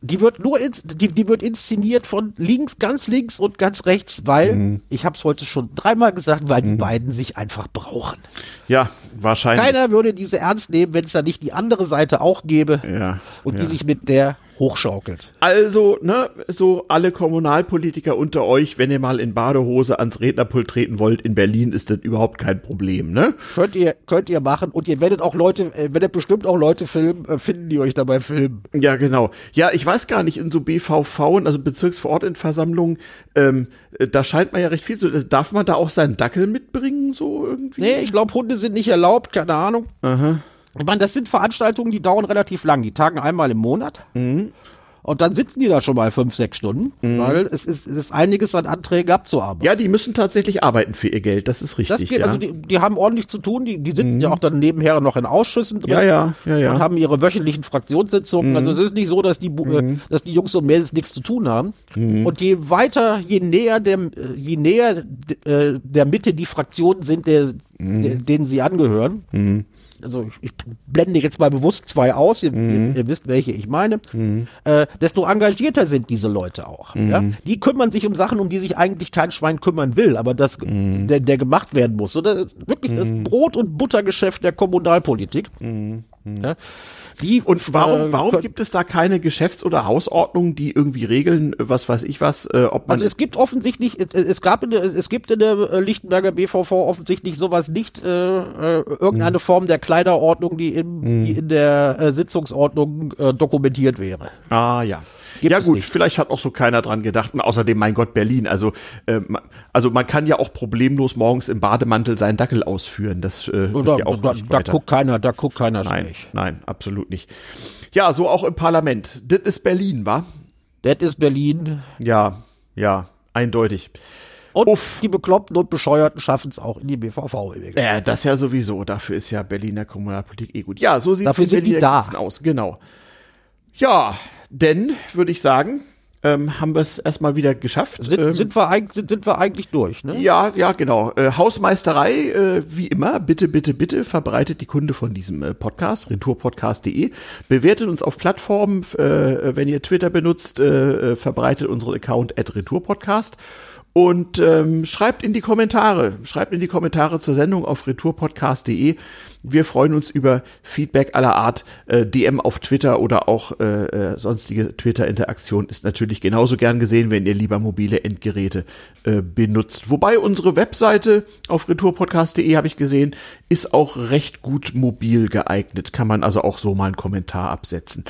Speaker 2: die wird nur ins, die, die wird inszeniert von links, ganz links und ganz rechts, weil mhm. ich habe es heute schon dreimal gesagt, weil mhm. die beiden sich einfach brauchen.
Speaker 1: Ja, wahrscheinlich.
Speaker 2: Keiner würde diese ernst nehmen, wenn es da nicht die andere Seite auch gäbe
Speaker 1: ja,
Speaker 2: und
Speaker 1: ja.
Speaker 2: die sich mit der hochschaukelt.
Speaker 1: Also, ne, so alle Kommunalpolitiker unter euch, wenn ihr mal in Badehose ans Rednerpult treten wollt in Berlin, ist das überhaupt kein Problem, ne?
Speaker 2: Könnt ihr, könnt ihr machen und ihr werdet auch Leute, äh, werdet bestimmt auch Leute filmen, äh, finden, die euch dabei filmen.
Speaker 1: Ja, genau. Ja, ich weiß gar nicht, in so BVV, also Bezirksverordnetenversammlungen, ähm, äh, da scheint man ja recht viel zu, darf man da auch seinen Dackel mitbringen, so irgendwie?
Speaker 2: Nee, ich glaube, Hunde sind nicht erlaubt, keine Ahnung.
Speaker 1: Aha.
Speaker 2: Ich meine, das sind Veranstaltungen, die dauern relativ lang. Die tagen einmal im Monat.
Speaker 1: Mhm.
Speaker 2: Und dann sitzen die da schon mal fünf, sechs Stunden, mhm. weil es ist, es ist einiges an Anträgen abzuarbeiten.
Speaker 1: Ja, die müssen tatsächlich arbeiten für ihr Geld, das ist richtig. Das geht,
Speaker 2: ja. also die, die haben ordentlich zu tun, die, die sitzen mhm. ja auch dann nebenher noch in Ausschüssen drin
Speaker 1: ja, ja, ja, ja.
Speaker 2: und haben ihre wöchentlichen Fraktionssitzungen. Mhm. Also es ist nicht so, dass die, äh, mhm. dass die Jungs und Mädels nichts zu tun haben.
Speaker 1: Mhm.
Speaker 2: Und je weiter, je näher dem, je näher äh, der Mitte die Fraktionen sind, der,
Speaker 1: mhm.
Speaker 2: der denen sie angehören, also ich, ich, blende jetzt mal bewusst zwei aus, ihr, mhm. ihr, ihr wisst, welche ich meine,
Speaker 1: mhm.
Speaker 2: äh, desto engagierter sind diese Leute auch.
Speaker 1: Mhm.
Speaker 2: Ja? Die kümmern sich um Sachen, um die sich eigentlich kein Schwein kümmern will, aber das,
Speaker 1: mhm.
Speaker 2: der, der gemacht werden muss. Oder wirklich das
Speaker 1: Mhm.
Speaker 2: Brot- und Buttergeschäft der Kommunalpolitik.
Speaker 1: Mhm.
Speaker 2: Ja? Die,
Speaker 1: Und warum,
Speaker 2: äh,
Speaker 1: warum gibt es da keine Geschäfts- oder Hausordnung, die irgendwie regeln, was weiß ich was, äh, ob man
Speaker 2: Also es gibt offensichtlich, es, gab in der, es gibt in der äh, Lichtenberger BVV offensichtlich sowas nicht, äh, äh, irgendeine Form der Kleiderordnung, die in, die in der äh, Sitzungsordnung äh, dokumentiert wäre.
Speaker 1: Ah ja.
Speaker 2: Gibt
Speaker 1: ja gut,
Speaker 2: nicht.
Speaker 1: vielleicht hat auch so keiner dran gedacht. Und außerdem, mein Gott, Berlin. Also, äh, also man kann ja auch problemlos morgens im Bademantel seinen Dackel ausführen. Das äh,
Speaker 2: Da,
Speaker 1: ja auch
Speaker 2: da, da guckt keiner, da guckt keiner
Speaker 1: Nein,
Speaker 2: schlecht.
Speaker 1: nein, absolut nicht. Ja, so auch im Parlament. Das ist Berlin, wa?
Speaker 2: Das ist Berlin.
Speaker 1: Ja, ja, eindeutig.
Speaker 2: Und
Speaker 1: Uff.
Speaker 2: die Bekloppten und Bescheuerten schaffen es auch in die BVV. übrigens.
Speaker 1: Äh, das ja sowieso. Dafür ist ja Berliner Kommunalpolitik eh gut. Ja, so sieht
Speaker 2: Dafür
Speaker 1: es
Speaker 2: sind die da.
Speaker 1: aus. Genau. Ja, denn würde ich sagen, ähm, haben wir es erstmal wieder geschafft.
Speaker 2: Sind,
Speaker 1: ähm,
Speaker 2: sind, wir eigentlich, sind, sind wir eigentlich durch, ne?
Speaker 1: Ja, ja, genau. Äh, Hausmeisterei, äh, wie immer, bitte, bitte, bitte verbreitet die Kunde von diesem äh, Podcast, retourpodcast.de. Bewertet uns auf Plattformen, äh, wenn ihr Twitter benutzt, äh, äh, verbreitet unseren Account at retourpodcast. Und ähm, schreibt in die Kommentare, schreibt in die Kommentare zur Sendung auf retourpodcast.de. Wir freuen uns über Feedback aller Art. Äh, DM auf Twitter oder auch äh, äh, sonstige Twitter-Interaktion ist natürlich genauso gern gesehen, wenn ihr lieber mobile Endgeräte äh, benutzt. Wobei unsere Webseite auf retourpodcast.de habe ich gesehen, ist auch recht gut mobil geeignet. Kann man also auch so mal einen Kommentar absetzen.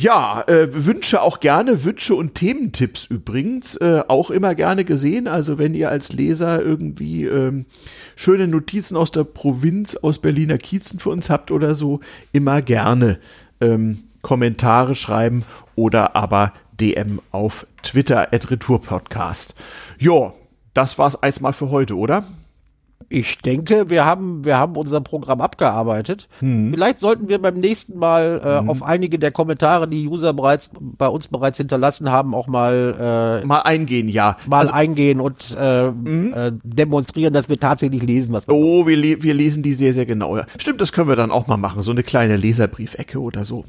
Speaker 1: Ja, äh, Wünsche auch gerne, Wünsche und Thementipps übrigens, äh, auch immer gerne gesehen. Also wenn ihr als Leser irgendwie ähm, schöne Notizen aus der Provinz, aus Berliner Kiezen für uns habt oder so, immer gerne ähm, Kommentare schreiben oder aber DM auf Twitter, at Retourpodcast. Jo, das war's erstmal für heute, oder?
Speaker 2: Ich denke, wir haben, wir haben unser Programm abgearbeitet.
Speaker 1: Hm.
Speaker 2: Vielleicht sollten wir beim nächsten Mal äh, auf einige der Kommentare, die User bereits bei uns bereits hinterlassen haben, auch mal, äh,
Speaker 1: Mal eingehen, ja.
Speaker 2: mal eingehen und äh, äh, demonstrieren, dass wir tatsächlich lesen, was wir
Speaker 1: Oh, wir, le wir lesen die sehr, sehr genau. Ja. Stimmt, das können wir dann auch mal machen. So eine kleine Leserbriefecke oder so.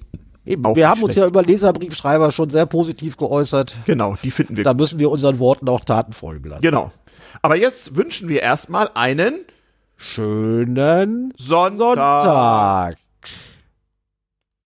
Speaker 2: Eben,
Speaker 1: auch
Speaker 2: wir haben uns
Speaker 1: schlecht.
Speaker 2: ja über Leserbriefschreiber schon sehr positiv geäußert.
Speaker 1: Genau, die finden wir
Speaker 2: Da müssen wir unseren Worten auch Taten folgen lassen.
Speaker 1: Genau. Aber jetzt wünschen wir erstmal einen
Speaker 2: Schönen
Speaker 1: Sonntag.
Speaker 2: Sonntag.